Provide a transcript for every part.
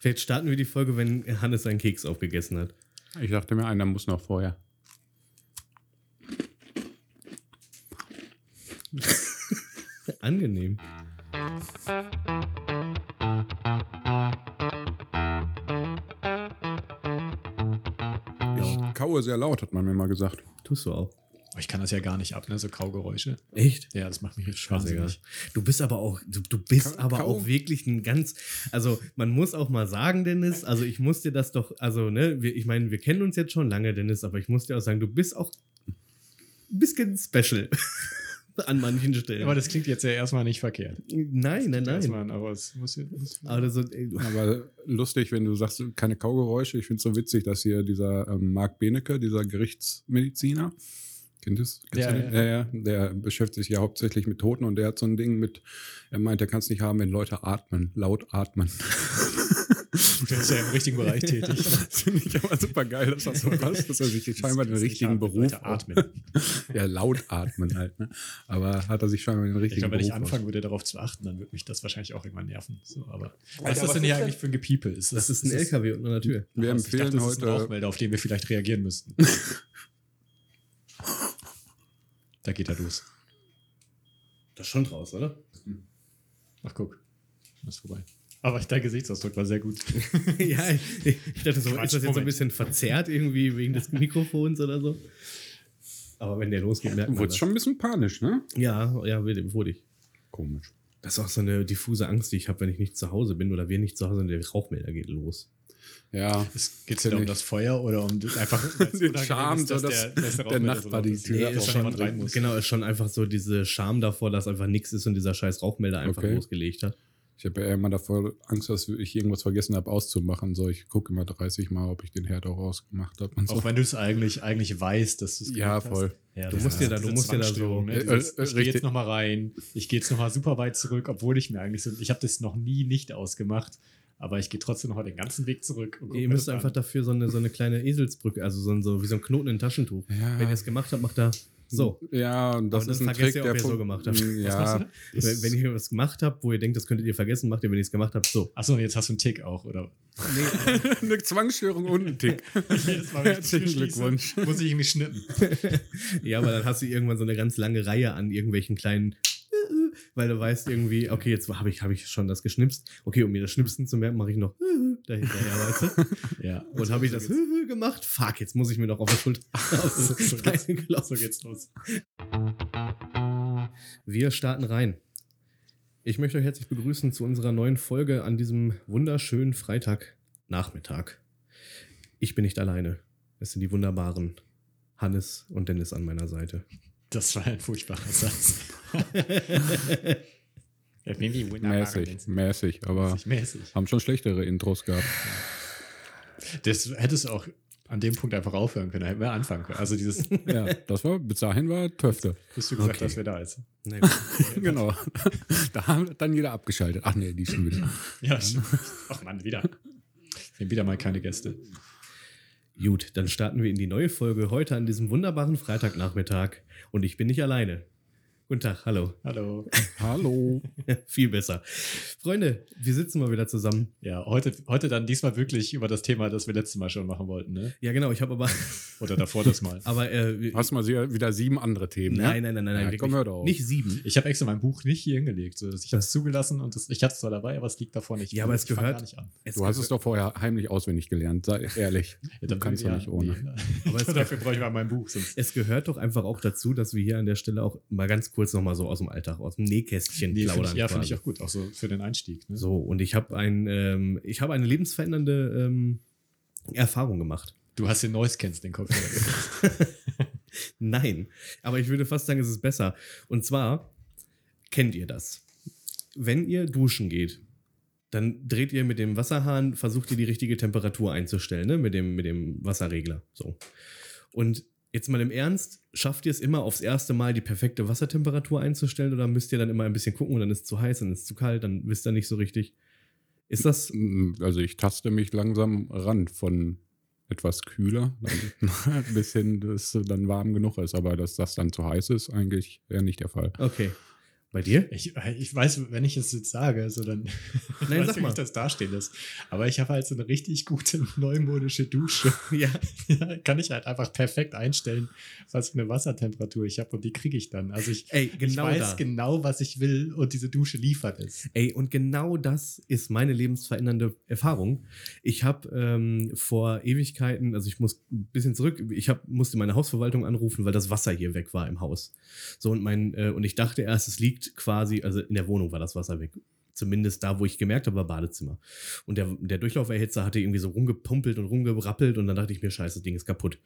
Vielleicht starten wir die Folge, wenn Hannes seinen Keks aufgegessen hat. Ich dachte mir, einer muss noch vorher. Angenehm. Ich kaue sehr laut, hat man mir mal gesagt. Tust du auch. Ich kann das ja gar nicht ab, ne? So Kaugeräusche. Echt? Ja, das macht mich richtig Scheißegal. wahnsinnig. Du bist aber auch, du, du bist Ka- aber Kau- auch wirklich ein ganz, also man muss auch mal sagen, Dennis, also ich muss dir das doch, also ne, wir, ich meine, wir kennen uns jetzt schon lange, Dennis, aber ich muss dir auch sagen, du bist auch ein bisschen special an manchen Stellen. Aber das klingt jetzt ja erstmal nicht verkehrt. nein, nein, nein. Erstmal, aber es muss, muss Also, Aber lustig, wenn du sagst, keine Kaugeräusche. Ich finde es so witzig, dass hier dieser ähm, Marc Benecke, dieser Gerichtsmediziner, kennt es? Ja, ja, ja, ja. Der beschäftigt sich ja hauptsächlich mit Toten und der hat so ein Ding mit, er meint, er kann es nicht haben, wenn Leute atmen, laut atmen. der ist ja im richtigen Bereich tätig. Das finde ich aber super geil, dass das so passt, dass er sich scheinbar den Das richtigen nicht Beruf Leute atmen. Ja, laut atmen halt, ne? Aber hat er sich scheinbar den Ich richtigen glaube, wenn ich Beruf anfangen würde, darauf zu achten, dann würde mich das wahrscheinlich auch irgendwann nerven. So, aber was Alter, ist das was denn ist hier eigentlich für ein Gepiepel? Ist das ist ein LKW unter der Tür. Wir Also ich dachte, empfehlen das ist ein heute. Rauchmelder, auf den wir vielleicht reagieren müssten. Da geht er los. Das ist schon draus, oder? Ach, guck. Das ist vorbei. Aber dein Gesichtsausdruck war sehr gut. ja, ich, ich dachte so, Quatsch, ist das jetzt so ein Moment. bisschen verzerrt irgendwie wegen des Mikrofons oder so? Aber wenn der losgeht, merkt Du man wurdest das. schon ein bisschen panisch, ne? Ja, ja, wurde wurde ich. Komisch. Das ist auch so eine diffuse Angst, die ich habe, wenn ich nicht zu Hause bin oder wir nicht zu Hause sind, der Rauchmelder geht los. Ja. Geht es Kenn wieder um das Feuer oder um das einfach Den Charme, ist, dass so dass dass der der Rauchmelder Nachbar die ist? Tür Nee, ist schon rein muss. Genau, ist schon einfach so diese Scham davor, dass einfach nichts ist und dieser scheiß Rauchmelder einfach Okay. losgelegt hat. Ich habe ja immer davor Angst, dass ich irgendwas vergessen habe auszumachen. So, ich gucke immer 30 Mal, ob ich den Herd auch ausgemacht habe und so. Auch wenn du es eigentlich, eigentlich weißt, dass du es Ja, gemacht hast. voll. Ja, Du musst dir da- du musst dir da so- ne? Äh, Dieses, äh, ich gehe jetzt nochmal rein, ich gehe jetzt nochmal super weit zurück, obwohl ich mir eigentlich so, ich habe das noch nie nicht ausgemacht, aber ich gehe trotzdem nochmal den ganzen Weg zurück. und Ihr müsst das einfach an. dafür so eine, so eine kleine Eselsbrücke, also so, ein, so wie so ein Knoten in ein Taschentuch. Ja. Wenn ihr es gemacht habt, macht er so. Ja, und das Aber ist dann ein Trick, ihr, ob der ihr so gemacht habt. Was machst du Ja, da? Wenn, wenn ihr was gemacht habt, wo ihr denkt, das könntet ihr vergessen, macht ihr, wenn ihr es gemacht habt, so. Achso, und jetzt hast du einen Tick auch, oder? eine Zwangsstörung und ein Tick. Jedes Mal, wenn Herzlichen Glückwunsch. Muss ich irgendwie schnippen. Ja, aber dann hast du irgendwann so eine ganz lange Reihe an irgendwelchen kleinen, weil du weißt irgendwie, okay, jetzt habe ich, hab ich schon das geschnipst. Okay, um mir das Schnipsen zu merken, mache ich noch dahinterher, weißt du? Ja. Und habe ich das gemacht? Fuck, jetzt muss ich mir noch auf der Schulter so, so, so geht's los. Wir starten rein. Ich möchte euch herzlich begrüßen zu unserer neuen Folge an diesem wunderschönen Freitagnachmittag. Ich bin nicht alleine. Es sind die wunderbaren Hannes und Dennis an meiner Seite. Das war ein furchtbarer Satz. Mäßig, mäßig, aber Mäßig, mäßig. haben schon schlechtere Intros gehabt. Das hättest du auch an dem Punkt einfach aufhören können, da hätten wir anfangen können. Also dieses, Ja, das war, bis dahin war Töfte. bis du gesagt Okay. hast, wer da ist. Na gut. genau. Da haben dann jeder abgeschaltet. Ach nee, die schon wieder. Ja, stimmt. Ach Mann, wieder. Wir haben wieder mal keine Gäste. Gut, dann starten wir in die neue Folge heute an diesem wunderbaren Freitagnachmittag. Und ich bin nicht alleine. Guten Tag, hallo. Hallo. Hallo. Viel besser. Freunde, wir sitzen mal wieder zusammen. Ja, heute, heute dann diesmal wirklich über das Thema, das wir letztes Mal schon machen wollten, ne? Ja, genau, ich habe aber. Oder davor das Mal. aber äh, Hast mal sehr- wieder sieben andere Themen. nein, nein, nein, nein, Ja, nein. komm, hör doch auf. Nicht sieben. Ich habe extra mein Buch nicht hier hingelegt. So, ich habe es zugelassen und das, ich hatte es zwar dabei, aber es liegt davor nicht. Ja, aber es gehört- gar nicht an. Es Du hast es doch vorher heimlich auswendig gelernt, sei ehrlich. Ja, du kannst doch ja, nicht ohne. nee. Aber es- dafür brauche ich mal mein Buch. Sonst Es gehört doch einfach auch dazu, dass wir hier an der Stelle auch mal ganz kurz nochmal so aus dem Alltag, aus dem Nähkästchen nee, find plaudern. ich, ja, finde ich auch gut. Auch so für den Einstieg. Ne? So, und ich habe ein, ähm, ich habe eine lebensverändernde ähm, Erfahrung gemacht. Du hast den Noise kennst den Kopfhörer. Nein, aber ich würde fast sagen, es ist besser. Und zwar kennt ihr das. Wenn ihr duschen geht, dann dreht ihr mit dem Wasserhahn, versucht ihr die richtige Temperatur einzustellen, ne? mit, dem, mit dem Wasserregler. So. Und jetzt mal im Ernst, schafft ihr es immer aufs erste Mal die perfekte Wassertemperatur einzustellen oder müsst ihr dann immer ein bisschen gucken und dann ist es zu heiß, dann ist es zu kalt, dann wisst ihr nicht so richtig. Ist das. Also ich taste mich langsam ran von etwas kühler bis hin, dass es dann warm genug ist. Aber dass das dann zu heiß ist, eigentlich eher nicht der Fall. Okay. Bei dir? Ich, ich weiß, wenn ich es jetzt sage, so dann Nein, weiß sag ich, wie das dastehen ist. Aber ich habe halt so eine richtig gute neumodische Dusche. Ja. Ja, kann ich halt einfach perfekt einstellen, was für eine Wassertemperatur ich habe und die kriege ich dann. Also ich, Ey, ich genau weiß da. genau, was ich will und diese Dusche liefert es. Ey, und genau das ist meine lebensverändernde Erfahrung. Ich habe ähm, vor Ewigkeiten, also ich muss ein bisschen zurück, ich hab, musste meine Hausverwaltung anrufen, weil das Wasser hier weg war im Haus. So und mein äh, und ich dachte erst, es liegt quasi, also in der Wohnung war das Wasser weg. Zumindest da, wo ich gemerkt habe, war Badezimmer. Und der, der Durchlauferhitzer hatte irgendwie so rumgepumpelt und rumgerappelt und dann dachte ich mir, scheiße, das Ding ist kaputt.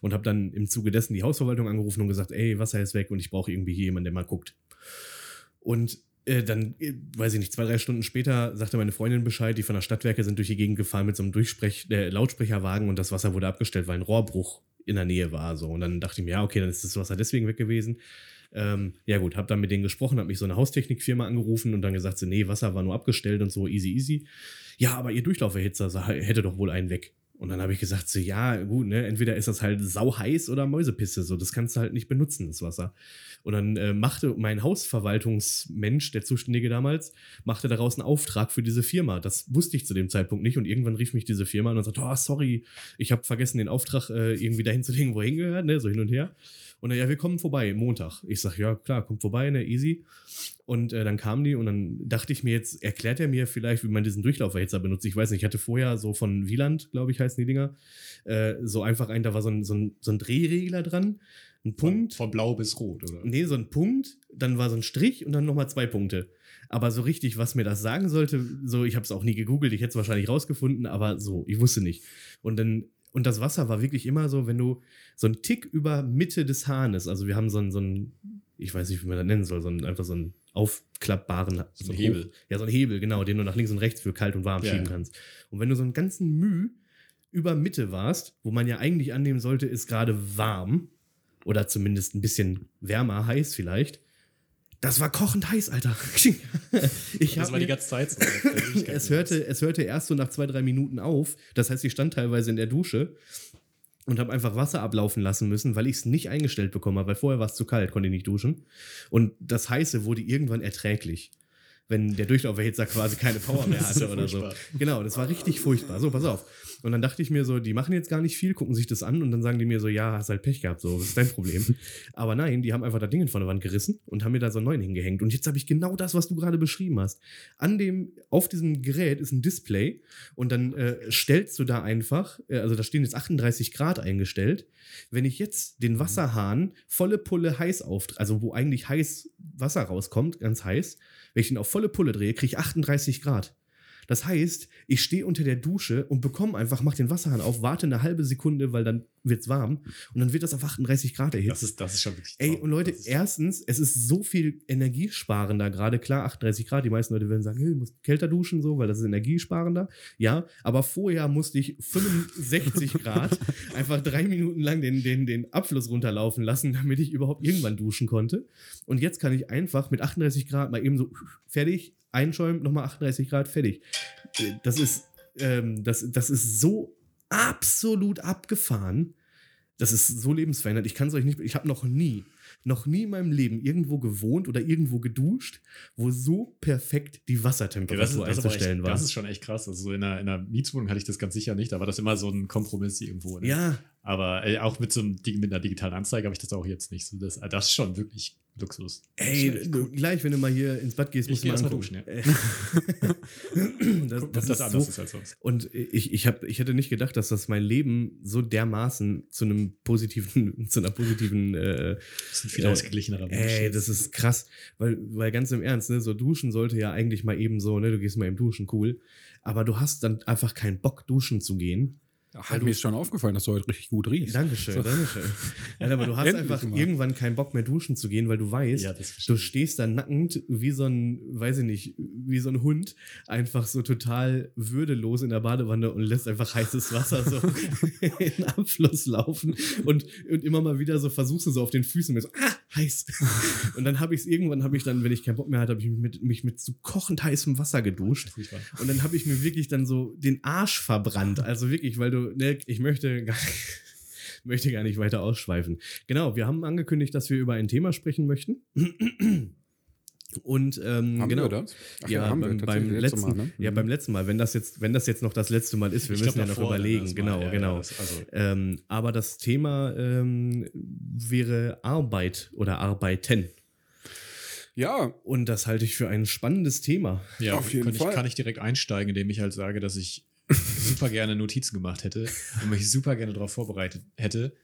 Und habe dann im Zuge dessen die Hausverwaltung angerufen und gesagt, ey, Wasser ist weg und ich brauche irgendwie hier jemanden, der mal guckt. Und äh, dann, äh, weiß ich nicht, zwei, drei Stunden später sagte meine Freundin Bescheid, die von der Stadtwerke sind durch die Gegend gefahren mit so einem Durchsprech äh, Lautsprecherwagen und das Wasser wurde abgestellt, weil ein Rohrbruch in der Nähe war. So. Und dann dachte ich mir, ja, okay, dann ist das Wasser deswegen weg gewesen. Ähm, ja gut, habe dann mit denen gesprochen, habe mich so eine Haustechnikfirma angerufen und dann gesagt, so, nee, Wasser war nur abgestellt und so, easy, easy. Ja, aber ihr Durchlauferhitzer hätte doch wohl einen weg. Und dann habe ich gesagt, so, ja, gut, ne, entweder ist das halt sauheiß oder Mäusepisse, so, das kannst du halt nicht benutzen, das Wasser. Und dann äh, machte mein Hausverwaltungsmensch, der Zuständige damals, machte daraus einen Auftrag für diese Firma. Das wusste ich zu dem Zeitpunkt nicht. Und irgendwann rief mich diese Firma an und sagte, oh, sorry, ich habe vergessen, den Auftrag äh, irgendwie dahin zu legen, wo er hingehört, ne, so hin und her. Und dann, ja, wir kommen vorbei, Montag. Ich sag, ja, klar, kommt vorbei, ne, easy. Und äh, dann kamen die und dann dachte ich mir jetzt, erklärt er mir vielleicht, wie man diesen Durchlauferhitzer benutzt. Ich weiß nicht, ich hatte vorher so von Wieland, glaube ich, heißen die Dinger, äh, so einfach ein, da war so ein, so ein, so ein Drehregler dran, ein Punkt. Von, von blau bis rot, oder? Nee, so ein Punkt, dann war so ein Strich und dann nochmal zwei Punkte. Aber so richtig, was mir das sagen sollte, so, ich habe es auch nie gegoogelt, ich hätte es wahrscheinlich rausgefunden, aber so, ich wusste nicht. Und dann, und das Wasser war wirklich immer so, wenn du so einen Tick über Mitte des Hahnes, also wir haben so einen, so einen ich weiß nicht, wie man das nennen soll, so einen, einfach so einen aufklappbaren So ein hoch- Hebel. Ja, so ein Hebel, genau, den du nach links und rechts für kalt und warm Ja, schieben kannst. Und wenn du so einen ganzen Müh über Mitte warst, wo man ja eigentlich annehmen sollte, ist gerade warm, oder zumindest ein bisschen wärmer, heiß vielleicht. Das war kochend heiß, Alter. ich das war die ganze Zeit so. es hörte, es hörte erst so nach zwei, drei Minuten auf. Das heißt, ich stand teilweise in der Dusche und habe einfach Wasser ablaufen lassen müssen, weil ich es nicht eingestellt bekommen habe, weil vorher war es zu kalt, konnte ich nicht duschen. Und das Heiße wurde irgendwann erträglich. Wenn der Durchlauferhitzer quasi keine Power mehr hatte oder so. Genau, das war richtig furchtbar. So, pass auf. Und dann dachte ich mir so, die machen jetzt gar nicht viel, gucken sich das an und dann sagen die mir so, ja, hast halt Pech gehabt, so, was ist dein Problem? Aber nein, die haben einfach das Ding von der Wand gerissen und haben mir da so einen neuen hingehängt. Und jetzt habe ich genau das, was du gerade beschrieben hast. An dem, auf diesem Gerät ist ein Display und dann äh, stellst du da einfach, äh, also da stehen jetzt 38 Grad eingestellt. Wenn ich jetzt den Wasserhahn volle Pulle heiß auf, also wo eigentlich heiß Wasser rauskommt, ganz heiß, wenn ich ihn auf volle Pulle drehe, kriege ich 38 Grad. Das heißt, ich stehe unter der Dusche und bekomme einfach, mach den Wasserhahn auf, warte eine halbe Sekunde, weil dann wird's warm und dann wird das auf 38 Grad erhitzt. Das ist, das ist schon wirklich Ey, und Leute, erstens, es ist so viel energiesparender gerade. Klar, 38 Grad, die meisten Leute werden sagen, hey, du musst kälter duschen, so, weil das ist energiesparender. Ja, aber vorher musste ich 65 Grad einfach drei Minuten lang den, den, den Abfluss runterlaufen lassen, damit ich überhaupt irgendwann duschen konnte. Und jetzt kann ich einfach mit 38 Grad mal eben so fertig, einschäumen, nochmal 38 Grad, fertig. Das ist, ähm, das, das ist so absolut abgefahren. Das ist so lebensverändert. Ich kann es euch nicht. Ich habe noch nie, noch nie in meinem Leben irgendwo gewohnt oder irgendwo geduscht, wo so perfekt die Ja, das, ist, Wassertemperatur das, einzustellen echt, war. das ist schon echt krass. Also so in einer, in einer Mietswohnung hatte ich das ganz sicher nicht. Da war das immer so ein Kompromiss irgendwo. Ne? ja, Aber äh, auch mit so einem mit einer digitalen Anzeige habe ich das auch jetzt nicht. So, das, das ist schon wirklich Luxus. Das ey, du, cool. gleich, wenn du mal hier ins Bad gehst, Ich musst du geh mal erst mal angucken. das, Guck, das, ob das ist anders so, ist als sonst. Und ich, ich, hab, ich hätte nicht gedacht, dass das mein Leben so dermaßen zu einem positiven, zu einer positiven äh, Das ist ein viel äh, ausgeglichenerer Mensch. Ey, das ist krass, weil, weil ganz im Ernst, ne, so duschen sollte ja eigentlich mal eben so, ne, du gehst mal eben duschen, cool. Aber du hast dann einfach keinen Bock, duschen zu gehen. Hat mir ist schon aufgefallen, dass du heute richtig gut riechst. Dankeschön, So. Dankeschön. Ja, aber du hast einfach mal. irgendwann keinen Bock mehr duschen zu gehen, weil du weißt, Ja, du stehst da nackend wie so ein, weiß ich nicht, wie so ein Hund, einfach so total würdelos in der Badewanne und lässt einfach heißes Wasser so in den Abfluss laufen und, und immer mal wieder so versuchst du so auf den Füßen mit so, ah, heiß. Und dann habe ich es irgendwann, habe ich dann, wenn ich keinen Bock mehr hatte, habe ich mich mit, mich mit so kochend heißem Wasser geduscht. Und dann habe ich mir wirklich dann so den Arsch verbrannt. Also wirklich, weil du, ne, ich möchte gar nicht, möchte gar nicht weiter ausschweifen. Genau, wir haben angekündigt, dass wir über ein Thema sprechen möchten. Und ähm, Haben genau. wir das? Ach ja, haben wir beim, letzten Mal, ne? ja, beim letzten Mal, wenn das jetzt, wenn das jetzt noch das letzte Mal ist, wir Ich müssen glaub, ja noch überlegen, genau, Ja, ja, genau. das- also- ähm, aber das Thema ähm, wäre Arbeit oder Arbeiten. Ja, Und das halte ich für ein spannendes Thema. Ja, Auf jeden kann Fall. Ich, kann ich direkt einsteigen, indem ich halt sage, dass ich super gerne Notizen gemacht hätte und mich super gerne darauf vorbereitet hätte.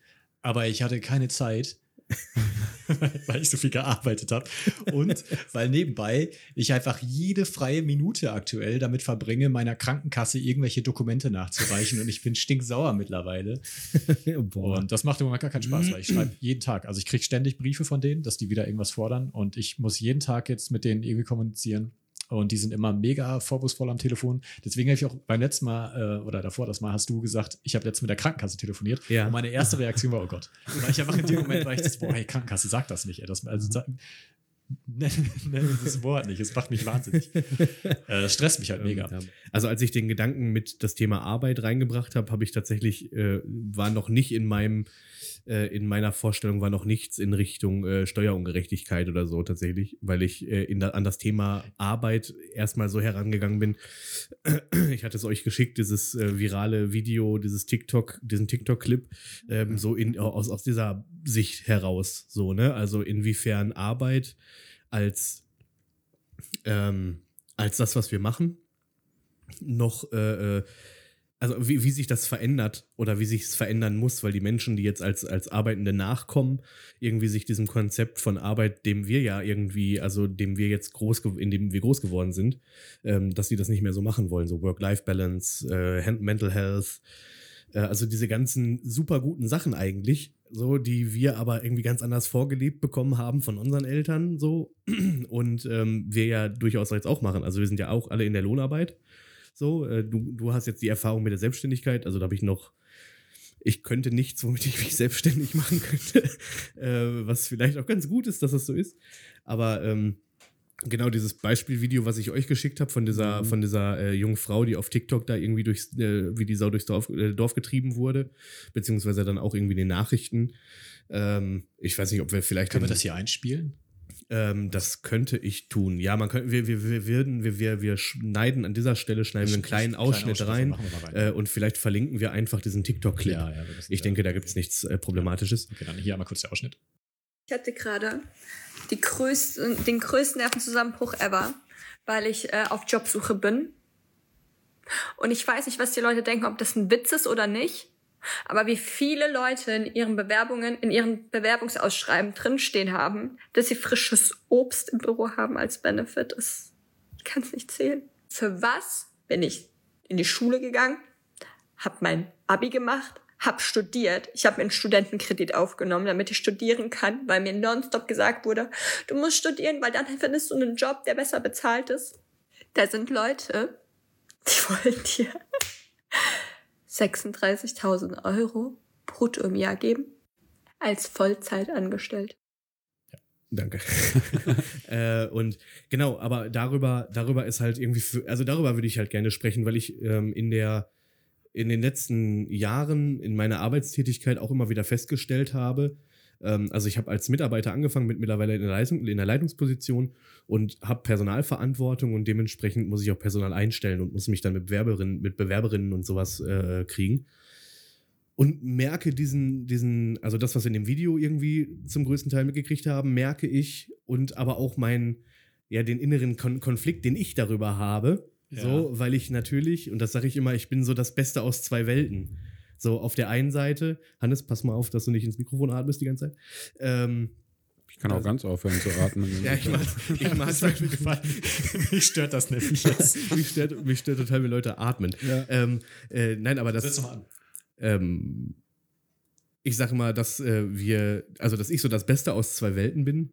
Aber ich hatte keine Zeit, weil ich so viel gearbeitet habe. Und weil nebenbei ich einfach jede freie Minute aktuell damit verbringe, meiner Krankenkasse irgendwelche Dokumente nachzureichen. Und ich bin stinksauer mittlerweile. Und das macht im Moment gar keinen Spaß, weil ich schreibe jeden Tag. Also ich kriege ständig Briefe von denen, dass die wieder irgendwas fordern. Und ich muss jeden Tag jetzt mit denen irgendwie kommunizieren. Und die sind immer mega vorwurfsvoll am Telefon. Deswegen habe ich auch beim letzten Mal äh, oder davor, das Mal hast du gesagt, ich habe letztens mit der Krankenkasse telefoniert. Ja. Und meine erste Reaktion war, oh Gott. Weil ich einfach in dem Moment war ich das, boah, hey, Krankenkasse, sag das nicht. Ey. Das, also, sag, nenn, nenn das Wort nicht. Es macht mich wahnsinnig. äh, das stresst mich halt mega. Also als ich den Gedanken mit das Thema Arbeit reingebracht habe, habe ich tatsächlich, äh, war noch nicht in meinem, äh, in meiner Vorstellung war noch nichts in Richtung äh, Steuerungerechtigkeit oder so tatsächlich, weil ich äh, in da, an das Thema Arbeit erstmal so herangegangen bin. Ich hatte es euch geschickt, dieses äh, virale Video, dieses TikTok, diesen TikTok-Clip, ähm, so in, aus, aus dieser Sicht heraus, so, ne? Also inwiefern Arbeit als ähm, als das, was wir machen, noch, äh, äh, also wie, wie sich das verändert oder wie sich es verändern muss, weil die Menschen, die jetzt als, als Arbeitende nachkommen, irgendwie sich diesem Konzept von Arbeit, dem wir ja irgendwie, also dem wir jetzt groß, in dem wir groß geworden sind, ähm, dass sie das nicht mehr so machen wollen, so Work-Life-Balance, äh, Mental Health, äh, also diese ganzen super guten Sachen eigentlich, so, die wir aber irgendwie ganz anders vorgelebt bekommen haben von unseren Eltern, so. Und ähm, wir ja durchaus jetzt auch machen. Also wir sind ja auch alle in der Lohnarbeit. So, äh, du, du hast jetzt die Erfahrung mit der Selbstständigkeit, also da habe ich noch, ich könnte nichts, womit ich mich selbstständig machen könnte, äh, was vielleicht auch ganz gut ist, dass das so ist. Aber ähm, genau dieses Beispielvideo, was ich euch geschickt habe von dieser, Mhm. von dieser äh, jungen Frau, die auf TikTok da irgendwie durchs, äh, wie die Sau durchs Dorf, äh, Dorf getrieben wurde, beziehungsweise dann auch irgendwie in den Nachrichten. Ähm, ich weiß nicht, ob wir vielleicht. Können wir das hier einspielen? Ähm, das könnte ich tun. Ja, man könnte, wir, wir, wir, würden, wir, wir, wir schneiden an dieser Stelle, schneiden wir einen kleinen Ausschnitt rein wir mal rein. äh, und vielleicht verlinken wir einfach diesen TikTok-Clip. ja, ja, ich denke, da gibt es nichts äh, Problematisches. Okay, dann hier einmal kurz der Ausschnitt. Ich hatte gerade größten, den größten Nervenzusammenbruch ever, weil ich äh, auf Jobsuche bin. Und ich weiß nicht, was die Leute denken, ob das ein Witz ist oder nicht. Aber wie viele Leute in ihren Bewerbungen, in ihren Bewerbungsausschreiben drinstehen haben, dass sie frisches Obst im Büro haben als Benefit, ist, ich kann es nicht zählen. Für was bin ich in die Schule gegangen, habe mein Abi gemacht, habe studiert. Ich habe mir einen Studentenkredit aufgenommen, damit ich studieren kann, weil mir nonstop gesagt wurde, du musst studieren, weil dann findest du einen Job, der besser bezahlt ist. Da sind Leute, die wollen dir 36.000 Euro brutto im Jahr geben als Vollzeitangestellt. Danke. äh, und genau, aber darüber, darüber ist halt irgendwie, für, also darüber würde ich halt gerne sprechen, weil ich ähm, in der, in den letzten Jahren in meiner Arbeitstätigkeit auch immer wieder festgestellt habe, ähm, also ich habe als Mitarbeiter angefangen, mit mittlerweile in der, Leitung, in der Leitungsposition und habe Personalverantwortung und dementsprechend muss ich auch Personal einstellen und muss mich dann mit Bewerberinnen, mit Bewerberinnen und sowas äh, kriegen und merke diesen, diesen, also das, was wir in dem Video irgendwie zum größten Teil mitgekriegt haben, merke ich und aber auch meinen, ja, den inneren Kon Konflikt, den ich darüber habe. Ja. So, weil ich natürlich, und das sage ich immer, ich bin so das Beste aus zwei Welten. So, auf der einen Seite, Hannes, pass mal auf, dass du nicht ins Mikrofon atmest die ganze Zeit. Ähm, Ich kann auch Also- ganz aufhören zu atmen. ja, ich mag, ich mag Das hat mir gefallen. Mich stört das nämlich jetzt. mich, stört, mich stört total, wenn Leute atmen. Ja. Ähm, äh, nein, aber das. Setz doch mal an. ähm, ich sage mal, dass äh, wir, also dass ich so das Beste aus zwei Welten bin.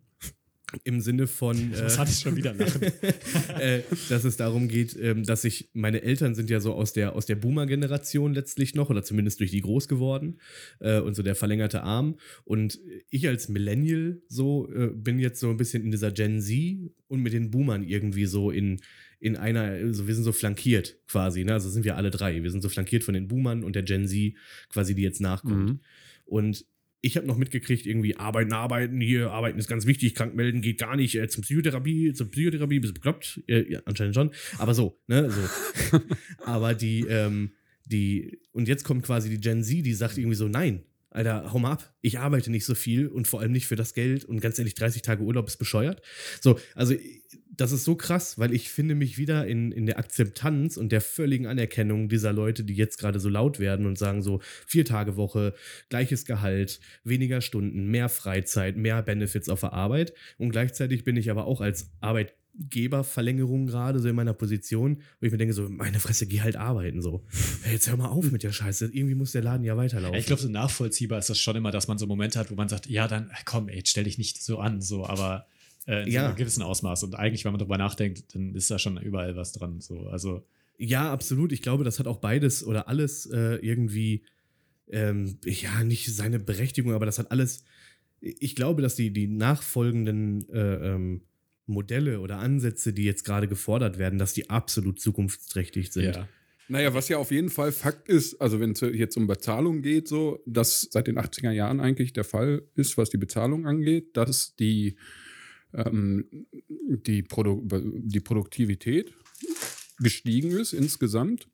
Im Sinne von, Das äh, hatte ich schon wieder lachen. äh, dass es darum geht, ähm, dass ich, meine Eltern sind ja so aus der, aus der Boomer-Generation letztlich noch, oder zumindest durch die groß geworden, äh, und so der verlängerte Arm. Und ich als Millennial so bin jetzt so ein bisschen in dieser Gen Z und mit den Boomern irgendwie so in, in einer, also wir sind so flankiert quasi, ne? Also sind wir alle drei. Wir sind so flankiert von den Boomern und der Gen Z quasi, die jetzt nachkommt. Mhm. Und ich habe noch mitgekriegt, irgendwie arbeiten, arbeiten, hier, arbeiten ist ganz wichtig, krank melden geht gar nicht, äh, zum Psychotherapie, zur Psychotherapie, bist du bekloppt? Äh, ja, anscheinend schon. Aber so, ne? So. aber die, ähm, die, und jetzt kommt quasi die Gen Z, die sagt irgendwie so, nein, Alter, hau mal ab. Ich arbeite nicht so viel und vor allem nicht für das Geld und ganz ehrlich, 30 Tage Urlaub ist bescheuert. So, also das ist so krass, weil ich finde mich wieder in, in der Akzeptanz und der völligen Anerkennung dieser Leute, die jetzt gerade so laut werden und sagen so, vier Tage Woche, gleiches Gehalt, weniger Stunden, mehr Freizeit, mehr Benefits auf der Arbeit. Und gleichzeitig bin ich aber auch als Arbeitgeberverlängerung gerade so in meiner Position, wo ich mir denke so, meine Fresse, geh halt arbeiten so. Hey, jetzt hör mal auf mit der Scheiße. Irgendwie muss der Laden ja weiterlaufen. Ich glaube, so nachvollziehbar ist das schon immer, dass man so Momente hat, wo man sagt, ja, dann komm, ey, stell dich nicht so an, so, aber äh, in Ja. einem gewissen Ausmaß. Und eigentlich, wenn man darüber nachdenkt, dann ist da schon überall was dran. So. Also, Ja, absolut. Ich glaube, das hat auch beides oder alles äh, irgendwie, ähm, ja, nicht seine Berechtigung, aber das hat alles. Ich glaube, dass die, die nachfolgenden äh, ähm, Modelle oder Ansätze, die jetzt gerade gefordert werden, dass die absolut zukunftsträchtig sind. ja. Naja, was ja auf jeden Fall Fakt ist, also wenn es jetzt um Bezahlung geht, so, dass seit den 80er Jahren eigentlich der Fall ist, was die Bezahlung angeht, dass die, ähm, die, Produ die Produktivität gestiegen ist insgesamt,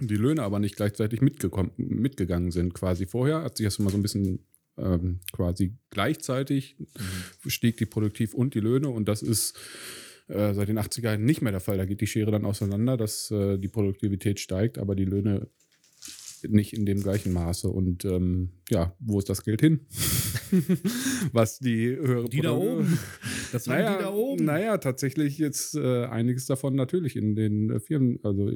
die Löhne aber nicht gleichzeitig mitgegangen sind. Quasi vorher hat sich das immer so ein bisschen ähm, quasi gleichzeitig stieg die Produktiv und die Löhne und das ist äh, seit den 80er Jahren nicht mehr der Fall. Da geht die Schere dann auseinander, dass äh, die Produktivität steigt, aber die Löhne nicht in dem gleichen Maße. Und ähm, ja, wo ist das Geld hin? Was die höhere Die da Produ- oben. Das waren Naja, die da oben. naja, tatsächlich jetzt äh, einiges davon natürlich in den äh, Firmen, also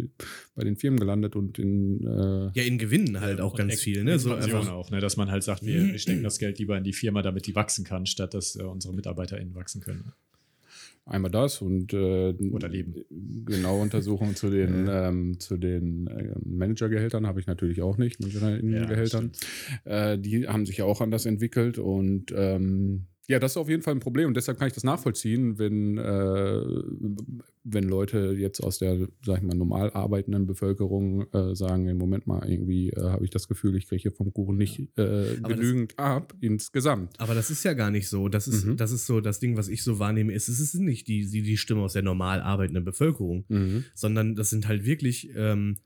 bei den Firmen gelandet und in äh, Ja, in Gewinnen halt auch ganz viel, ne? So einfach, auch, ne? Dass man halt sagt, wir, wir stecken das Geld lieber in die Firma, damit die wachsen kann, statt dass äh, unsere MitarbeiterInnen wachsen können. Einmal das und äh. Genaue Untersuchungen zu den, ähm, zu den äh, Managergehältern habe ich natürlich auch nicht, Managerinnengehältern. äh, die haben sich ja auch anders entwickelt und ähm, ja, das ist auf jeden Fall ein Problem und deshalb kann ich das nachvollziehen, wenn, äh, wenn Leute jetzt aus der, sag ich mal, normal arbeitenden Bevölkerung äh, sagen, im Moment mal, irgendwie äh, habe ich das Gefühl, ich kriege hier vom Kuchen nicht äh, Aber das- genügend ab insgesamt. Aber das ist ja gar nicht so. Das ist, Mhm. das ist so das Ding, was ich so wahrnehme. Ist, es ist nicht die, die, die Stimme aus der normal arbeitenden Bevölkerung, Mhm. sondern das sind halt wirklich ähm,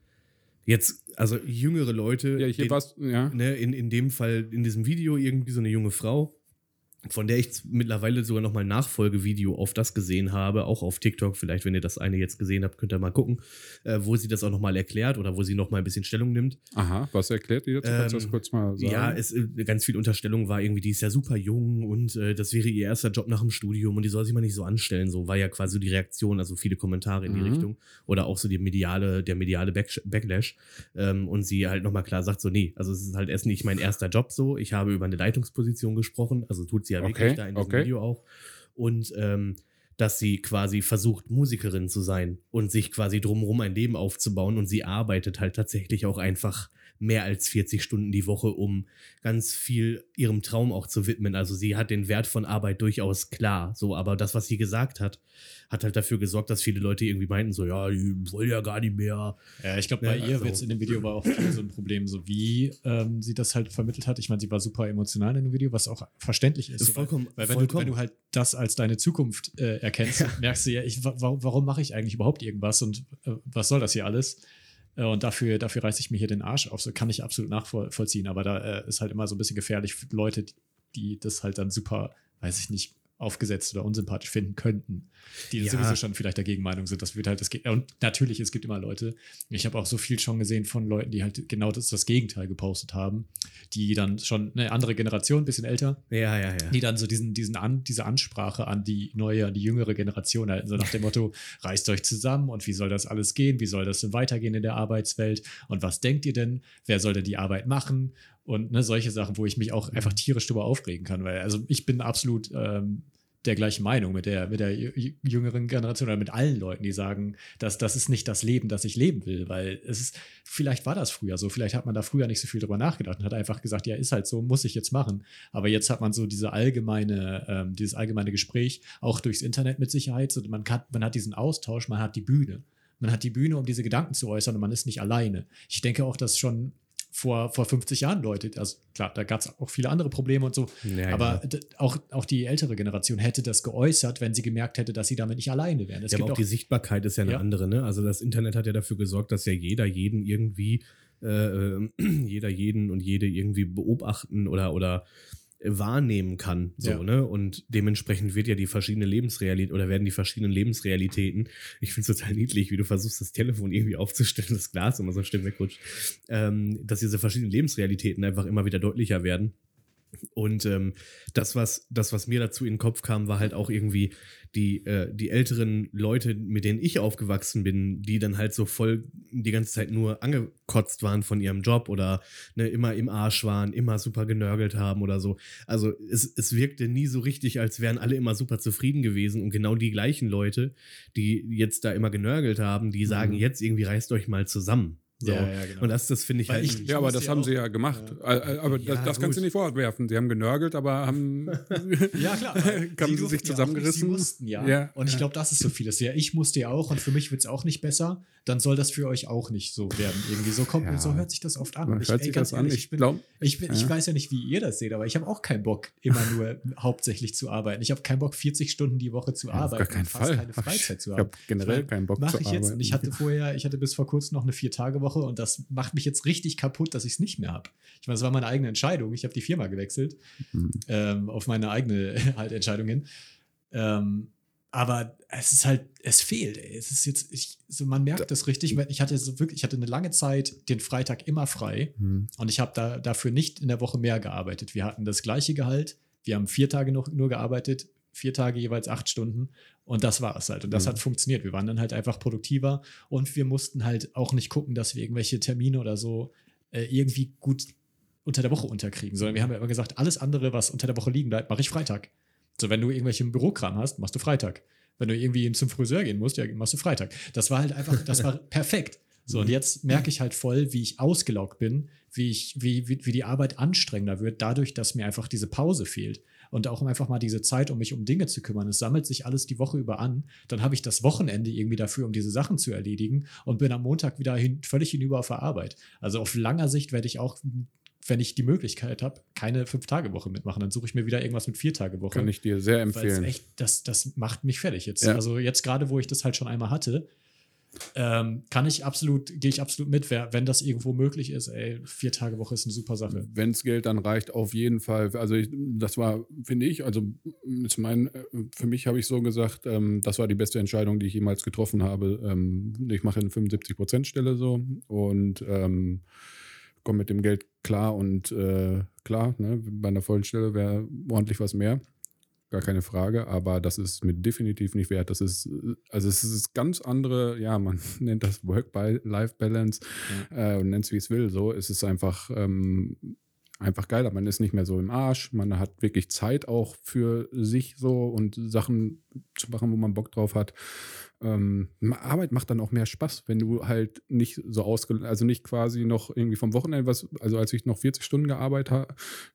jetzt, also jüngere Leute. Ja, hier den- war's, ja. ne, in, in dem Fall, in diesem Video, irgendwie so eine junge Frau, von der ich mittlerweile sogar noch mal ein Nachfolgevideo auf das gesehen habe, auch auf TikTok. Vielleicht, wenn ihr das eine jetzt gesehen habt, könnt ihr mal gucken, äh, wo sie das auch noch mal erklärt oder wo sie noch mal ein bisschen Stellung nimmt. Aha, was erklärt ihr jetzt? Kannst du das Ähm, kurz mal sagen? Ja, es, äh, ganz viel Unterstellung war irgendwie, die ist ja super jung und äh, das wäre ihr erster Job nach dem Studium und die soll sich mal nicht so anstellen. So war ja quasi die Reaktion, also viele Kommentare in die Mhm. Richtung oder auch so die mediale, der mediale Back Backlash. Ähm, und sie halt nochmal klar sagt so, nee, also es ist halt erst nicht mein erster Job so. Ich habe über eine Leitungsposition gesprochen, also tut sie ja Okay, wirklich da in diesem okay. Video auch. Und ähm, dass sie quasi versucht, Musikerin zu sein und sich quasi drumherum ein Leben aufzubauen und sie arbeitet halt tatsächlich auch einfach mehr als 40 Stunden die Woche, um ganz viel ihrem Traum auch zu widmen. Also sie hat den Wert von Arbeit durchaus klar, so, aber das, was sie gesagt hat, hat halt dafür gesorgt, dass viele Leute irgendwie meinten, so, ja, die wollen ja gar nicht mehr. Ja, ich glaube, Ja, bei ihr also- jetzt in dem Video war auch so ein Problem, so wie ähm, sie das halt vermittelt hat. Ich meine, sie war super emotional in dem Video, was auch verständlich ist. So, vollkommen- weil wenn du, vollkommen. wenn du halt das als deine Zukunft äh, erkennst, merkst du ja, ich, wa warum, warum mache ich eigentlich überhaupt irgendwas und äh, was soll das hier alles? Äh, Und dafür, dafür reiße ich mir hier den Arsch auf. So kann ich absolut nachvollziehen. Aber da äh, ist halt immer so ein bisschen gefährlich für Leute, die, die das halt dann super, weiß ich nicht, aufgesetzt oder unsympathisch finden könnten, die Ja. sowieso schon vielleicht der Gegenmeinung sind. Das wird halt das Ge- und natürlich, es gibt immer Leute. Ich habe auch so viel schon gesehen von Leuten, die halt genau das, das Gegenteil gepostet haben, die dann schon eine andere Generation, ein bisschen älter, Ja, ja, ja. die dann so diesen, diesen an, diese Ansprache an die neue, an die jüngere Generation halten, so nach dem Motto, reißt euch zusammen und wie soll das alles gehen, wie soll das denn weitergehen in der Arbeitswelt und was denkt ihr denn, wer soll denn die Arbeit machen und ne, solche Sachen, wo ich mich auch einfach tierisch drüber aufregen kann, weil also ich bin absolut ähm, der gleichen Meinung mit der, mit der jü- jüngeren Generation oder mit allen Leuten, die sagen, dass das ist nicht das Leben, das ich leben will, weil es ist, vielleicht war das früher so, vielleicht hat man da früher nicht so viel drüber nachgedacht und hat einfach gesagt, ja, ist halt so, muss ich jetzt machen. Aber jetzt hat man so diese allgemeine, ähm, dieses allgemeine Gespräch, auch durchs Internet mit Sicherheit, so man, kann, man hat diesen Austausch, man hat die Bühne. Man hat die Bühne, um diese Gedanken zu äußern und man ist nicht alleine. Ich denke auch, dass schon vor, vor 50 Jahren Leute. Also klar, da gab es auch viele andere Probleme und so. Ja, aber ja. auch, auch die ältere Generation hätte das geäußert, wenn sie gemerkt hätte, dass sie damit nicht alleine wären. Es Ja, aber auch auch die Sichtbarkeit ist ja eine Ja. andere, ne? Also das Internet hat ja dafür gesorgt, dass ja jeder jeden irgendwie, äh, äh, jeder jeden und jede irgendwie beobachten oder, oder wahrnehmen kann. So, Ja. ne? Und dementsprechend wird ja die verschiedene Lebensrealität oder werden die verschiedenen Lebensrealitäten, ich finde es total niedlich, wie du versuchst, das Telefon irgendwie aufzustellen, das Glas immer so schnell wegrutscht, ähm, dass diese verschiedenen Lebensrealitäten einfach immer wieder deutlicher werden. Und ähm, das, was, das, was mir dazu in den Kopf kam, war halt auch irgendwie die, äh, die älteren Leute, mit denen ich aufgewachsen bin, die dann halt so voll die ganze Zeit nur angekotzt waren von ihrem Job oder ne, immer im Arsch waren, immer super genörgelt haben oder so. Also es, es wirkte nie so richtig, als wären alle immer super zufrieden gewesen. Und genau die gleichen Leute, die jetzt da immer genörgelt haben, die sagen Mhm. jetzt irgendwie reißt euch mal zusammen. So. Ja, ja, genau. Und das, das finde ich Weil halt. ich- Ja, aber das ja haben auch- sie ja gemacht. Äh, äh, Aber das, Ja, das kannst du nicht vorwerfen. Sie haben genörgelt, aber haben. Ja, klar. Haben sie sich ja zusammengerissen? Sie mussten ja. Ja, Und ich ja. glaube, das ist so vieles. Ja, ich musste ja auch und für mich wird es auch nicht besser. Dann soll das für euch auch nicht so werden. Irgendwie so kommt, Ja. so hört sich das oft an. Man ich, hört ey, sich ganz das an. ehrlich, Ich bin- glaube, Ich, bin, ich Ja. weiß ja nicht, wie ihr das seht, aber ich habe auch keinen Bock, immer nur hauptsächlich zu arbeiten. Ich habe keinen Bock, 40 Stunden die Woche zu auf arbeiten. gar keinen und fast Fall. keine Freizeit zu ich haben. habe generell Ich keinen Bock Mache zu ich arbeiten. jetzt. Und ich hatte vorher, ich hatte bis vor kurzem noch eine Vier-Tage-Woche und das macht mich jetzt richtig kaputt, dass ich es nicht mehr habe. Ich meine, es war meine eigene Entscheidung. Ich habe die Firma gewechselt Mhm. ähm, auf meine eigene halt Entscheidung hin. Ähm, aber es ist halt, es fehlt. Ey. Es ist jetzt, ich, so man merkt das richtig. Ich hatte so wirklich, ich hatte eine lange Zeit den Freitag immer frei Mhm. und ich habe da dafür nicht in der Woche mehr gearbeitet. Wir hatten das gleiche Gehalt. Wir haben vier Tage noch, nur gearbeitet, vier Tage jeweils acht Stunden. Und das war es halt. Und das Mhm. hat funktioniert. Wir waren dann halt einfach produktiver und wir mussten halt auch nicht gucken, dass wir irgendwelche Termine oder so äh, irgendwie gut unter der Woche unterkriegen, sondern wir haben ja immer gesagt, alles andere, was unter der Woche liegen bleibt, mache ich Freitag. So, wenn du irgendwelchen Bürokram hast, machst du Freitag. Wenn du irgendwie zum Friseur gehen musst, ja, machst du Freitag. Das war halt einfach, das war perfekt. So, und jetzt merke ich halt voll, wie ich ausgelaugt bin, wie, ich, wie, wie, wie die Arbeit anstrengender wird, dadurch, dass mir einfach diese Pause fehlt. Und auch um einfach mal diese Zeit, um mich um Dinge zu kümmern. Es sammelt sich alles die Woche über an. Dann habe ich das Wochenende irgendwie dafür, um diese Sachen zu erledigen und bin am Montag wieder hin, völlig hinüber auf der Arbeit. Also auf langer Sicht werde ich auch, wenn ich die Möglichkeit habe, keine Fünf-Tage-Woche mitmachen. Dann suche ich mir wieder irgendwas mit Vier-Tage-Woche. Kann ich dir sehr empfehlen. echt, das, das macht mich fertig jetzt. Ja. Also jetzt gerade, wo ich das halt schon einmal hatte, ähm, kann ich absolut, gehe ich absolut mit, wenn das irgendwo möglich ist, ey, vier Tage Woche ist eine super Sache. Wenns Geld dann reicht, auf jeden Fall. Also ich, das war, finde ich, also ist mein, für mich habe ich so gesagt, ähm, das war die beste Entscheidung, die ich jemals getroffen habe. Ähm, ich mache eine 75%-Stelle so und ähm, komme mit dem Geld klar und äh, klar, ne, bei einer vollen Stelle wäre ordentlich was mehr. Gar keine Frage, aber das ist mir definitiv nicht wert. Das ist, also es ist ganz andere, ja, man nennt das Work-Life-Balance äh, und nennt es wie es will. So, es ist einfach, ähm, einfach geiler. Man ist nicht mehr so im Arsch. Man hat wirklich Zeit auch für sich so und Sachen zu machen, wo man Bock drauf hat. Ähm, Arbeit macht dann auch mehr Spaß, wenn du halt nicht so ausge, also nicht quasi noch irgendwie vom Wochenende was, also als ich noch 40 Stunden gearbeitet, ha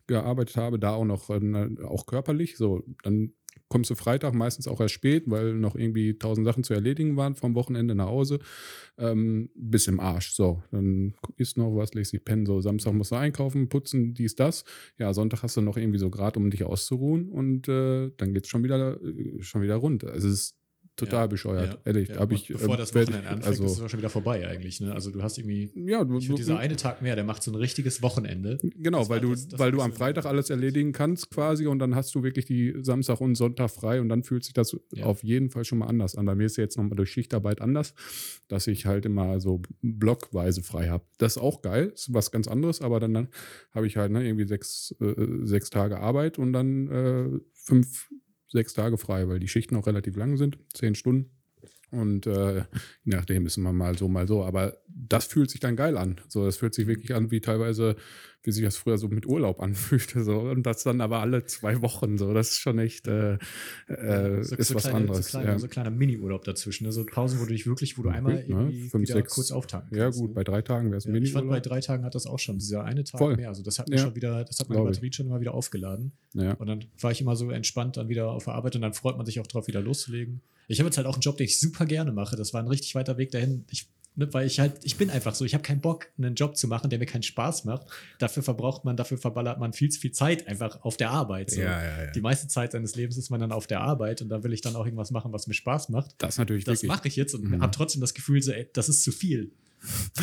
gearbeitet habe, da auch noch äh, auch körperlich, so dann kommst du Freitag meistens auch erst spät, weil noch irgendwie tausend Sachen zu erledigen waren vom Wochenende nach Hause, ähm, bis im Arsch. So, dann isst noch was, legst dich pennen, so Samstag musst du einkaufen, putzen, dies, das. Ja, Sonntag hast du noch irgendwie so Grad, um dich auszuruhen und äh, dann geht's schon wieder, äh, schon wieder rund. Also es ist total Ja, bescheuert, Ja, ehrlich. ja. Ich, bevor äh, das Wochenende anfängt, also, ist es schon wieder vorbei eigentlich. Ne? Also du hast irgendwie, ja, du, ich dieser eine Tag mehr, der macht so ein richtiges Wochenende. Genau, Das weil du, das- das weil du am Freitag alles erledigen kannst quasi und dann hast du wirklich die Samstag und Sonntag frei und dann fühlt sich das auf jeden Fall schon mal anders an. Bei mir ist ja jetzt nochmal durch Schichtarbeit anders, dass ich halt immer so blockweise frei habe. Das ist auch geil, ist was ganz anderes, aber dann, dann habe ich halt ne, irgendwie sechs, äh, sechs Tage Arbeit und dann äh, fünf, sechs Tage frei, weil die Schichten auch relativ lang sind, zehn Stunden. Und äh, je nachdem ist immer mal so, mal so. Aber das fühlt sich dann geil an. So, das fühlt sich wirklich an, wie teilweise, wie sich das früher so mit Urlaub anfühlte. So. Und das dann aber alle zwei Wochen. So, das ist schon echt äh, äh, so, ist so was kleine, anderes. So kleiner, ja. so kleiner Mini-Urlaub dazwischen. Ne? So Pausen, wo du dich wirklich, wo du einmal Ne? irgendwie Fünf, wieder sechs- kurz auftanken ja, kannst, gut, ne? bei drei Tagen wäre es ein Ja, ich fand, bei Mini-Urlaub. drei Tagen hat das auch schon, dieser eine Tag Voll. mehr. Also das hat mir Ja. schon wieder, das hat meine Glaub ich. Batterie schon immer wieder aufgeladen. Ja. Und dann war ich immer so entspannt dann wieder auf der Arbeit und dann freut man sich auch drauf, wieder loszulegen. Ich habe jetzt halt auch einen Job, den ich super gerne mache. Das war ein richtig weiter Weg dahin. Ich Ne, weil ich halt, ich bin einfach so, ich habe keinen Bock, einen Job zu machen, der mir keinen Spaß macht. Dafür verbraucht man, dafür verballert man viel zu viel Zeit einfach auf der Arbeit. So. Ja, ja, ja. Die meiste Zeit seines Lebens ist man dann auf der Arbeit und da will ich dann auch irgendwas machen, was mir Spaß macht. Das natürlich Das mache ich jetzt und Mhm. habe trotzdem das Gefühl, so, ey, das ist zu viel.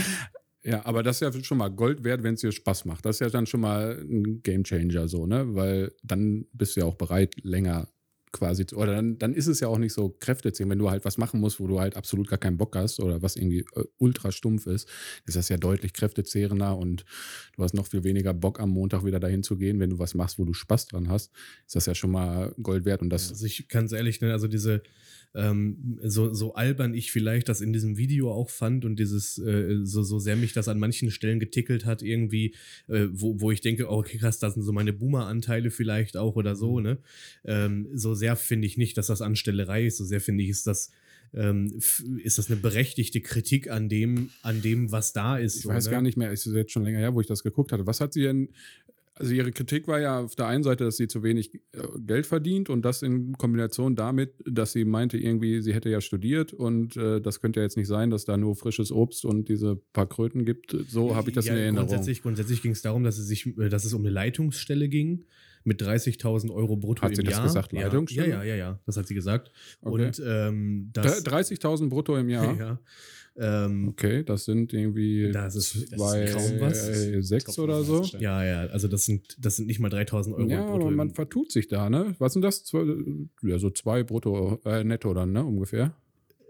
Ja, aber das ist ja schon mal Gold wert, wenn es dir Spaß macht. Das ist ja dann schon mal ein Gamechanger so, ne? Weil dann bist du ja auch bereit, länger quasi oder dann, dann ist es ja auch nicht so kräftezehrend, wenn du halt was machen musst, wo du halt absolut gar keinen Bock hast oder was irgendwie äh, ultra stumpf ist, ist das ja deutlich kräftezehrender und du hast noch viel weniger Bock am Montag wieder dahin zu gehen, wenn du was machst, wo du Spaß dran hast, ist das ja schon mal Gold wert und das Also ich ganz ehrlich, ne, also diese ähm, so, so albern ich vielleicht das in diesem Video auch fand und dieses äh, so, so sehr mich das an manchen Stellen getickelt hat irgendwie, äh, wo, wo ich denke, oh, okay, krass, das sind so meine Boomer-Anteile vielleicht auch oder so, ne? Ähm, so sehr finde ich nicht, dass das Anstellerei ist, so sehr finde ich, ist das ähm, ist das eine berechtigte Kritik an dem, an dem, was da ist. Ich so, weiß ne? gar nicht mehr, es ist jetzt schon länger her, wo ich das geguckt hatte. Was hat sie denn? Also ihre Kritik war ja auf der einen Seite, dass sie zu wenig äh, Geld verdient und das in Kombination damit, dass sie meinte, irgendwie, sie hätte ja studiert und äh, das könnte ja jetzt nicht sein, dass da nur frisches Obst und diese paar Kröten gibt. So habe ich das ja, in Erinnerung. Grundsätzlich, grundsätzlich ging es darum, dass es sich, äh, dass es um eine Leitungsstelle ging mit 30.000 Euro brutto Hat im sie das Jahr. gesagt, Ja, Leitungsstelle? Ja, ja, ja, ja, das hat sie gesagt. Okay. Und ähm, das, 30.000 brutto im Jahr. ja, ähm, Okay, das sind irgendwie Das ist- das zwei, ist kaum was. äh, sechs oder so. ja, ja, also das sind, das sind nicht mal 3.000 Euro Ja, brutto. aber man vertut sich da, ne? Was sind das? Zwei, ja, so zwei brutto, äh, netto dann, ne? Ungefähr.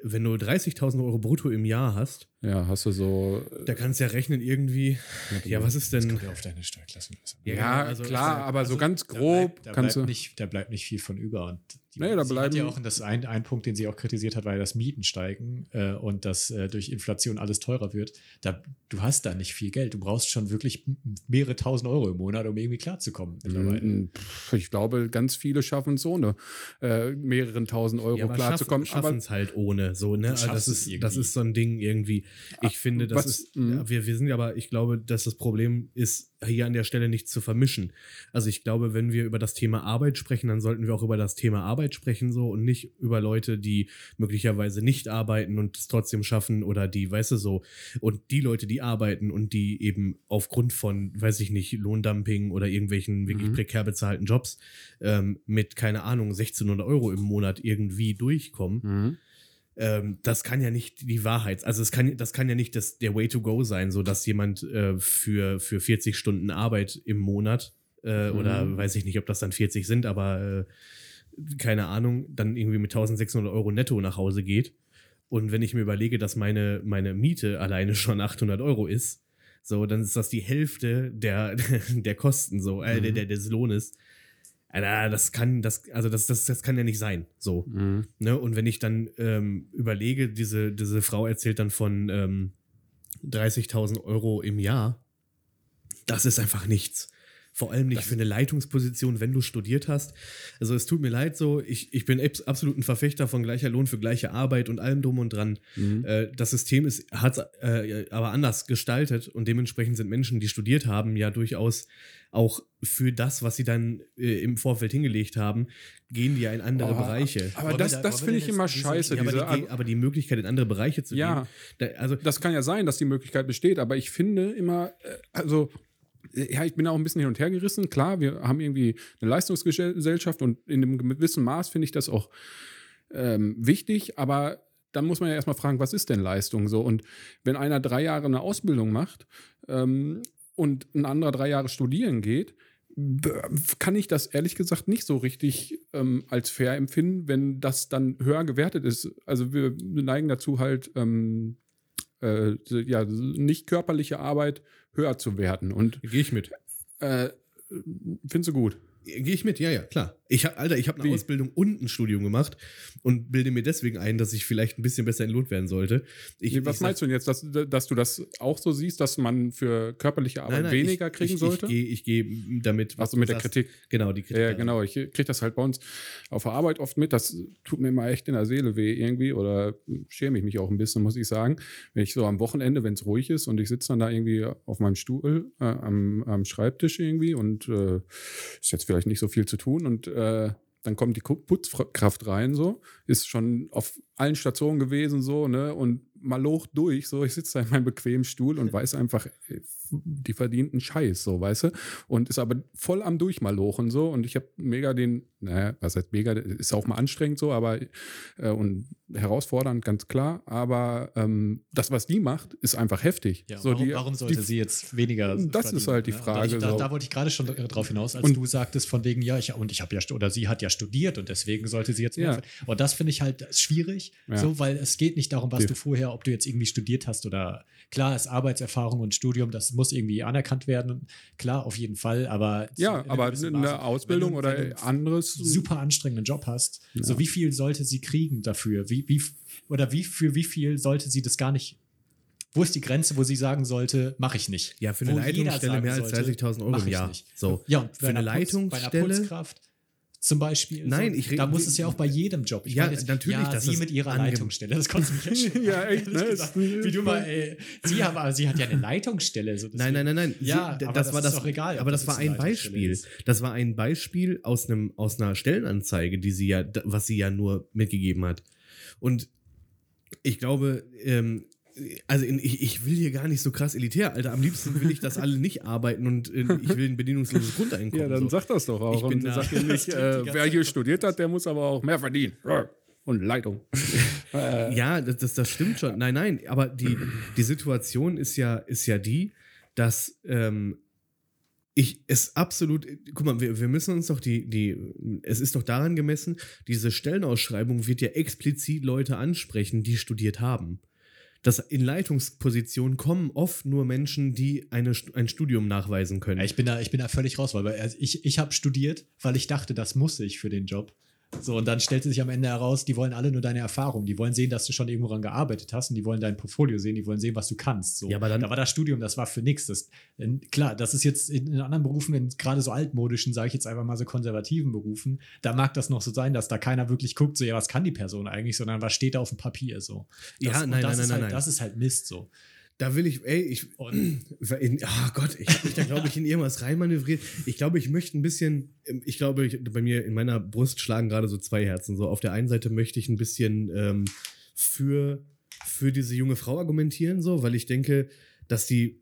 Wenn du 30.000 Euro brutto im Jahr hast, Ja, hast du so. da kannst du ja rechnen irgendwie, ja, was ist denn... ja auf deine Steuerklasse. Ja, Ja, also- klar, also- aber so ganz Da grob bleibt, da, kannst bleibt du. nicht, da bleibt nicht viel von über. Und die, Nee, da sie hat ja bleiben- auch das ein, ein Punkt, den sie auch kritisiert hat, war ja, dass Mieten steigen äh, und dass äh, durch Inflation alles teurer wird. Da, du hast da nicht viel Geld. Du brauchst schon wirklich mehrere tausend Euro im Monat, um irgendwie klarzukommen. Mm, Ich glaube, ganz viele schaffen es so eine äh, mehreren tausend Euro Ja, aber klarzukommen. schaffen Aber es halt ohne. So, ne? Also das, ist, das ist so ein Ding irgendwie. Ich finde, das was- ist. mhm. Ja, wir, wir sind aber, ich glaube, dass das Problem ist, hier an der Stelle nicht zu vermischen. Also ich glaube, wenn wir über das Thema Arbeit sprechen, dann sollten wir auch über das Thema Arbeit sprechen, so und nicht über Leute, die möglicherweise nicht arbeiten und es trotzdem schaffen oder die, weißt du, so. Und die Leute, die arbeiten und die eben aufgrund von, weiß ich nicht, Lohndumping oder irgendwelchen wirklich Mhm. prekär bezahlten Jobs ähm, mit, keine Ahnung, 1600 Euro im Monat irgendwie durchkommen Mhm. Ähm, das kann ja nicht die Wahrheit, also es kann, das kann ja nicht das, der Way to go sein, so dass jemand äh, für, für 40 Stunden Arbeit im Monat äh, Mhm. oder weiß ich nicht, ob das dann 40 sind, aber äh, keine Ahnung, dann irgendwie mit 1600 Euro netto nach Hause geht. Und wenn ich mir überlege, dass meine, meine Miete alleine schon 800 Euro ist, so, dann ist das die Hälfte der, der Kosten, so, äh, der, Mhm. der, des Lohnes. Alter, das kann, das, also das, das, das kann ja nicht sein, so. Mhm. Ne? Und wenn ich dann ähm, überlege, diese, diese Frau erzählt dann von ähm, 30.000 Euro im Jahr, das ist einfach nichts. Vor allem nicht für eine Leitungsposition, wenn du studiert hast. Also es tut mir leid so, ich, ich bin abs- absolut ein Verfechter von gleicher Lohn für gleiche Arbeit und allem drum und dran. Mhm. Äh, das System ist, hat äh, aber anders gestaltet und dementsprechend sind Menschen, die studiert haben, ja durchaus auch für das, was sie dann äh, im Vorfeld hingelegt haben, gehen die ja in andere Oh, Bereiche. Aber Wollen das, da- das finde ich immer scheiße. Ja, aber, die, aber die Möglichkeit, in andere Bereiche zu Ja. gehen. Da, also, Das kann ja sein, dass die Möglichkeit besteht, aber ich finde immer, äh, also, äh, ja, ich bin auch ein bisschen hin und her gerissen. Klar, wir haben irgendwie eine Leistungsgesellschaft und in einem gewissen Maß finde ich das auch ähm, wichtig, aber dann muss man ja erstmal fragen, was ist denn Leistung so? Und wenn einer drei Jahre eine Ausbildung macht ähm, und ein anderer drei Jahre studieren geht, kann ich das ehrlich gesagt nicht so richtig ähm, als fair empfinden, wenn das dann höher gewertet ist. Also wir neigen dazu halt ähm, äh, ja, nicht körperliche Arbeit höher zu werten. Und gehe ich mit. äh, findest du gut? Gehe ich mit, ja, ja, klar. Ich hab, Alter, ich habe eine Wie? Ausbildung und ein Studium gemacht und bilde mir deswegen ein, dass ich vielleicht ein bisschen besser entlohnt werden sollte. Ich, Nee, was ich meinst du denn jetzt, dass, dass du das auch so siehst, dass man für körperliche Arbeit Nein, nein, weniger ich, kriegen ich, sollte? Ich gehe geh damit. was Achso, mit der sagst. Kritik. Genau, die Kritik. Ja, da. genau. Ich kriege das halt bei uns auf der Arbeit oft mit. Das tut mir immer echt in der Seele weh irgendwie oder schäme ich mich auch ein bisschen, muss ich sagen. Wenn ich so am Wochenende, wenn es ruhig ist und ich sitze dann da irgendwie auf meinem Stuhl äh, am, am Schreibtisch irgendwie und äh, ist jetzt vielleicht nicht so viel zu tun und äh, dann kommt die Putzkraft rein, so, ist schon auf allen Stationen gewesen, so, ne? Und maloch durch, so, ich sitze da in meinem bequemen Stuhl und weiß einfach, ey, die verdienten Scheiß, so, weißt du? Und ist aber voll am Durchmalochen, so. Und ich habe mega den, naja, was heißt mega, ist auch mal anstrengend so, aber äh, und herausfordernd, ganz klar. Aber ähm, das, was die macht, ist einfach heftig. Ja, so, warum, die, warum sollte die, sie jetzt weniger Das ist halt die ne? Frage, Da, ich, da, so. da wollte ich gerade schon drauf hinaus, als Und- du sagtest von wegen, ja, ich, und ich habe ja, oder sie hat ja studiert und deswegen sollte sie jetzt mehr Ja. Und das finde ich halt schwierig, Ja. so, weil es geht nicht darum, was Die- du vorher, ob du jetzt irgendwie studiert hast oder klar ist Arbeitserfahrung und Studium, das muss irgendwie anerkannt werden. Klar, auf jeden Fall, aber ja, aber eine Maße. Ausbildung Wenn du- oder wenn du anderes. super anstrengenden Job hast, Ja. so wie viel sollte sie kriegen dafür? Wie, wie, oder wie, für wie viel sollte sie das gar nicht? Wo ist die Grenze, wo sie sagen sollte, mache ich nicht? Ja, für eine Wo Leitungsstelle mehr als sollte, 30.000 Euro im Jahr. So. Ja, und Für eine einer Putz- Bei einer Leitungsstelle? Putzkraft zum Beispiel. Nein, so, ich rede- Da muss es ja auch bei jedem Job. Ich Ja, meine jetzt, natürlich, Ja, dass sie mit ihrer Leitungsstelle. Das konnte mich echt schon Ja, echt, ne? Wie du mal, ey, sie, hat, aber sie hat ja eine Leitungsstelle. So Nein, nein, nein, nein. Ja, Sie- aber das das war ist das. doch egal, aber das das war ein Beispiel. Das war ein Beispiel aus einem aus einer Stellenanzeige, die sie ja, was sie ja nur mitgegeben hat. Und ich glaube, ähm, also in, ich, ich will hier gar nicht so krass elitär, Alter. Am liebsten will ich, dass alle nicht arbeiten und äh, ich will ein bedingungsloses Grundeinkommen. Ja, dann so. sag das doch auch. Ich bin und da- sag nicht, äh, wer hier studiert hat, der muss aber auch mehr verdienen. Und Leitung. Ja, das, das, das stimmt schon. Nein, nein, aber die, die Situation ist ja, ist ja die, dass ähm, ich es absolut, guck mal, wir, wir müssen uns doch die, die, es ist doch daran gemessen, diese Stellenausschreibung wird ja explizit Leute ansprechen, die studiert haben. Das in Leitungspositionen kommen oft nur Menschen, die eine, ein Studium nachweisen können. Ich bin da, ich bin da völlig raus, weil also ich, ich habe studiert, weil ich dachte, das muss ich für den Job. So, und dann stellte sich am Ende heraus, die wollen alle nur deine Erfahrung. Die wollen sehen, dass du schon irgendwo dran gearbeitet hast und die wollen dein Portfolio sehen, die wollen sehen, was du kannst. So. Ja, aber dann- da war das Studium, das war für nichts. Das, in- klar, das ist jetzt in, in anderen Berufen, in gerade so altmodischen, sage ich jetzt einfach mal so konservativen Berufen, da mag das noch so sein, dass da keiner wirklich guckt, so, ja, was kann die Person eigentlich, sondern was steht da auf dem Papier so. Das, Ja, nein, nein, nein, halt, nein. Das ist halt Mist so. Da will ich, ey, ich, Und in, oh Gott, ich habe mich da, glaube ich, in irgendwas reinmanövriert. Ich glaube, ich möchte ein bisschen, ich glaube, ich, bei mir in meiner Brust schlagen gerade so zwei Herzen. So, auf der einen Seite möchte ich ein bisschen ähm, für, für diese junge Frau argumentieren, so, weil ich denke, dass die,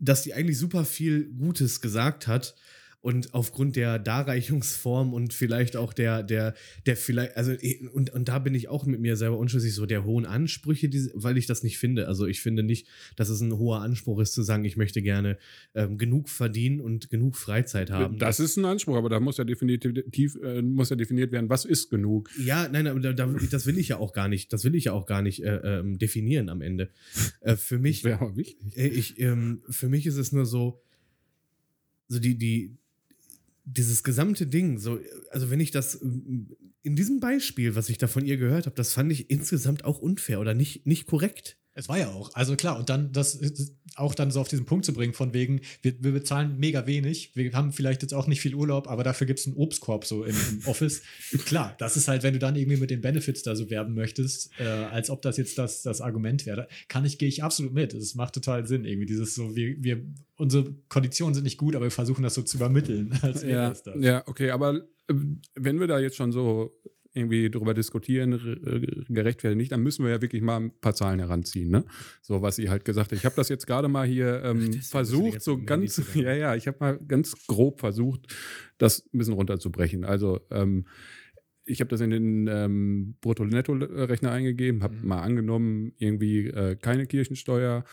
dass die eigentlich super viel Gutes gesagt hat. Und aufgrund der Darreichungsform und vielleicht auch der, der, der vielleicht, also, und, und da bin ich auch mit mir selber unschlüssig, so der hohen Ansprüche, die, weil ich das nicht finde. Also ich finde nicht, dass es ein hoher Anspruch ist, zu sagen, ich möchte gerne ähm, genug verdienen und genug Freizeit haben. Das ist ein Anspruch, aber da muss ja definitiv äh, muss ja definiert werden, was ist genug. Ja, nein, aber da, da, das will ich ja auch gar nicht, das will ich ja auch gar nicht äh, ähm, definieren am Ende. Äh, für mich, Wäre aber wichtig. äh, ich, ähm, für mich ist es nur so, so die, die, dieses gesamte Ding, so, also wenn ich das ähm, in diesem Beispiel, was ich da von ihr gehört habe, das fand ich insgesamt auch unfair oder nicht, nicht korrekt. Es war ja auch, also klar, und dann das das auch dann so auf diesen Punkt zu bringen, von wegen, wir, wir bezahlen mega wenig, wir haben vielleicht jetzt auch nicht viel Urlaub, aber dafür gibt es einen Obstkorb so im, im Office. klar, das ist halt, wenn du dann irgendwie mit den Benefits da so werben möchtest, äh, als ob das jetzt das, das Argument wäre, kann ich, gehe ich absolut mit. Es macht total Sinn, irgendwie dieses so, wir, wir, unsere Konditionen sind nicht gut, aber wir versuchen das so zu übermitteln. Als wäre Ja, ja, okay, aber äh, wenn wir da jetzt schon so irgendwie drüber diskutieren, gerechtfertigt nicht, dann müssen wir ja wirklich mal ein paar Zahlen heranziehen, ne? So, was sie halt gesagt hat. Ich habe das jetzt gerade mal hier ähm, die versucht, so ganz, ja, ja, ich habe mal ganz grob versucht, das ein bisschen runterzubrechen. Also, ähm, ich habe das in den ähm, Brutto-Netto-Rechner eingegeben, habe Mhm. mal angenommen, irgendwie äh, keine Kirchensteuer,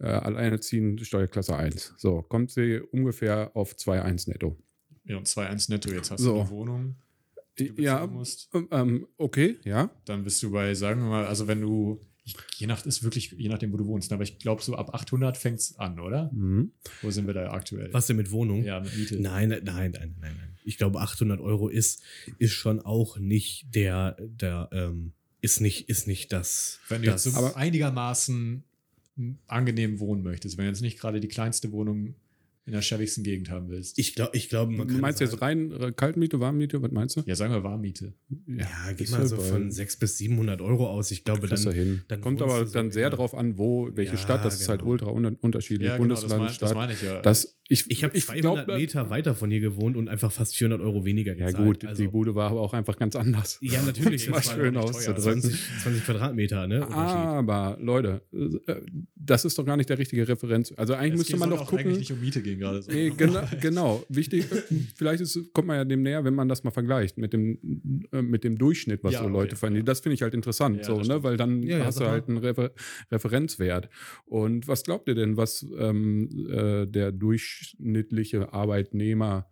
äh, alleinerziehend Steuerklasse 1. So, kommt sie ungefähr auf 2,1 netto. Ja, und 2,1 netto, jetzt hast So. du eine Wohnung, Ja, musst. ähm, okay, ja. dann bist du bei, sagen wir mal, also wenn du, ich, je nach, ist wirklich, je nachdem, wo du wohnst, aber ich glaube, so ab 800 fängt es an, oder? Mhm. Wo sind wir da aktuell? Was denn mit Wohnung? Ja, mit Miete. Nein, nein, nein, nein, nein, nein. Ich glaube, 800 Euro ist, ist schon auch nicht der, der, ähm, ist nicht, ist nicht das. Wenn du das jetzt so aber- einigermaßen angenehm wohnen möchtest, wenn du jetzt nicht gerade die kleinste Wohnung in der schäbigsten Gegend haben willst. ich glaube, ich glaube, man Du kann meinst sagen, jetzt rein äh, Kaltmiete, Warmmiete, was meinst du? ja, sagen wir Warmmiete. ja, geht ist mal so bei- von 600 bis 700 Euro aus. Ich glaube, du dann, hin. dann Kommt aber du so dann sehr in- drauf an, wo, welche Ja, Stadt, das ist halt genau. ultra un unterschiedlich. Ja, genau, das, Bundesland, mein, das Stadt. meine ich ja. Das, ich, Ich habe ich 200 glaub, Meter weiter von hier gewohnt und einfach fast 400 Euro weniger Ja gezahlt. gut, also, die Bude war aber auch einfach ganz anders. Ja, natürlich. Das war schön auszudrücken. 20, 20 Quadratmeter, ne? Aber Leute, äh, das ist doch gar nicht der richtige Referenz. Also eigentlich Es müsste man doch gucken. eigentlich nicht um Miete gehen gerade. So. Nee, genau, genau. Wichtig, vielleicht ist, kommt man ja dem näher, wenn man das mal vergleicht mit dem, äh, mit dem Durchschnitt, was Ja, so Leute jeden verdienen. Das finde ich halt interessant, Ja, so, ne? weil dann Ja, ja, hast du halt einen Refer Referenzwert. Und was glaubt ihr denn, was ähm, äh, der durchschnittliche Arbeitnehmer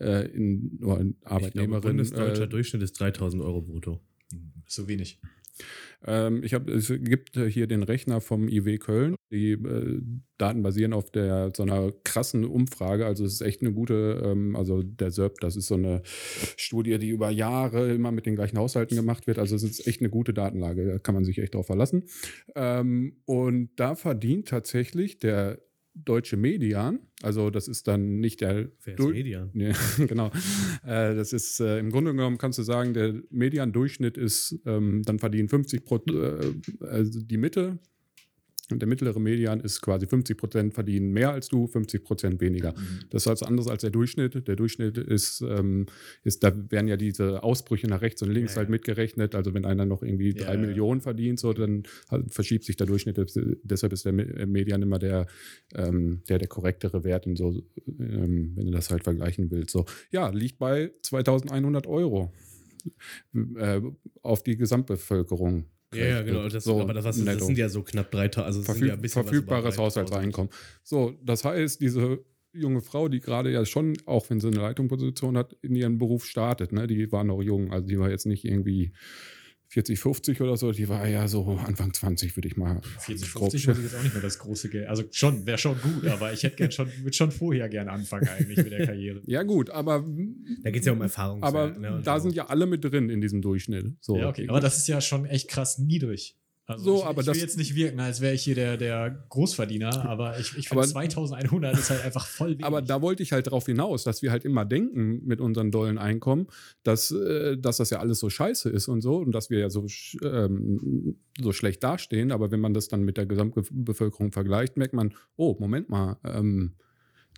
äh, in, oder Ich glaube, Arbeitnehmerin bundesdeutscher äh, Durchschnitt ist 3000 Euro brutto. So wenig. Ähm, ich habe, es gibt hier den Rechner vom IW Köln. Die äh, Daten basieren auf der so einer krassen Umfrage. Also es ist echt eine gute, ähm, also der SERP, das ist so eine Studie, die über Jahre immer mit den gleichen Haushalten gemacht wird. Also es ist echt eine gute Datenlage. Da kann man sich echt drauf verlassen. Ähm, und da verdient tatsächlich der deutsche Median, also das ist dann nicht der Wer ist Median? ja, genau. Äh, das ist äh, im Grunde genommen kannst du sagen, der Median-Durchschnitt ist, ähm, dann verdienen 50 Prozent, äh, also die Mitte. Und der mittlere Median ist quasi 50 Prozent verdienen mehr als du, 50 Prozent weniger. Das ist also anders als der Durchschnitt. Der Durchschnitt ist, ähm, ist, da werden ja diese Ausbrüche nach rechts und links Ja, halt ja. mitgerechnet. Also wenn einer noch irgendwie Ja, drei. Millionen verdient, so, dann halt verschiebt sich der Durchschnitt. Deshalb ist der Me- Median immer der, ähm, der, der korrektere Wert, in so, ähm, wenn du das halt vergleichen willst. So, ja, liegt bei 2100 Euro äh, auf die Gesamtbevölkerung. Ja, ja, genau. Das, So, aber das, was, das sind ja so knapp 3000. Also Verfüg ja verfügbares über 3000. Haushaltseinkommen. So, das heißt, diese junge Frau, die gerade ja schon, auch wenn sie eine Leitungsposition hat, in ihren Beruf startet, ne? die war noch jung, also die war jetzt nicht irgendwie 40, 50 oder so, die war ja so Anfang 20, würde ich mal 40, grob 50 muss schätzen. ich jetzt auch nicht mehr das große Geld. Also schon, wäre schon gut, aber ich hätte gern schon, würde schon vorher gerne anfangen eigentlich mit der Karriere. Ja, gut, aber, Da geht es ja um Erfahrung. aber ne, da so. sind ja alle mit drin in diesem Durchschnitt. So. Ja, okay. Aber das ist ja schon echt krass niedrig. Also So, ich, aber ich will jetzt nicht wirken, als wäre ich hier der, der Großverdiener, aber ich, ich finde Aber- 2100 ist halt einfach voll wenig. Aber da wollte ich halt drauf hinaus, dass wir halt immer denken mit unseren dollen Einkommen, dass, äh, dass das ja alles so scheiße ist und so und dass wir ja so, ähm, so schlecht dastehen. Aber wenn man das dann mit der Gesamtbevölkerung vergleicht, merkt man, oh, Moment mal, ähm,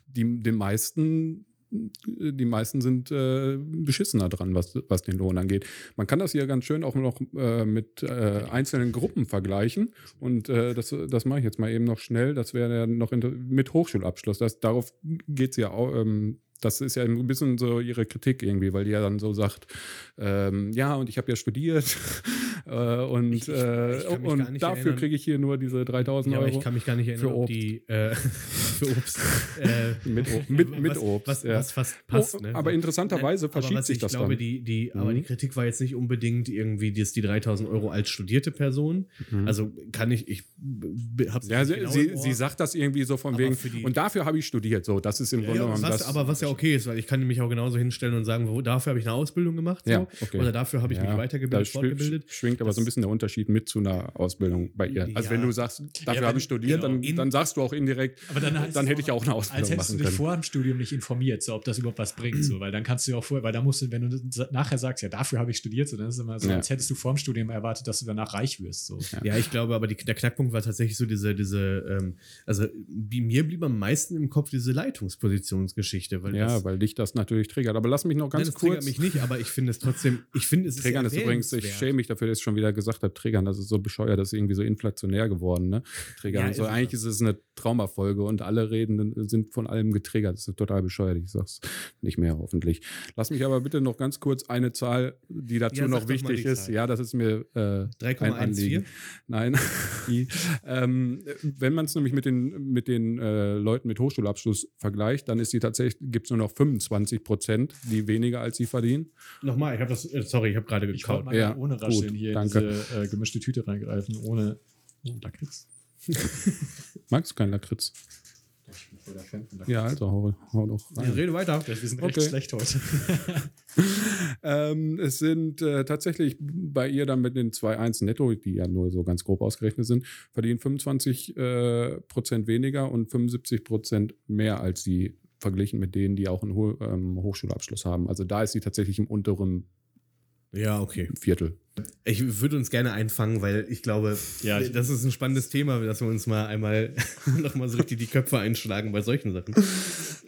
die, den meisten die meisten sind äh, beschissener dran, was, was den Lohn angeht. Man kann das hier ganz schön auch noch äh, mit äh, einzelnen Gruppen vergleichen. Und äh, das, das mache ich jetzt mal eben noch schnell. Das wäre ja noch in, mit Hochschulabschluss. Das, darauf geht es ja auch. Ähm, das ist ja ein bisschen so ihre Kritik irgendwie, weil die ja dann so sagt, ähm, ja, und ich habe ja studiert äh, und, Ich- ich- äh, ich gar und dafür kriege ich hier nur diese 3000 Ja, Euro. ich kann mich gar nicht erinnern, ob die äh, für Obst. Äh, Mit O- mit- mit was, Obst, Was, ja. was fast passt. Oh, ne? aber interessanterweise Aber verschiebt was sich ich das glaube, dann. die, die, aber Mhm. die Kritik war jetzt nicht unbedingt irgendwie dass die 3000 Euro als studierte Person. Mhm. Also kann ich, ich hab's Ja, genau sie, sie sagt das irgendwie so von Aber wegen. für die- Und dafür habe ich studiert. So, das ist im Grunde ja, genommen was, das. aber was ja okay ist, weil ich kann mich auch genauso hinstellen und sagen, wo, dafür habe ich eine Ausbildung gemacht. So, Ja, okay. Oder dafür habe ich mich weitergebildet, fortgebildet. schwingt aber so ein Das- bisschen der Unterschied mit zu einer Ausbildung bei ihr. Also Ja. wenn du sagst, dafür habe ich studiert, genau. dann, In- dann sagst du auch indirekt, Aber dann, dann es hätte ich auch eine Ausbildung Als hättest du dich können. vor dem Studium nicht informiert, so, ob das überhaupt was bringt. So, weil dann kannst du ja auch vorher, weil da musst du, wenn du nachher sagst, ja, dafür habe ich studiert, so, dann ist es immer so, Ja. als hättest du vor dem Studium erwartet, dass du danach reich wirst. So. Ja, ich glaube, aber die, der Knackpunkt war tatsächlich so diese, diese, ähm, also wie, mir blieb am meisten im Kopf diese Leitungspositionsgeschichte. Weil Ja, das, weil dich das natürlich triggert. Aber lass mich noch nein, ganz das triggert kurz. mich nicht, aber ich finde es trotzdem, ich finde es Triggern ist übrigens, ich schäme mich dafür, dass ich schon wieder gesagt habe, Triggern, das ist so bescheuert, das ist irgendwie so inflationär geworden, ne? Triggern. Ja, so, eigentlich ist es eine Traumafolge und alle Redenden sind von allem getriggert. Das ist total bescheuert. Ich sag's nicht mehr, hoffentlich. Lass mich aber bitte noch ganz kurz eine Zahl, die dazu Ja, noch wichtig ist. Zahl. Ja, das ist mir äh, ein 3,14? Anliegen. Nein. ähm, wenn man es nämlich mit den, mit den äh, Leuten mit Hochschulabschluss vergleicht, dann ist die tatsächlich, gibt es nur noch 25 Prozent, die weniger als sie verdienen. Nochmal, ich habe das, äh, sorry, ich habe gerade Ich wollte gekaut. mal Ja, ohne Rascheln gut, hier danke. in diese äh, gemischte Tüte reingreifen, ohne. Oh, Lakritz. Magst du keinen Lakritz? Ich bin voll der Fan von Lakritz. Ja, also hau, hau doch Ja, rein. rede weiter. Wir sind Okay. recht schlecht heute. ähm, es sind äh, tatsächlich bei ihr dann mit den 2,1 netto, die ja nur so ganz grob ausgerechnet sind, verdienen 25 äh, Prozent weniger und 75 Prozent mehr als sie verglichen mit denen, die auch einen Ho ähm, Hochschulabschluss haben. Also da ist sie tatsächlich im unteren Ja, okay. Viertel. Ich würde uns gerne einfangen, weil ich glaube, Ja, ich- das ist ein spannendes Thema, dass wir uns mal einmal nochmal so richtig die Köpfe einschlagen bei solchen Sachen.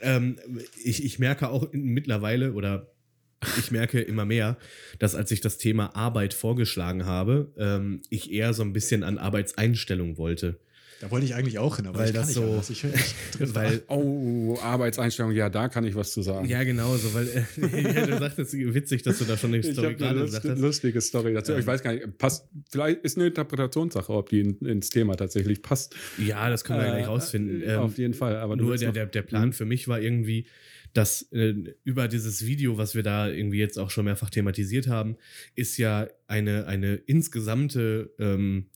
ähm, ich, ich merke auch mittlerweile oder ich merke immer mehr, dass als ich das Thema Arbeit vorgeschlagen habe, ähm, ich eher so ein bisschen an Arbeitseinstellung wollte. Da wollte ich eigentlich auch hin, aber Weil ich kann das nicht so-. Ich, ich, ich, Weil Oh, Arbeitseinstellung, ja, da kann ich was zu sagen. Ja, genau, so, weil äh, ja, du sagtest, witzig, dass du da schon eine Ich Story eine gerade lust, gesagt hast. lustige Story dazu. Ich weiß gar nicht, passt, vielleicht ist eine Interpretationssache, ob die in, ins Thema tatsächlich passt. Ja, das können wir ja gleich Äh, rausfinden. äh, auf jeden Fall, aber nur der, der, der Plan für mich war irgendwie, dass äh, über dieses Video, was wir da irgendwie jetzt auch schon mehrfach thematisiert haben, ist ja eine, eine insgesamte ähm,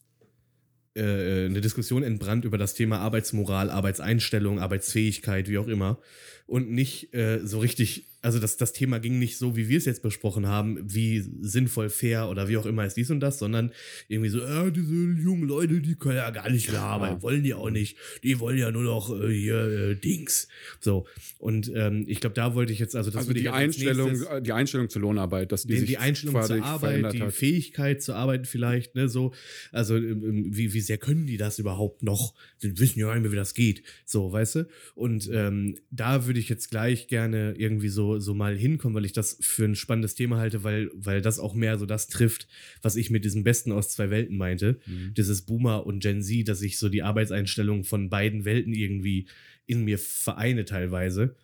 äh, eine Diskussion entbrannt über das Thema Arbeitsmoral, Arbeitseinstellung, Arbeitsfähigkeit, wie auch immer. Und nicht äh, so richtig, also das, das Thema ging nicht so, wie wir es jetzt besprochen haben, wie sinnvoll, fair oder wie auch immer ist dies und das, sondern irgendwie so, äh, diese jungen Leute, die können ja gar nicht mehr arbeiten, Ja. wollen die auch nicht. Die wollen ja nur noch äh, hier äh, Dings. So. Und ähm, ich glaube, da wollte ich jetzt, also das also die Einstellung, nächstes- äh, die Einstellung zur Lohnarbeit, dass die die, sich die Einstellung zur Arbeit, die hat. Fähigkeit zu arbeiten vielleicht, ne, so, also ähm, wie, wie sehr können die das überhaupt noch? Die wissen ja gar nicht mehr, wie das geht, so, weißt du? Und ähm, da würde ich jetzt gleich gerne irgendwie so, so mal hinkommen, weil ich das für ein spannendes Thema halte, weil, weil das auch mehr so das trifft, was ich mit diesem Besten aus zwei Welten meinte, Mhm. dieses Boomer und Gen Z, dass ich so die Arbeitseinstellung von beiden Welten irgendwie in mir vereine teilweise.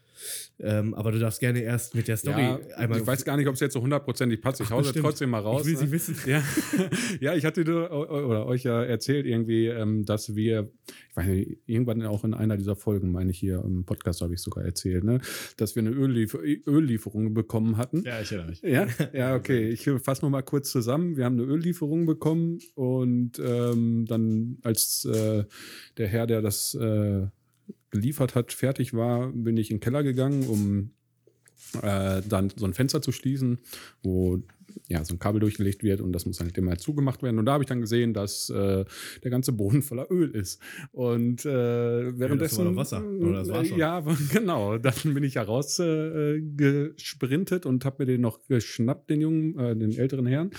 Ähm, aber du darfst gerne erst mit der Story ja, einmal ich weiß gar nicht, ob es jetzt so hundertprozentig passt. Ich hau es bestimmt. trotzdem mal raus. Ich will sie ne? wissen. Ja, ja, ich hatte dir, oder euch ja erzählt irgendwie, ähm, dass wir, ich weiß nicht, irgendwann auch in einer dieser Folgen, meine ich hier im Podcast, habe ich sogar erzählt, ne, dass wir eine Ölliefer Öllieferung bekommen hatten. ja, ich erinnere mich. Ja, ja, okay. Ich fasse noch mal kurz zusammen. Wir haben eine Öllieferung bekommen und ähm, dann, als äh, der Herr, der das äh, geliefert hat, fertig war, bin ich in den Keller gegangen, um äh, dann so ein Fenster zu schließen, wo ja, so ein Kabel durchgelegt wird und das muss halt immer zugemacht werden. Und da habe ich dann gesehen, dass äh, der ganze Boden voller Öl ist. Und äh, währenddessen. doch Wasser, oder das war schon. Ja, genau. Dann bin ich ja raus äh, und habe mir den noch geschnappt, den jungen, äh, den älteren Herrn.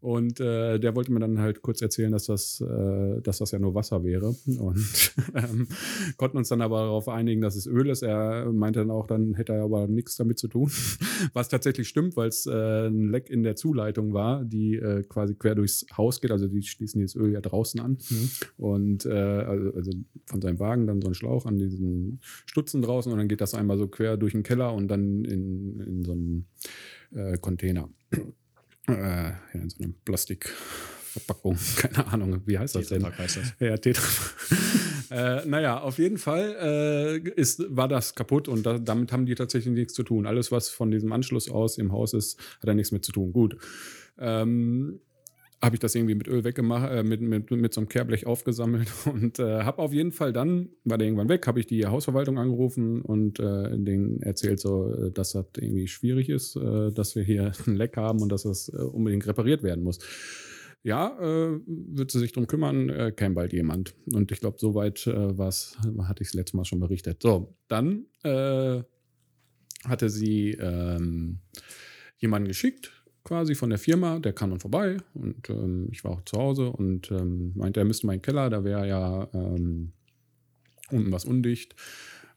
Und äh, der wollte mir dann halt kurz erzählen, dass das, äh, dass das ja nur Wasser wäre. Und ähm, konnten uns dann aber darauf einigen, dass es Öl ist. Er meinte dann auch, dann hätte er aber nichts damit zu tun. Was tatsächlich stimmt, weil es äh, ein Leck in der Zuleitung war, die äh, quasi quer durchs Haus geht. Also die schließen dieses Öl ja draußen an. Und äh, also, also von seinem Wagen dann so ein Schlauch an diesen Stutzen draußen und dann geht das einmal so quer durch den Keller und dann in, in so einen äh, Container. äh, ja, in so eine Plastikverpackung. Keine Ahnung, wie heißt das denn? Tetrapack heißt das. Ja, Tetra. Äh, naja, auf jeden Fall äh, ist, war das kaputt und da, damit haben die tatsächlich nichts zu tun. Alles, was von diesem Anschluss aus im Haus ist, hat da nichts mit zu tun. Gut. Ähm, habe ich das irgendwie mit Öl weggemacht, äh, mit, mit, mit so einem Kehrblech aufgesammelt und äh, habe auf jeden Fall dann, war der irgendwann weg, habe ich die Hausverwaltung angerufen und äh, denen erzählt, so, äh, dass das irgendwie schwierig ist, äh, dass wir hier ein Leck haben und dass das äh, unbedingt repariert werden muss. Ja, äh, wird sie sich drum kümmern, äh, käme bald jemand. Und ich glaube, soweit äh, was hatte ich das letzte Mal schon berichtet. So, dann äh, hatte sie ähm, jemanden geschickt, quasi von der Firma, der kam dann vorbei und ähm, ich war auch zu Hause und ähm, meinte, er müsste meinen Keller, da wäre ja ähm, unten was undicht.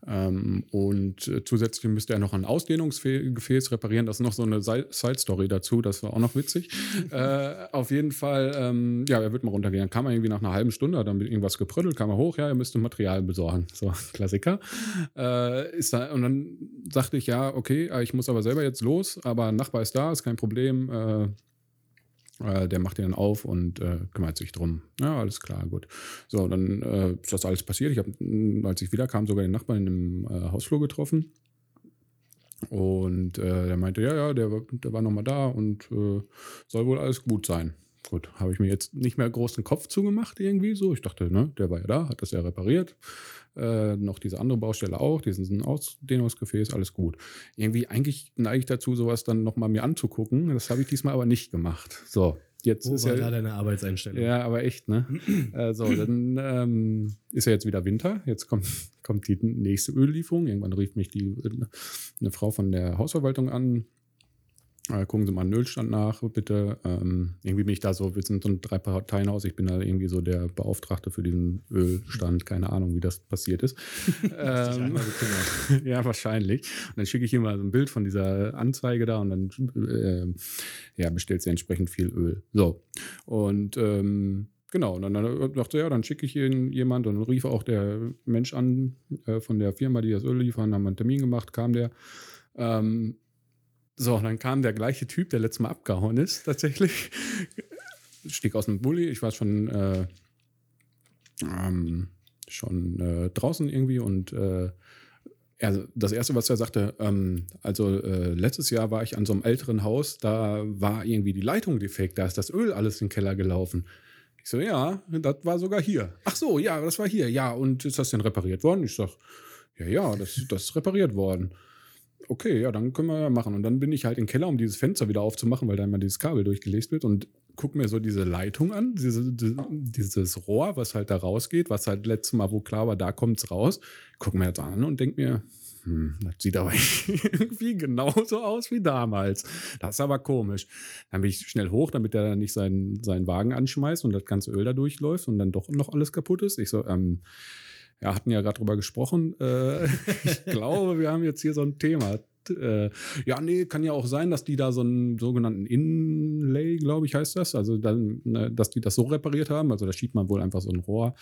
Ähm, und äh, zusätzlich müsste er noch ein Ausdehnungsgefäß reparieren. Das ist noch so eine Si- Side-Story dazu, das war auch noch witzig. äh, auf jeden Fall, ähm, ja, er wird mal runtergehen. Dann kam er irgendwie nach einer halben Stunde, hat dann mit irgendwas geprüttelt, kam er hoch, ja, er müsste Material besorgen. So, Klassiker. Äh, ist da, und dann sagte ich, ja, okay, ich muss aber selber jetzt los, aber ein Nachbar ist da, ist kein Problem. Äh, äh, der macht ihn dann auf und äh, kümmert sich drum. Ja, alles klar, gut. So, dann äh, ist das alles passiert. Ich habe, als ich wiederkam, sogar den Nachbarn im äh, Hausflur getroffen. Und äh, der meinte, ja, ja, der, war- der war nochmal da und äh, soll wohl alles gut sein. Gut, habe ich mir jetzt nicht mehr groß den Kopf zugemacht irgendwie so. Ich dachte, ne, der war ja da, hat das ja repariert. Äh, noch diese andere Baustelle auch, diesen Ausdehnungsgefäß, alles gut. Irgendwie eigentlich neige ich dazu, sowas dann nochmal mir anzugucken. Das habe ich diesmal aber nicht gemacht. So, jetzt Wo ist war ja, da deine Arbeitseinstellung? ja, aber echt, ne? äh, so, dann ähm, ist ja jetzt wieder Winter. Jetzt kommt, kommt die nächste Öllieferung. Irgendwann rief mich die, eine Frau von der Hausverwaltung an. Äh, gucken Sie mal einen Ölstand nach, bitte. Ähm, irgendwie bin ich da so, wir sind so ein drei Parteien aus. Ich bin da irgendwie so der Beauftragte für diesen Ölstand. Keine Ahnung, wie das passiert ist. ähm, ja, wahrscheinlich. Und dann schicke ich ihm mal so ein Bild von dieser Anzeige da und dann äh, ja, bestellt sie entsprechend viel Öl. So. Und ähm, Genau, und dann dachte er, ja, dann schicke ich ihn jemand und dann rief auch der Mensch an äh, von der Firma, die das Öl liefern, haben wir einen Termin gemacht, kam der. Ähm, so, dann kam der gleiche Typ, der letztes Mal abgehauen ist, tatsächlich. Stieg aus dem Bulli, ich war schon, äh, ähm, schon äh, draußen irgendwie und äh, er, das erste, was er sagte, ähm, also äh, letztes Jahr war ich an so einem älteren Haus, da war irgendwie die Leitung defekt, da ist das Öl alles in den Keller gelaufen. Ich so, ja, das war sogar hier. Ach so, ja, das war hier. Ja, und ist das denn repariert worden? Ich sag, ja, ja, das, das ist repariert worden. Okay, ja, dann können wir ja machen. Und dann bin ich halt im Keller, um dieses Fenster wieder aufzumachen, weil da immer dieses Kabel durchgelegt wird und guck mir so diese Leitung an, diese, dieses Rohr, was halt da rausgeht, was halt letztes Mal, wo klar war, da kommt es raus. Guck mir das an und denk mir, hm, das sieht aber irgendwie genauso aus wie damals. Das ist aber komisch. Dann bin ich schnell hoch, damit er nicht seinen, seinen Wagen anschmeißt und das ganze Öl da durchläuft und dann doch noch alles kaputt ist. Ich so, ähm, ja, hatten ja gerade drüber gesprochen. Äh, ich glaube, wir haben jetzt hier so ein Thema. Äh, ja, nee, kann ja auch sein, dass die da so einen sogenannten Inlay, glaube ich, heißt das. Also, dann, ne, dass die das so repariert haben. Also, da schiebt man wohl einfach so ein Rohr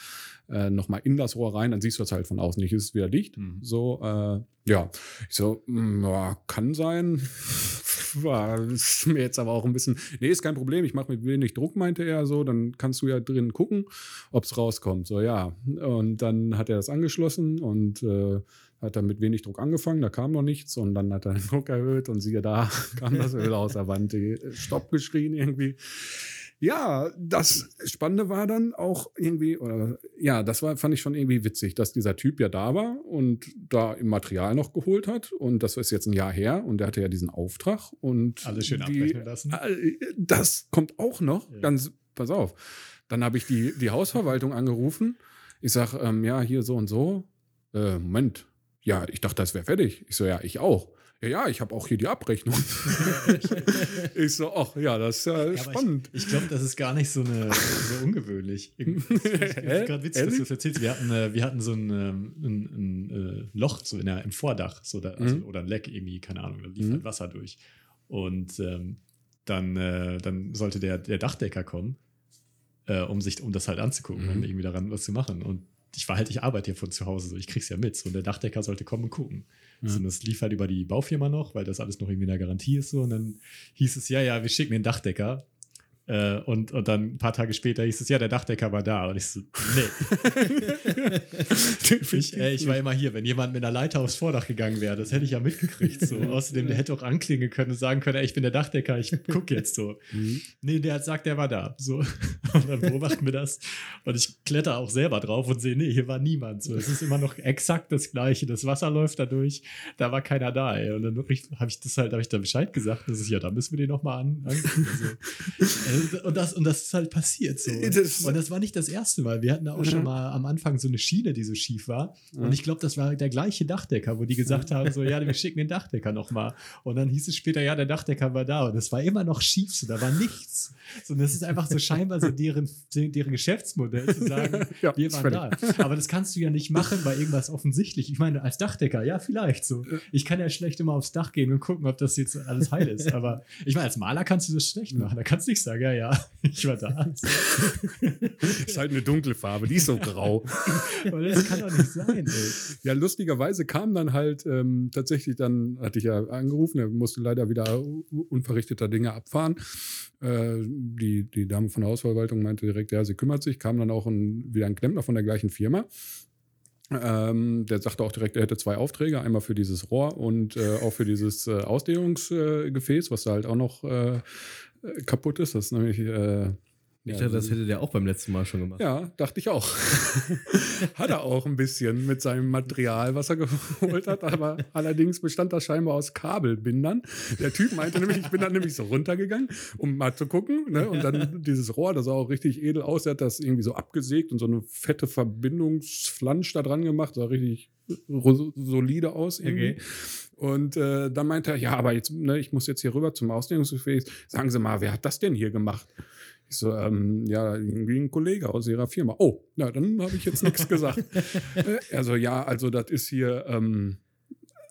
äh, nochmal in das Rohr rein, dann siehst du das halt von außen nicht, ist es wieder dicht. Mhm. So, äh, ja. Ich so, mh, hm, kann sein. Ist mir jetzt aber auch ein bisschen. Nee, ist kein Problem, ich mache mit wenig Druck, meinte er so. Dann kannst du ja drin gucken, ob es rauskommt. So, ja. Und dann hat er das angeschlossen und äh, hat er mit wenig Druck angefangen, da kam noch nichts und dann hat er den Druck erhöht und siehe da, kam das Öl aus der Wand, Stopp geschrien irgendwie. Ja, das Spannende war dann auch irgendwie, oder ja, das war, fand ich schon irgendwie witzig, dass dieser Typ ja da war und da im Material noch geholt hat. Und das ist jetzt ein Jahr her und der hatte ja diesen Auftrag und. Alles schön die, abrechnen lassen. Äh, das kommt auch noch. Ja. Ganz, pass auf. Dann habe ich die, die Hausverwaltung angerufen. Ich sage, ähm, ja, hier so und so. Äh, Moment. Ja, ich dachte, das wäre fertig. Ich so, ja, ich auch ja, ja, ich habe auch hier die Abrechnung. ich so, ach ja, das ist ja, ja spannend. Ich, ich glaube, das ist gar nicht so, eine, so ungewöhnlich. Ich, gerade witzig, dass du das erzählst. Wir hatten, äh, wir hatten so ein, ähm, ein, ein, ein, äh, Loch so in der, im Vordach so da, also, mhm. oder ein Leck irgendwie, keine Ahnung, da lief mhm. halt Wasser durch. Und ähm, dann, äh, dann sollte der, der Dachdecker kommen, äh, um sich, um das halt anzugucken mhm. und irgendwie daran was zu machen. Und ich war halt, ich arbeite hier von zu Hause, so ich krieg's ja mit. So, und der Dachdecker sollte kommen und gucken. Ja. So, und das lief halt über die Baufirma noch, weil das alles noch irgendwie in der Garantie ist. So. Und dann hieß es, ja, ja, wir schicken den Dachdecker. Äh, und, und dann ein paar Tage später hieß es, ja, der Dachdecker war da. Und ich so, nee. ich, äh, ich war immer hier, wenn jemand mit einer Leiter aufs Vordach gegangen wäre, das hätte ich ja mitgekriegt. So. Außerdem, der hätte auch anklingen können und sagen können, ey, ich bin der Dachdecker, ich gucke jetzt so. Mhm. Nee, der hat sagt, der war da. So. Und dann beobachten wir das. Und ich kletter auch selber drauf und sehe, nee, hier war niemand. So. Es ist immer noch exakt das Gleiche. Das Wasser läuft da durch, da war keiner da. Ey. Und dann habe ich das halt, habe ich da Bescheid gesagt. Das ist ja, da müssen wir den nochmal an. Angucken. Also, und, das, und das ist halt passiert so. Das und das war nicht das erste Mal. Wir hatten da auch schon mal am Anfang so eine Schiene, die so schief war. Und ich glaube, das war der gleiche Dachdecker, wo die gesagt haben: so, ja, wir schicken den Dachdecker nochmal. Und dann hieß es später, ja, der Dachdecker war da. Und das war immer noch schief, so, da war nichts. So, und das ist einfach so scheinbar so deren, deren Geschäftsmodell zu sagen, ja, wir waren da. Aber das kannst du ja nicht machen bei irgendwas offensichtlich. Ich meine, als Dachdecker, ja, vielleicht so. Ich kann ja schlecht immer aufs Dach gehen und gucken, ob das jetzt alles heil ist. Aber ich meine, als Maler kannst du das schlecht machen. Da kannst du nicht sagen, ja, ja, ich war da. ist halt eine dunkle Farbe, die ist so grau. Aber das kann doch nicht sein. Ey. Ja, lustigerweise kam dann halt ähm, tatsächlich, dann hatte ich ja angerufen, er musste leider wieder unverrichteter Dinge abfahren. Äh, die, die Dame von der Hausverwaltung meinte direkt, ja, sie kümmert sich, kam dann auch ein, wieder ein Klempner von der gleichen Firma. Ähm, der sagte auch direkt, er hätte zwei Aufträge, einmal für dieses Rohr und äh, auch für dieses äh, Ausdehnungsgefäß, was da halt auch noch äh, äh, kaputt ist. Das nämlich äh, Ich Ja, dachte, das hätte der auch beim letzten Mal schon gemacht. Ja, dachte ich auch. hat er auch ein bisschen mit seinem Material, was er geholt hat, aber allerdings bestand das scheinbar aus Kabelbindern. Der Typ meinte nämlich, ich bin dann nämlich so runtergegangen, um mal zu gucken, ne? und dann dieses Rohr, das sah auch richtig edel aus, der hat das irgendwie so abgesägt und so eine fette Verbindungsflansch da dran gemacht, sah richtig ro- solide aus irgendwie. Okay. Und äh, dann meinte er, ja, aber jetzt, ne, ich muss jetzt hier rüber zum Ausdehnungsgefäß. Sagen Sie mal, wer hat das denn hier gemacht? Ich so, ähm, ja, irgendwie ein Kollege aus Ihrer Firma. Oh, na, dann habe ich jetzt nichts gesagt. Also, ja, also das ist hier, ähm,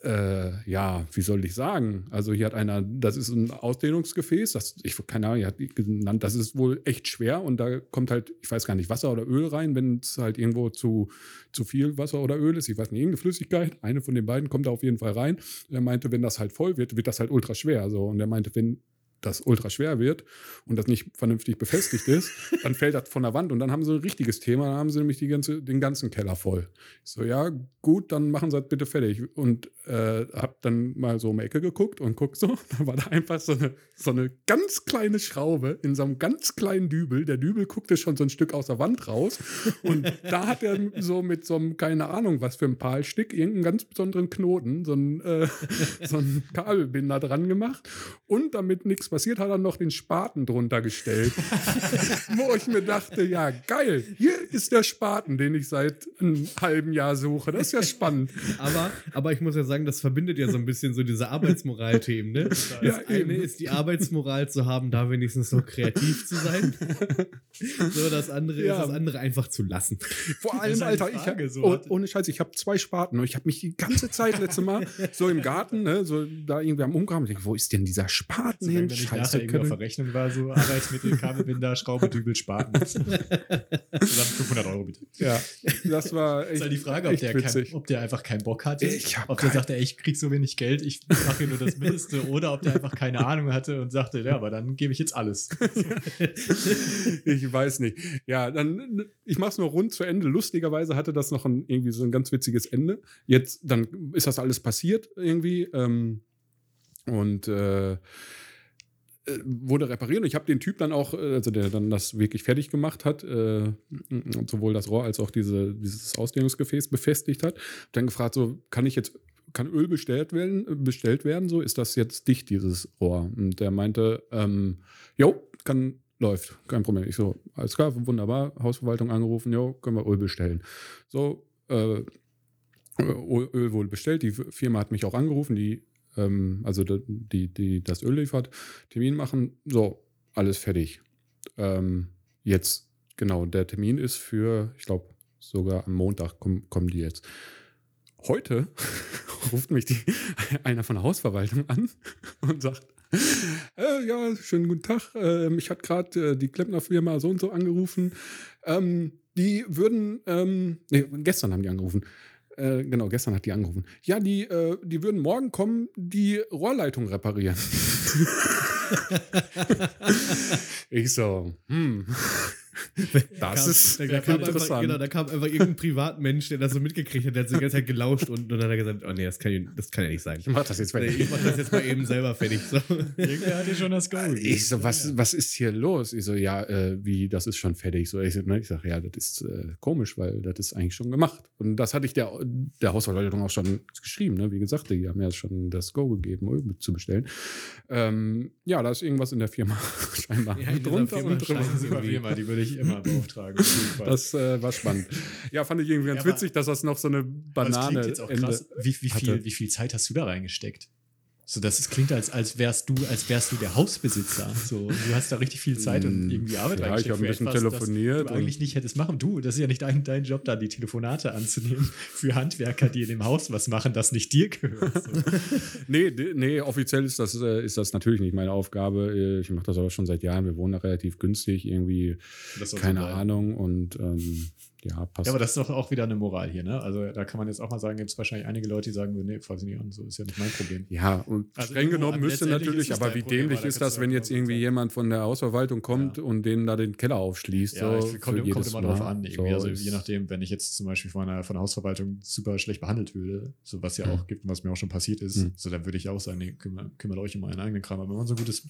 äh, ja, wie soll ich sagen? Also hier hat einer, das ist ein Ausdehnungsgefäß, das, ich keine Ahnung, hat genannt, das ist wohl echt schwer und da kommt halt, ich weiß gar nicht, Wasser oder Öl rein, wenn es halt irgendwo zu, zu viel Wasser oder Öl ist, ich weiß nicht, irgendeine Flüssigkeit, eine von den beiden kommt da auf jeden Fall rein. Er meinte, wenn das halt voll wird, wird das halt ultra schwer. So. Und er meinte, wenn das ultra schwer wird und das nicht vernünftig befestigt ist, dann fällt das von der Wand und dann haben sie ein richtiges Thema, dann haben sie nämlich ganze, den ganzen Keller voll. Ich so, ja, gut, dann machen sie das bitte fertig. Und äh, hab dann mal so um die Ecke geguckt und guck so, da war da einfach so eine, so eine ganz kleine Schraube in so einem ganz kleinen Dübel. Der Dübel guckte schon so ein Stück aus der Wand raus und da hat er so mit so einem, keine Ahnung, was für ein Palstick, irgendeinen ganz besonderen Knoten, so einen, äh, so einen Kabelbinder dran gemacht und damit nichts passiert, hat er noch den Spaten drunter gestellt. Wo ich mir dachte, ja, geil, hier ist der Spaten, den ich seit einem halben Jahr suche. Das ist ja spannend. Aber, aber ich muss ja sagen, das verbindet ja so ein bisschen so diese Arbeitsmoral-Themen. Ne? Das Ja, eine eben. ist die Arbeitsmoral zu haben, da wenigstens noch kreativ zu sein. So, das andere Ja. ist das andere einfach zu lassen. Vor allem, Alter, ich Frage, hab, so oh, ohne Scheiß, ich habe zwei Spaten und ich habe mich die ganze Zeit letzte Mal so im Garten, ne, so da irgendwie am Umgraben, ich wo ist denn dieser Spaten hin? Ich Scheiße, nachher irgendwie auf Verrechnung war, so Arbeitsmittel, Kabelbinder, Schraube, Dübel, Spaten. Zusammen 500 Euro bitte. Ja, das war Ist echt, halt die Frage, ob der, kein, ob der einfach keinen Bock hatte. Ich ob der sagte, ey, ich krieg so wenig Geld, ich mache hier nur das Mindeste. Oder ob der einfach keine Ahnung hatte und sagte, ja, aber dann gebe ich jetzt alles. ich weiß nicht. Ja, dann, ich mache es nur rund zu Ende. Lustigerweise hatte das noch ein, irgendwie so ein ganz witziges Ende. Jetzt, dann ist das alles passiert irgendwie. Ähm, und äh, wurde repariert. Und ich habe den Typ dann auch, äh, also der dann das wirklich fertig gemacht hat, äh, sowohl das Rohr als auch diese, dieses Ausdehnungsgefäß befestigt hat. Dann gefragt, so kann ich jetzt kann Öl bestellt werden, bestellt werden, so ist das jetzt dicht, dieses Rohr? Und der meinte, ähm, jo, kann, läuft, kein Problem. Ich so, alles klar, wunderbar, Hausverwaltung angerufen, jo, können wir Öl bestellen. So, äh, Öl, wohl bestellt. Die Firma hat mich auch angerufen, die, ähm, also die, die, das Öl liefert, Termin machen. So, alles fertig. Ähm, jetzt, genau, der Termin ist für, ich glaube, sogar am Montag kommen, kommen die jetzt. Heute ruft mich die, einer von der Hausverwaltung an und sagt, äh, ja, schönen guten Tag. Äh, mich hat gerade äh, die Klempnerfirma so und so angerufen. Ähm, die würden, ähm, nee, gestern haben die angerufen. Äh, genau, gestern hat die angerufen. Ja, die, äh, die würden morgen kommen, die Rohrleitung reparieren. ich so, hm. Das kam, ist da kam einfach, interessant. genau, da kam einfach irgendein Privatmensch, der das so mitgekriegt hat, der hat so die ganze Zeit gelauscht und, und dann hat er gesagt, oh nee, das kann, das kann ja nicht sein. ich mach das jetzt fertig. ich mach das jetzt mal eben selber fertig. So. Irgendwer hatte schon das Go. Ich so, was, was ist hier los? Ich so, ja, äh, wie, das ist schon fertig. So, ich, so, ne, ich sage, ja, das ist äh, komisch, weil das ist eigentlich schon gemacht. Und das hatte ich der, der Hausverwaltung auch schon geschrieben. Ne? Wie gesagt, die haben ja schon das Go gegeben, Öl zu bestellen. Ähm, ja, da ist irgendwas in der Firma scheinbar Ja, in drunter Firma und drüber. Firma, die würde ich immer beauftragen. Das äh, war spannend. Ja, fand ich irgendwie ganz Ja, witzig, dass das noch so eine Banane klingt jetzt auch krass. Wie, wie, viel, wie viel Zeit hast du da reingesteckt? So, das ist, klingt, als, als wärst du, als wärst du der Hausbesitzer. So, du hast da richtig viel Zeit und irgendwie Arbeit Ja, ich reingesteckt. hab ein bisschen etwas, telefoniert du eigentlich nicht hättest machen. Du, das ist ja nicht dein, dein Job, da die Telefonate anzunehmen für Handwerker, die in dem Haus was machen, das nicht dir gehört. So. Nee, nee, offiziell ist das, äh, ist das natürlich nicht meine Aufgabe. Äh, Ich mache das aber schon seit Jahren. Wir wohnen da relativ günstig, irgendwie, so keine. Ahnung. Und ähm, ja, passt. Ja, aber das ist doch auch wieder eine Moral hier, ne? Also da kann man jetzt auch mal sagen, gibt es wahrscheinlich einige Leute, die sagen, nee, fass ich nicht an, so ist ja nicht mein Problem. ja, und Also streng genommen müsste natürlich, aber wie Problem, dämlich ist das, wenn jetzt irgendwie sagen. jemand von der Hausverwaltung kommt Ja. und denen da den Keller aufschließt. Ja, so, ich, kommt, kommt immer drauf an. So also je nachdem, wenn ich jetzt zum Beispiel von einer, von der Hausverwaltung super schlecht behandelt würde, so was ja Mhm. auch gibt und was mir auch schon passiert ist, Mhm. so dann würde ich auch sagen, nee, kümmert, kümmert euch um euren eigenen Kram. Aber wenn man so ein gutes,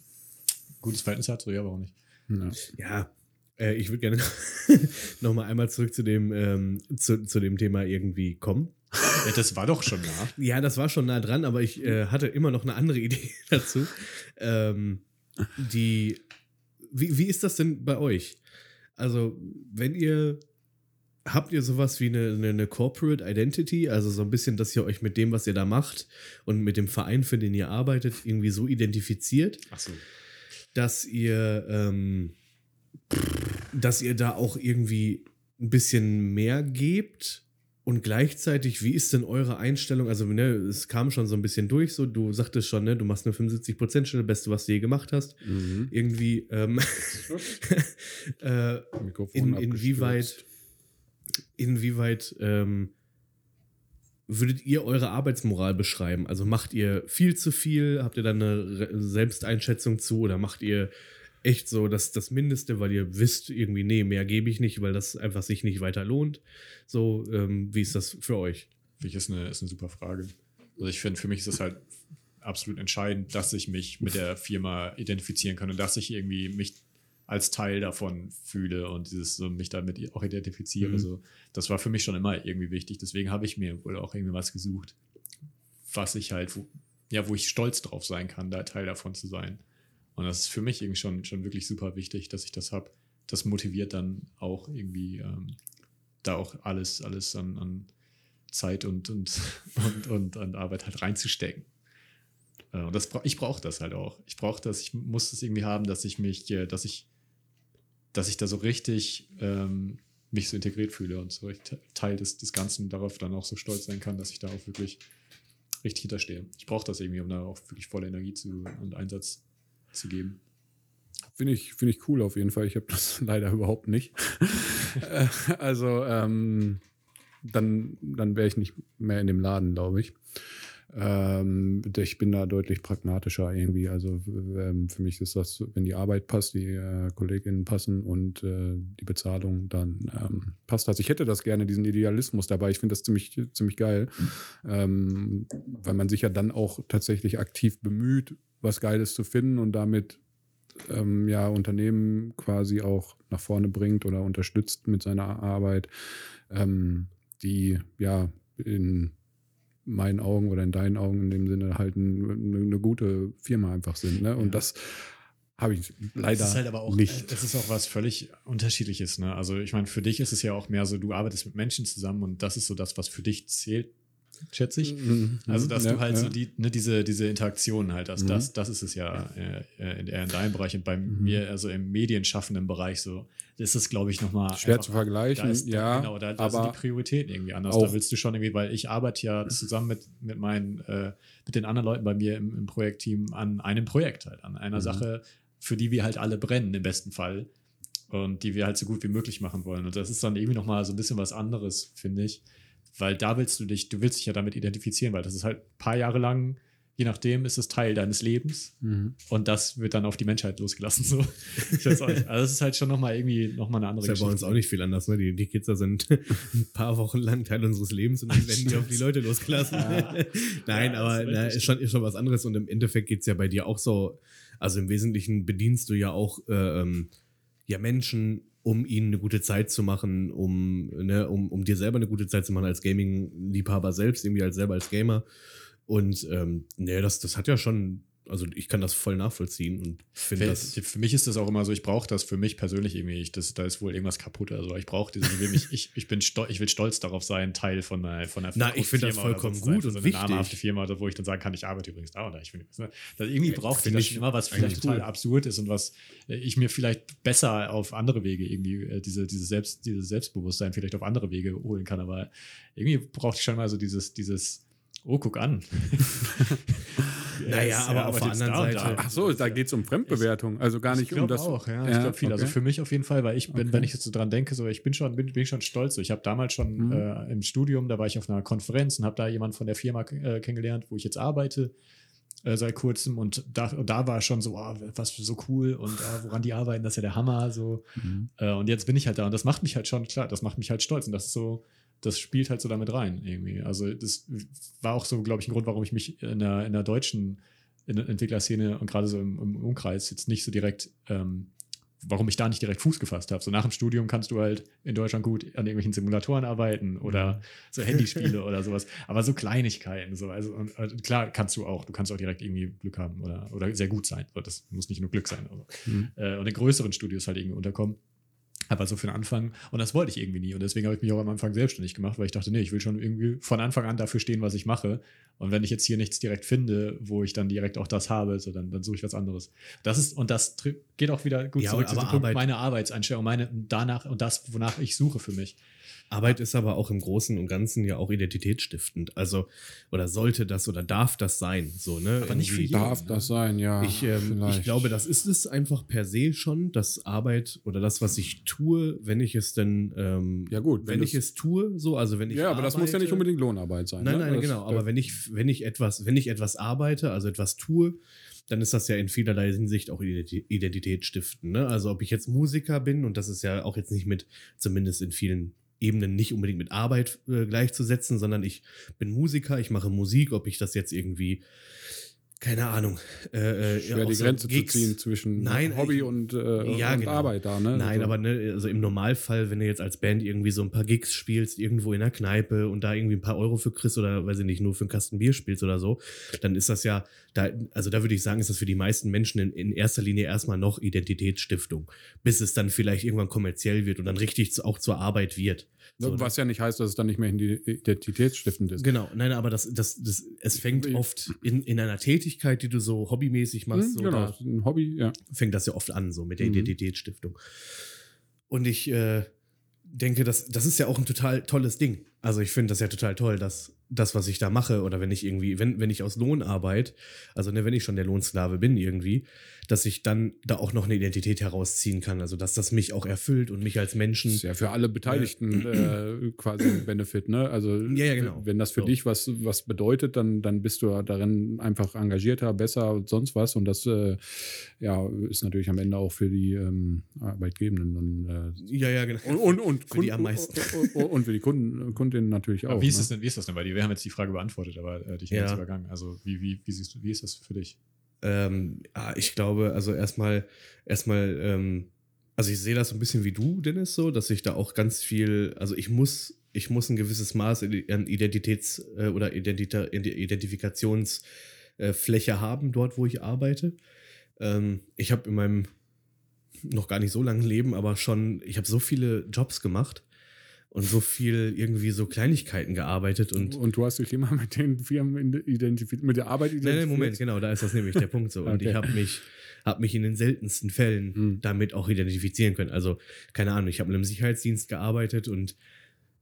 gutes Verhältnis hat, so ja, warum nicht? Ja. Ja, Äh, ich würde gerne noch mal einmal zurück zu dem, ähm, zu, zu dem Thema irgendwie kommen. Ja, das war doch schon nah. Ja, das war schon nah dran, aber ich äh, hatte immer noch eine andere Idee dazu. Ähm, die, wie, wie ist das denn bei euch? Also, wenn ihr, habt ihr sowas wie eine, eine, eine Corporate Identity, also so ein bisschen, dass ihr euch mit dem, was ihr da macht und mit dem Verein, für den ihr arbeitet, irgendwie so identifiziert, so. dass ihr, ähm, dass ihr da auch irgendwie ein bisschen mehr gebt und gleichzeitig, wie ist denn eure Einstellung? Also, ne, es kam schon so ein bisschen durch, so du sagtest schon, ne, du machst eine 75%-Stelle, Beste, was du je gemacht hast. Mhm. Irgendwie, ähm, äh, Mikrofon in, inwieweit, inwieweit ähm, würdet ihr eure Arbeitsmoral beschreiben? Also macht ihr viel zu viel? Habt ihr da eine Re- Selbsteinschätzung zu oder macht ihr echt so das, das Mindeste, weil ihr wisst irgendwie, nee, mehr gebe ich nicht, weil das einfach sich nicht weiter lohnt? So, ähm, wie ist das für euch? Finde ich, ist eine, ist eine super Frage. Also ich finde, für mich ist es halt absolut entscheidend, dass ich mich mit der Firma identifizieren kann und dass ich irgendwie mich als Teil davon fühle und dieses so mich damit auch identifiziere. Mhm. Also das war für mich schon immer irgendwie wichtig. Deswegen habe ich mir wohl auch irgendwie was gesucht, was ich halt, wo, ja, wo ich stolz drauf sein kann, da Teil davon zu sein. Und das ist für mich irgendwie schon, schon wirklich super wichtig, dass ich das habe. Das motiviert dann auch irgendwie ähm, da auch alles, alles an, an Zeit und, und, und, und an Arbeit halt reinzustecken. Äh, Und das ich brauche das halt auch. Ich brauche das, ich muss das irgendwie haben, dass ich mich, äh, dass ich, dass ich da so richtig ähm, mich so integriert fühle und so richtig Teil des, des Ganzen darauf dann auch so stolz sein kann, dass ich da auch wirklich richtig hinterstehe. Ich brauche das irgendwie, um da auch wirklich volle Energie zu, und Einsatz zu geben. Finde ich, finde ich cool auf jeden Fall. Ich habe das leider überhaupt nicht. Äh, also, ähm, dann, dann wäre ich nicht mehr in dem Laden, glaube ich. Ähm, ich bin da deutlich pragmatischer irgendwie. Also ähm, für mich ist das, wenn die Arbeit passt, die äh, Kolleginnen passen und äh, die Bezahlung, dann ähm, passt das. Ich hätte das gerne, diesen Idealismus dabei. Ich finde das ziemlich, ziemlich geil, ähm, weil man sich ja dann auch tatsächlich aktiv bemüht, was Geiles zu finden und damit ähm, ja Unternehmen quasi auch nach vorne bringt oder unterstützt mit seiner Arbeit, ähm, die ja in meinen Augen oder in deinen Augen in dem Sinne halt ein, eine, eine gute Firma einfach sind. Ne? Und Ja. das habe ich leider Es ist halt aber auch, nicht. es ist auch was völlig Unterschiedliches. Ne? Also ich meine, für dich ist es ja auch mehr so, du arbeitest mit Menschen zusammen und das ist so das, was für dich zählt, schätze ich. Mhm. Also, dass Ja, du halt ja. so die, ne, diese, diese Interaktion halt hast. Mhm. Das, das ist es ja äh, äh, eher in deinem Bereich und bei Mhm. mir, also im medienschaffenden Bereich, so, ist es, glaube ich, nochmal. Schwer zu vergleichen, da ist, ja, Genau, da, da sind die Prioritäten irgendwie anders. Da willst du schon irgendwie, weil ich arbeite ja zusammen mit, mit meinen, äh, mit den anderen Leuten bei mir im, im Projektteam an einem Projekt halt, an einer Mhm. Sache, für die wir halt alle brennen im besten Fall und die wir halt so gut wie möglich machen wollen. Und das ist dann irgendwie nochmal so ein bisschen was anderes, finde ich. Weil da willst du dich, du willst dich ja damit identifizieren, weil das ist halt ein paar Jahre lang, je nachdem, ist es Teil deines Lebens Mhm. und das wird dann auf die Menschheit losgelassen. So. Ich weiß auch nicht. Also das ist halt schon nochmal irgendwie nochmal eine andere Das ist ja bei uns auch nicht viel anders. Ne? Die, die Kids da sind ein paar Wochen lang Teil unseres Lebens und dann werden die auf die Leute losgelassen. Nein, Ja, aber das ist na, ist, schon, ist schon was anderes und im Endeffekt geht es ja bei dir auch so. Also im Wesentlichen bedienst du ja auch äh, ähm, ja Menschen, um ihnen eine gute Zeit zu machen, um, ne, um, um dir selber eine gute Zeit zu machen als Gaming-Liebhaber selbst, irgendwie als selber als Gamer. Und ähm, ne, das, das hat ja schon, also ich kann das voll nachvollziehen und finde Für, das. für mich ist das auch immer so, ich brauche das für mich persönlich irgendwie. Ich, das, da ist wohl irgendwas kaputt. Also ich brauche diese, ich will, mich, ich, ich, bin stol, ich will stolz darauf sein, Teil von einer, von einer Na, ich finde das vollkommen gut und so einer wichtig. namhafte Firma, wo ich dann sagen kann, ich arbeite übrigens da oder ich bin, ne, das irgendwie braucht das ich schon immer, was vielleicht total cool. absurd ist und was äh, ich mir vielleicht besser auf andere Wege irgendwie äh, diese, diese Selbst, dieses Selbstbewusstsein vielleicht auf andere Wege holen kann. Aber irgendwie braucht ich schon mal so dieses, dieses Oh, guck an. Naja, Er aber er auf der anderen Seite- da. Ach so, da geht es um Fremdbewertung. Also gar nicht ich um glaube das. auch, ja. Ja, ich glaube viel. Also okay. für mich auf jeden Fall, weil ich bin, Okay. wenn ich jetzt so dran denke, so ich bin schon, bin, bin ich schon stolz. So, Ich habe damals schon Mhm. äh, im Studium, da war ich auf einer Konferenz und habe da jemanden von der Firma äh, kennengelernt, wo ich jetzt arbeite äh, seit kurzem und da, und da war schon so, oh, was für so cool und ah, woran die arbeiten, das ist ja der Hammer. So. Mhm. Äh, und jetzt bin ich halt da und das macht mich halt schon, klar, das macht mich halt stolz und das ist so, das spielt halt so damit rein irgendwie. Also das war auch so, glaube ich, ein Grund, warum ich mich in der, in der deutschen Entwicklerszene und gerade so im, im Umkreis jetzt nicht so direkt ähm, warum ich da nicht direkt Fuß gefasst habe. So nach dem Studium kannst du halt in Deutschland gut an irgendwelchen Simulatoren arbeiten oder so Handyspiele oder sowas. Aber so Kleinigkeiten, so. Also, und, also klar kannst du auch, du kannst auch direkt irgendwie Glück haben oder, oder sehr gut sein. Das muss nicht nur Glück sein. Aber, Mhm. äh, und in größeren Studios halt irgendwie unterkommen. Aber so für den Anfang. Und das wollte ich irgendwie nie. Und deswegen habe ich mich auch am Anfang selbstständig gemacht, weil ich dachte, nee, ich will schon irgendwie von Anfang an dafür stehen, was ich mache. Und wenn ich jetzt hier nichts direkt finde, wo ich dann direkt auch das habe, so dann, dann suche ich was anderes. Das ist, und das geht auch wieder gut Ja, zurück zu Punkt, meine Arbeitseinstellung, meine danach und das, wonach ich suche für mich. Arbeit ist aber auch im Großen und Ganzen ja auch identitätsstiftend. Also, oder sollte das oder darf das sein? So, ne? Aber nicht für jeden. Darf das sein, ja. Ich, ähm, ich glaube, das ist es einfach per se schon, dass Arbeit oder das, was ich tue, wenn ich es denn, ähm, Ja, gut, wenn wenn ich es tue, so, also wenn ich Ja, aber das muss ja nicht arbeite- unbedingt Lohnarbeit sein. Nein, ne? nein, Das- genau. Aber wenn ich, wenn ich etwas, wenn ich etwas arbeite, also etwas tue, dann ist das ja in vielerlei Hinsicht auch Identi- Identität stiften. Ne? Also ob ich jetzt Musiker bin, und das ist ja auch jetzt nicht mit, zumindest in vielen Ebenen nicht unbedingt mit Arbeit äh, gleichzusetzen, sondern ich bin Musiker, ich mache Musik, ob ich das jetzt irgendwie, keine Ahnung, äh, äh, schwer die so Grenze Gigs- zu ziehen zwischen Nein, Hobby ich- und, äh, Ja, und genau. Arbeit da, ne? Nein, Also- aber ne, also im Normalfall, wenn du jetzt als Band irgendwie so ein paar Gigs spielst, irgendwo in der Kneipe und da irgendwie ein paar Euro für kriegst oder weiß ich nicht, nur für einen Kasten Bier spielst oder so, dann ist das ja, da, also da würde ich sagen, ist das für die meisten Menschen in, in erster Linie erstmal noch Identitätsstiftung, bis es dann vielleicht irgendwann kommerziell wird und dann richtig zu, auch zur Arbeit wird. So, Was ja nicht heißt, dass es dann nicht mehr identitätsstiftend ist. Genau, nein, aber das, das, das, es fängt oft in, in einer Tätigkeit, die du so hobbymäßig machst, Hm, so genau, ist ein Hobby, ja. fängt das ja oft an, so mit der Mhm. Identitätsstiftung. Und ich äh, denke, das, das ist ja auch ein total tolles Ding. Also ich finde das ja total toll, dass das, was ich da mache, oder wenn ich irgendwie, wenn, wenn ich aus Lohnarbeit, also ne, wenn ich schon der Lohnsklave bin irgendwie, dass ich dann da auch noch eine Identität herausziehen kann. Also dass das mich auch erfüllt und mich als Menschen. Das ist ja für alle Beteiligten äh, quasi ein Benefit, ne? Also Ja, ja, genau. wenn das für So. dich was, was bedeutet, dann, dann bist du darin einfach engagierter, besser und sonst was. Und das äh, ja, ist natürlich am Ende auch für die ähm, Arbeitgebenden und, äh, Ja, ja, genau. und, und, und, Für die am meisten. Und, und, und für die Kunden, Kundinnen natürlich auch. Aber wie ist, ne? das denn, wie ist das denn bei dir? Wir haben jetzt die Frage beantwortet, aber äh, dich Ja. jetzt übergangen. Also wie, wie, wie, siehst du, wie ist das für dich? Ähm, ich glaube, also erstmal, erstmal, ähm, also ich sehe das so ein bisschen wie du, Dennis, so, dass ich da auch ganz viel, also ich muss, ich muss ein gewisses Maß an Identitäts- äh, oder Identita Identifikationsfläche äh, haben, dort, wo ich arbeite. Ähm, ich habe in meinem noch gar nicht so langen Leben, aber schon, ich habe so viele Jobs gemacht und so viel irgendwie so Kleinigkeiten gearbeitet und Und du hast dich immer mit den Firmen identifiziert, mit der Arbeit Nein, identifiziert. nein, Moment, genau, da ist das nämlich der Punkt so. Und Okay. ich habe mich, hab mich in den seltensten Fällen Hm. damit auch identifizieren können. Also, keine Ahnung, ich habe in einem Sicherheitsdienst gearbeitet und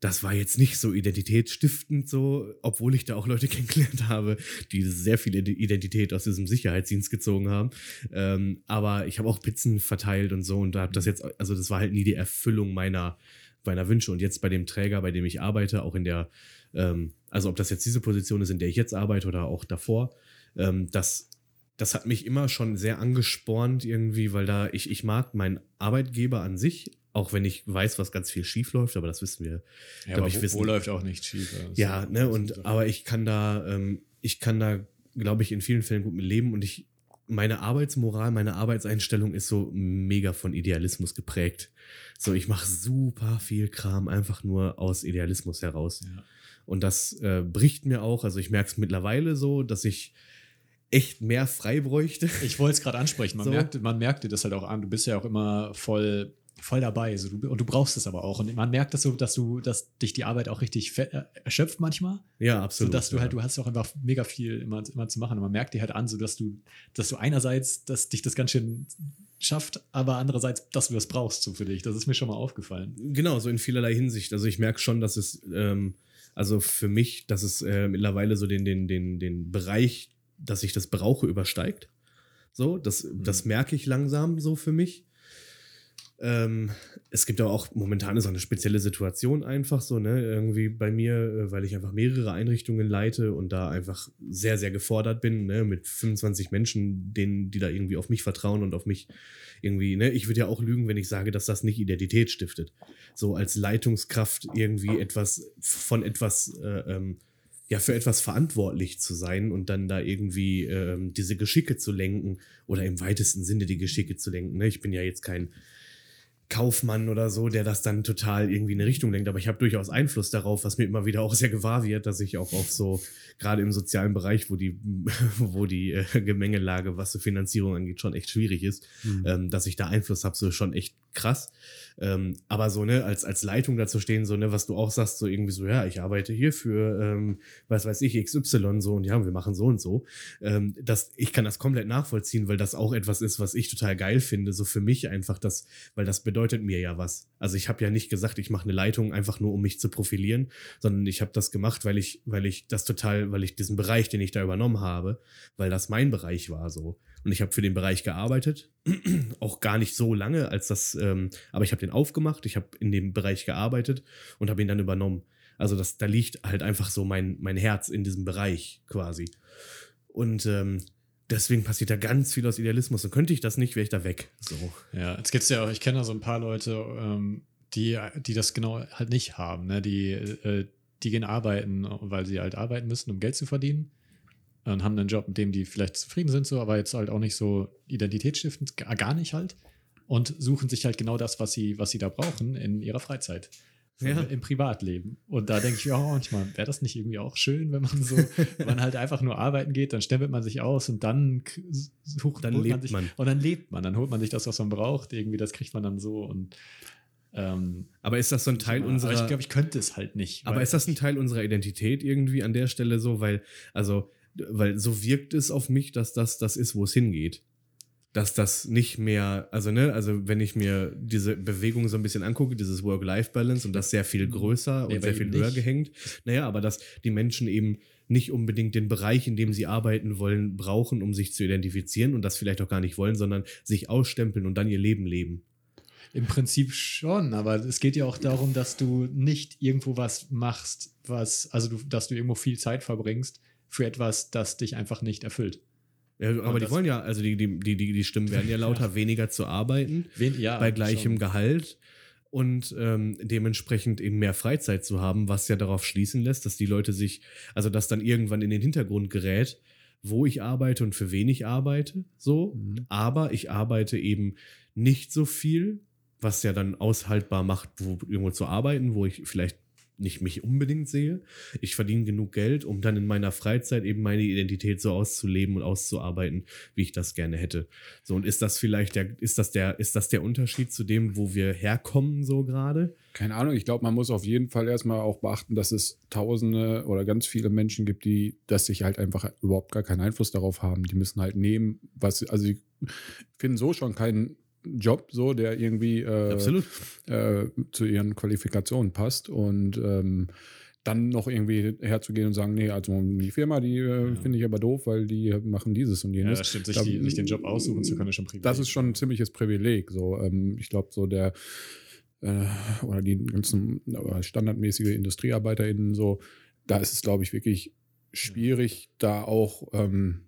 das war jetzt nicht so identitätsstiftend so, obwohl ich da auch Leute kennengelernt habe, die sehr viel Ide- Identität aus diesem Sicherheitsdienst gezogen haben. Ähm, aber ich habe auch Pizzen verteilt und so und da habe das jetzt, also das war halt nie die Erfüllung meiner, meiner Wünsche. Und jetzt bei dem Träger, bei dem ich arbeite, auch in der, ähm, also ob das jetzt diese Position ist, in der ich jetzt arbeite oder auch davor, ähm, das, das hat mich immer schon sehr angespornt irgendwie, weil da ich, ich mag meinen Arbeitgeber an sich, auch wenn ich weiß, was ganz viel schief läuft, aber das wissen wir Ja, aber ich, wo, wissen- wo läuft auch nicht schief? Also, ja, ne, und aber ich kann da, ähm, ich kann da, glaube ich, in vielen Fällen gut mit leben und ich, meine Arbeitsmoral, meine Arbeitseinstellung ist so mega von Idealismus geprägt. So, ich mache super viel Kram einfach nur aus Idealismus heraus. Ja. Und das äh, bricht mir auch. Also ich merke es mittlerweile so, dass ich echt mehr frei bräuchte. Ich wollte es gerade ansprechen. Man, So. merkte, man merkte das halt auch an. Du bist ja auch immer voll, voll dabei. So, du, und du brauchst es aber auch. Und man merkt das so, dass du, dass dich die Arbeit auch richtig äh, erschöpft manchmal. Ja, So absolut. dass du ja. halt, du hast auch einfach mega viel immer, immer zu machen. Und man merkt dir halt an, so dass du, dass du einerseits, dass dich das ganz schön schafft, aber andererseits, dass du das brauchst so für dich. Das ist mir schon mal aufgefallen. Genau, so in vielerlei Hinsicht. Also ich merke schon, dass es, ähm, also für mich, dass es äh, mittlerweile so den, den, den, den Bereich, dass ich das brauche, übersteigt. So, das, das merke ich langsam so für mich. Ähm, es gibt aber auch momentan ist eine spezielle Situation einfach so, ne, irgendwie bei mir, äh, weil ich einfach mehrere Einrichtungen leite und da einfach sehr, sehr gefordert bin, ne, mit 25 Menschen, denen, die da irgendwie auf mich vertrauen und auf mich irgendwie, ne, ich würde ja auch lügen, wenn ich sage, dass das nicht Identität stiftet. So als Leitungskraft irgendwie etwas von etwas äh, ähm, ja, für etwas verantwortlich zu sein und dann da irgendwie ähm, diese Geschicke zu lenken oder im weitesten Sinne die Geschicke zu lenken. Ne? Ich bin ja jetzt kein Kaufmann oder so, der das dann total irgendwie in eine Richtung lenkt. Aber ich habe durchaus Einfluss darauf, was mir immer wieder auch sehr gewahr wird, dass ich auch auf so, gerade im sozialen Bereich, wo die, wo die äh, Gemengelage, was so Finanzierung angeht, schon echt schwierig ist, mhm. ähm, dass ich da Einfluss habe, so schon echt krass. Ähm, aber so, ne, als, als Leitung dazu stehen, so, ne, was du auch sagst, so irgendwie so, ja, ich arbeite hier für, ähm, was weiß ich, XY so und ja, wir machen so und so. Ähm, das, ich kann das komplett nachvollziehen, weil das auch etwas ist, was ich total geil finde, so für mich einfach das, weil das bedeutet mir ja was. Also ich habe ja nicht gesagt, ich mache eine Leitung einfach nur, um mich zu profilieren, sondern ich habe das gemacht, weil ich, weil ich das total, weil ich diesen Bereich, den ich da übernommen habe, weil das mein Bereich war so. Und ich habe für den Bereich gearbeitet, auch gar nicht so lange, als das, ähm, aber ich habe den aufgemacht, ich habe in dem Bereich gearbeitet und habe ihn dann übernommen. Also das, da liegt halt einfach so mein, mein Herz in diesem Bereich quasi. Und ähm, deswegen passiert da ganz viel aus Idealismus. Und könnte ich das nicht, wäre ich da weg. So. Ja, jetzt gibt es ja auch, ich kenne da so ein paar Leute, ähm, die, die das genau halt nicht haben. Ne? Die, äh, die gehen arbeiten, weil sie halt arbeiten müssen, um Geld zu verdienen und haben einen Job, mit dem die vielleicht zufrieden sind, so, aber jetzt halt auch nicht so identitätsstiftend, gar nicht halt. Und suchen sich halt genau das, was sie, was sie da brauchen in ihrer Freizeit. Ja. Im Privatleben. Und da denke ich mir auch manchmal, wäre das nicht irgendwie auch schön, wenn man so, wenn man halt einfach nur arbeiten geht, dann stempelt man sich aus und dann sucht dann lebt man sich, man. Und dann lebt man, dann holt man sich das, was man braucht. Irgendwie, das kriegt man dann so und ähm, aber ist das so ein Teil unserer. Aber ich glaube, ich könnte es halt nicht. Aber ist das ein Teil unserer Identität irgendwie an der Stelle so? Weil, also, weil so wirkt es auf mich, dass das das ist, wo es hingeht. Dass das nicht mehr, also ne, also wenn ich mir diese Bewegung so ein bisschen angucke, dieses Work-Life-Balance und das sehr viel mhm. größer nee, und sehr viel höher nicht. gehängt, naja, aber dass die Menschen eben nicht unbedingt den Bereich, in dem sie arbeiten wollen, brauchen, um sich zu identifizieren und das vielleicht auch gar nicht wollen, sondern sich ausstempeln und dann ihr Leben leben. Im Prinzip schon, aber es geht ja auch darum, dass du nicht irgendwo was machst, was, also du, dass du irgendwo viel Zeit verbringst, für etwas, das dich einfach nicht erfüllt. Ja, aber die wollen ja, also die, die, die, die Stimmen werden ja lauter, ja. weniger zu arbeiten, Wen, ja, bei gleichem schon. Gehalt und ähm, dementsprechend eben mehr Freizeit zu haben, was ja darauf schließen lässt, dass die Leute sich, also dass dann irgendwann in den Hintergrund gerät, wo ich arbeite und für wen ich arbeite, so, mhm. aber ich arbeite eben nicht so viel, was ja dann aushaltbar macht, wo, irgendwo zu arbeiten, wo ich vielleicht nicht mich unbedingt sehe. Ich verdiene genug Geld, um dann in meiner Freizeit eben meine Identität so auszuleben und auszuarbeiten, wie ich das gerne hätte. So, und ist das vielleicht der, ist das der, ist das der Unterschied zu dem, wo wir herkommen, so gerade? Keine Ahnung, ich glaube, man muss auf jeden Fall erstmal auch beachten, dass es tausende oder ganz viele Menschen gibt, die, dass sich halt einfach überhaupt gar keinen Einfluss darauf haben. Die müssen halt nehmen, was, also sie finden so schon keinen Job, so, der irgendwie äh, äh, zu ihren Qualifikationen passt. Und ähm, dann noch irgendwie herzugehen und sagen, nee, also die Firma, die äh, ja. finde ich aber doof, weil die machen dieses und jenes. Ja, das stimmt, sich, da, die, sich den Job aussuchen zu können, ist schon Privileg. Das ist schon ein ziemliches Privileg. So, ähm, ich glaube, so der äh, oder die ganzen standardmäßige IndustriearbeiterInnen, so, da ist es, glaube ich, wirklich schwierig, da auch ähm,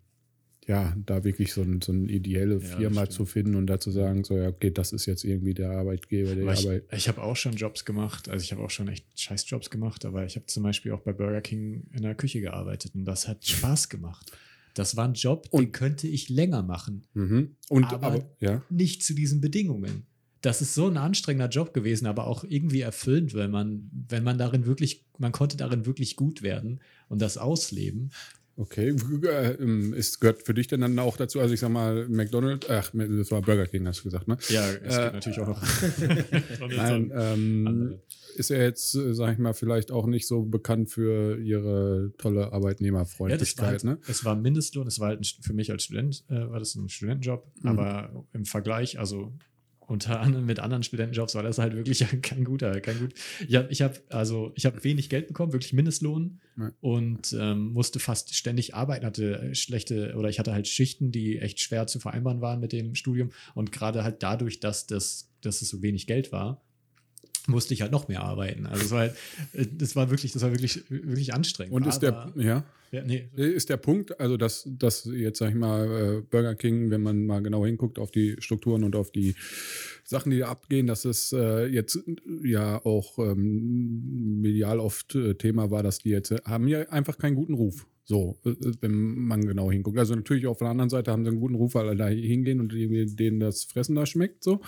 ja, da wirklich so, ein, so eine ideelle Firma ja, zu finden und da zu sagen, so, ja, okay, das ist jetzt irgendwie der Arbeitgeber, der ich, Arbeit. Ich habe auch schon Jobs gemacht, also ich habe auch schon echt scheiß Jobs gemacht, aber ich habe zum Beispiel auch bei Burger King in der Küche gearbeitet und das hat Spaß gemacht. Das war ein Job, und, den könnte ich länger machen. Mhm. Und, aber, aber ja. nicht zu diesen Bedingungen. Das ist so ein anstrengender Job gewesen, aber auch irgendwie erfüllend, weil man, wenn man darin wirklich, man konnte darin wirklich gut werden und das ausleben. Okay, äh, ähm, ist, gehört für dich denn dann auch dazu, also ich sag mal, McDonald's, ach, das war Burger King, hast du gesagt, ne? Ja, es äh, gibt natürlich auch noch. Nein, ähm, ist er jetzt, äh, sag ich mal, vielleicht auch nicht so bekannt für ihre tolle Arbeitnehmerfreundlichkeit, ja, halt, ne? Es war Mindestlohn, es war halt ein, für mich als Student, äh, war das ein Studentenjob, mhm. aber im Vergleich, also unter anderem mit anderen Studentenjobs war das halt wirklich kein guter, kein gut. Ich habe also ich habe wenig Geld bekommen, wirklich Mindestlohn ja. und ähm, musste fast ständig arbeiten, hatte schlechte oder ich hatte halt Schichten, die echt schwer zu vereinbaren waren mit dem Studium und gerade halt dadurch, dass das dass es so wenig Geld war, musste ich halt noch mehr arbeiten. Also es war halt, äh, das war wirklich, das war wirklich, wirklich anstrengend. Und ist der, ja, ja, nee, ist der Punkt, also dass, dass jetzt, sag ich mal, äh, Burger King, wenn man mal genau hinguckt auf die Strukturen und auf die Sachen, die da abgehen, dass es äh, jetzt ja auch ähm, medial oft Thema war, dass die jetzt haben ja einfach keinen guten Ruf. So, äh, wenn man genau hinguckt. Also natürlich auf der anderen Seite haben sie einen guten Ruf, weil alle da hingehen und denen das Fressen da schmeckt. So.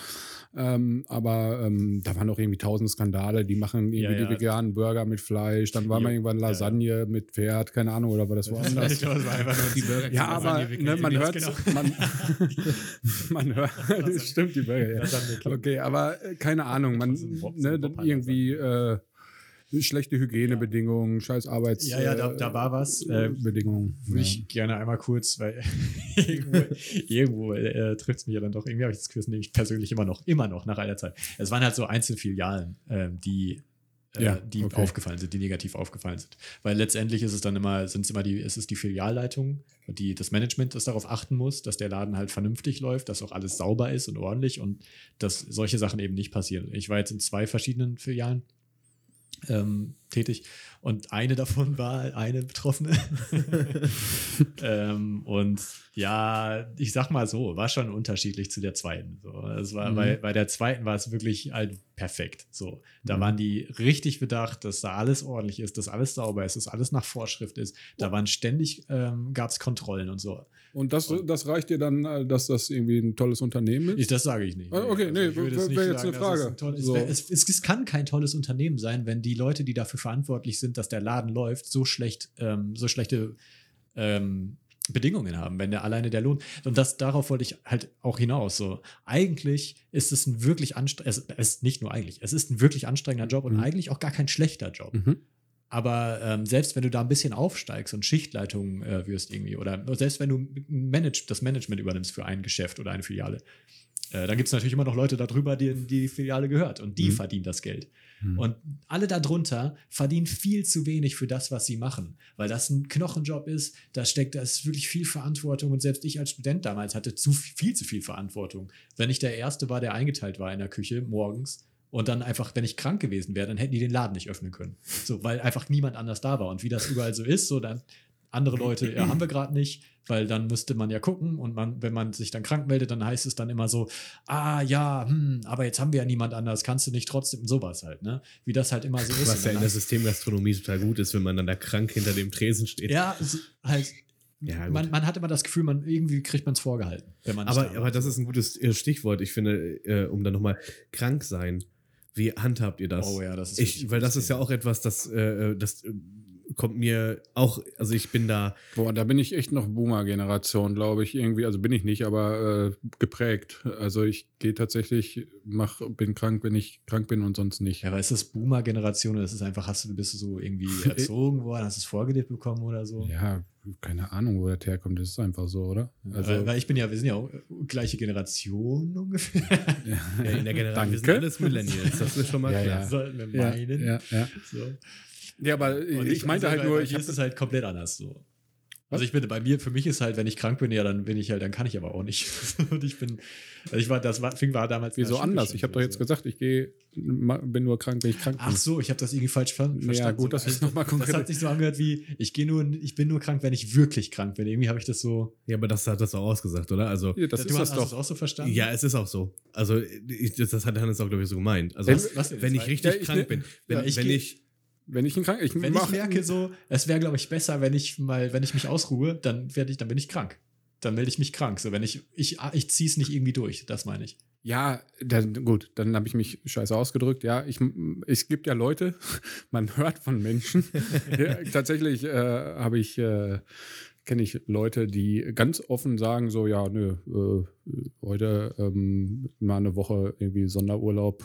Ähm, aber ähm, da waren auch irgendwie tausend Skandale, die machen irgendwie Ja, ja. die veganen Burger mit Fleisch, dann war mal Ja, irgendwann ja. Lasagne mit Pferd, keine Ahnung, oder war das woanders? es war einfach nur Die Burger Ja, aber ne, man hört, genau. man, man hört, das stimmt, die Burger, ja. Okay, aber äh, keine Ahnung, man, ne, halt irgendwie äh, schlechte Hygienebedingungen, scheiß Arbeits Ja, ja, da- da war was, äh, Bedingungen. Würde ich gerne einmal kurz, weil irgendwo, irgendwo äh, trifft es mich ja dann doch. Irgendwie habe ich das Quiz nämlich persönlich immer noch, immer noch nach einer Zeit. Es waren halt so Einzelfilialen, ähm, die, äh, Ja, die okay. aufgefallen sind, die negativ aufgefallen sind. Weil letztendlich ist es dann immer, sind es immer die, es ist die Filialleitung, die, das Management, das darauf achten muss, dass der Laden halt vernünftig läuft, dass auch alles sauber ist und ordentlich und dass solche Sachen eben nicht passieren. Ich war jetzt in zwei verschiedenen Filialen ähm, tätig. Und eine davon war eine Betroffene. ähm, und ja, ich sag mal so, war schon unterschiedlich zu der zweiten. So, es war, Mhm. bei, bei der zweiten war es wirklich halt perfekt. So, da Mhm. waren die richtig bedacht, dass da alles ordentlich ist, dass alles sauber ist, dass alles nach Vorschrift ist. Da waren ständig, ähm, gab es Kontrollen und so. Und das, das reicht dir dann, äh, dass das irgendwie ein tolles Unternehmen ist? Ich, das sage ich nicht. Ah, okay, nee, ich würde wär- es nicht wär jetzt sagen, eine Frage. ein tolles- So. Es, es, es, kann kein tolles Unternehmen sein, wenn die Leute, die dafür verantwortlich sind, dass der Laden läuft, so schlecht, ähm, so schlechte ähm, Bedingungen haben, wenn der alleine der Lohn. Und das darauf wollte ich halt auch hinaus. So, eigentlich ist es ein wirklich anstrengender, es, es ist nicht nur eigentlich, es ist ein wirklich anstrengender Job und Mhm. eigentlich auch gar kein schlechter Job. Mhm. Aber ähm, selbst wenn du da ein bisschen aufsteigst und Schichtleitung äh, wirst irgendwie, oder selbst wenn du manage, das Management übernimmst für ein Geschäft oder eine Filiale, äh, dann gibt es natürlich immer noch Leute darüber, denen die Filiale gehört und die Mhm. verdienen das Geld. Mhm. Und alle darunter verdienen viel zu wenig für das, was sie machen, weil das ein Knochenjob ist, da steckt, da ist wirklich viel Verantwortung und selbst ich als Student damals hatte zu viel zu viel Verantwortung. Wenn ich der Erste war, der eingeteilt war in der Küche morgens und dann einfach, wenn ich krank gewesen wäre, dann hätten die den Laden nicht öffnen können. So, weil einfach niemand anders da war. Und wie das überall so ist, so dann andere Leute, ja, haben wir gerade nicht, weil dann müsste man ja gucken und man, wenn man sich dann krank meldet, dann heißt es dann immer so, ah ja, hm, aber jetzt haben wir ja niemand anders, kannst du nicht trotzdem sowas halt, ne? Wie das halt immer so ist. Was ja in der Systemgastronomie total gut ist, wenn man dann da krank hinter dem Tresen steht. Ja, halt. Ja, man, man hat immer das Gefühl, man irgendwie kriegt man es vorgehalten, wenn man Aber, da aber das ist ein gutes äh, Stichwort. Ich finde, äh, um dann nochmal krank sein. Wie handhabt ihr das? Oh ja, das ist ich, weil das ist ja auch etwas, das, äh, das äh, kommt mir auch, also ich bin da, Boah, da bin ich echt noch Boomer-Generation, glaube ich, irgendwie. Also bin ich nicht, aber äh, geprägt. Also ich gehe tatsächlich, mach, bin krank, wenn ich krank bin und sonst nicht. Ja, aber ist das Boomer-Generation oder ist es einfach, hast du, bist du so irgendwie erzogen worden, hast du es vorgelebt bekommen oder so? Ja, keine Ahnung, wo das herkommt. Das ist einfach so, oder? Also, weil, ich bin ja, wir sind ja auch äh, gleiche Generation ungefähr. ja, in der Generation, wir sind Danke. alles Millennials, das ist schon mal Ja, klar. ja. Sollten wir ja, meinen. ja, ja. So. ja, aber Und ich, meinte also halt nur, ich habe ist es halt komplett anders so. Was? Also ich bin bei mir, für mich ist halt, wenn ich krank bin, ja, dann bin ich halt, dann kann ich aber auch nicht. Und ich bin, also ich war, das war, fing war damals. wieso anders. Ich habe doch jetzt gesagt, ich gehe, bin nur krank, wenn ich krank bin. Ach so, ich habe das irgendwie falsch ver verstanden. Ja, gut, dass So, du's noch mal Das konkret- hat sich so angehört wie, ich gehe nur, ich bin nur krank, wenn ich wirklich krank bin. Irgendwie habe ich das so. Ja, aber das hat das auch ausgesagt, oder? Also, Ja, das du ist hast das das doch. auch so verstanden? ja, es ist auch so. Also, ich, das, das hat Hannes auch, glaube ich, so gemeint. Also, Wenn- was, was denn wenn ich richtig Ja, ich krank ne- bin, wenn, Ja, ich wenn ich, Wenn ich krank, ich Wenn ich merke, so, es wäre, glaube ich, besser, wenn ich mal, wenn ich mich ausruhe, dann werde ich, dann bin ich krank. Dann melde ich mich krank. So, wenn ich, ich, ich ziehe es nicht irgendwie durch, das meine ich. Ja, dann, gut, dann habe ich mich scheiße ausgedrückt. Ja, ich, es gibt ja Leute, man hört von Menschen. ja, tatsächlich äh, habe ich, äh, kenne ich Leute, die ganz offen sagen, so, ja, nö, äh, heute ähm, mal eine Woche irgendwie Sonderurlaub.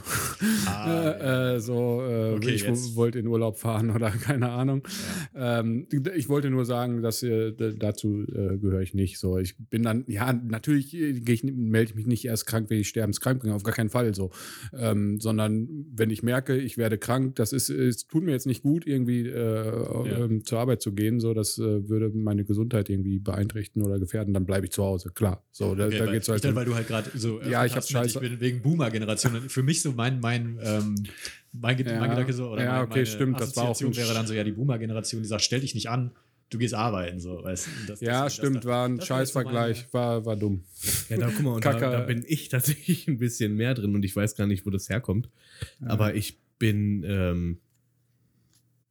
Ah, äh, äh, so, äh, Okay, ich jetzt. wollte in Urlaub fahren oder keine Ahnung. Ähm, ich wollte nur sagen, dass äh, dazu äh, gehöre ich nicht. So, ich bin dann, ja, natürlich ich, melde ich mich nicht erst krank, wenn ich sterbenskrank bin, auf gar keinen Fall so. Ähm, sondern wenn ich merke, ich werde krank, das ist, es tut mir jetzt nicht gut, irgendwie äh, ähm, zur Arbeit zu gehen. So, das würde meine Gesundheit Gesundheit irgendwie beeinträchtigen oder gefährden, dann bleibe ich zu Hause. Klar. So, da, Okay, da weil, geht's halt. ich um- weil du halt gerade so Ja, ich hab hast mit, Scheiße- Ich bin wegen Boomer-Generation. Für mich so mein, mein, ähm, mein, Ja, mein Gedanke so, oder ja, okay, meine stimmt, das war auch wäre dann so, ja, die Boomer-Generation, die sagt, stell dich nicht an, du gehst arbeiten, so, weißt du. Das- ja, das- stimmt, das- war ein Scheißvergleich, war, war dumm. Ja, da guck mal, und da, da bin ich tatsächlich ein bisschen mehr drin und ich weiß gar nicht, wo das herkommt. Aber ich bin, ähm,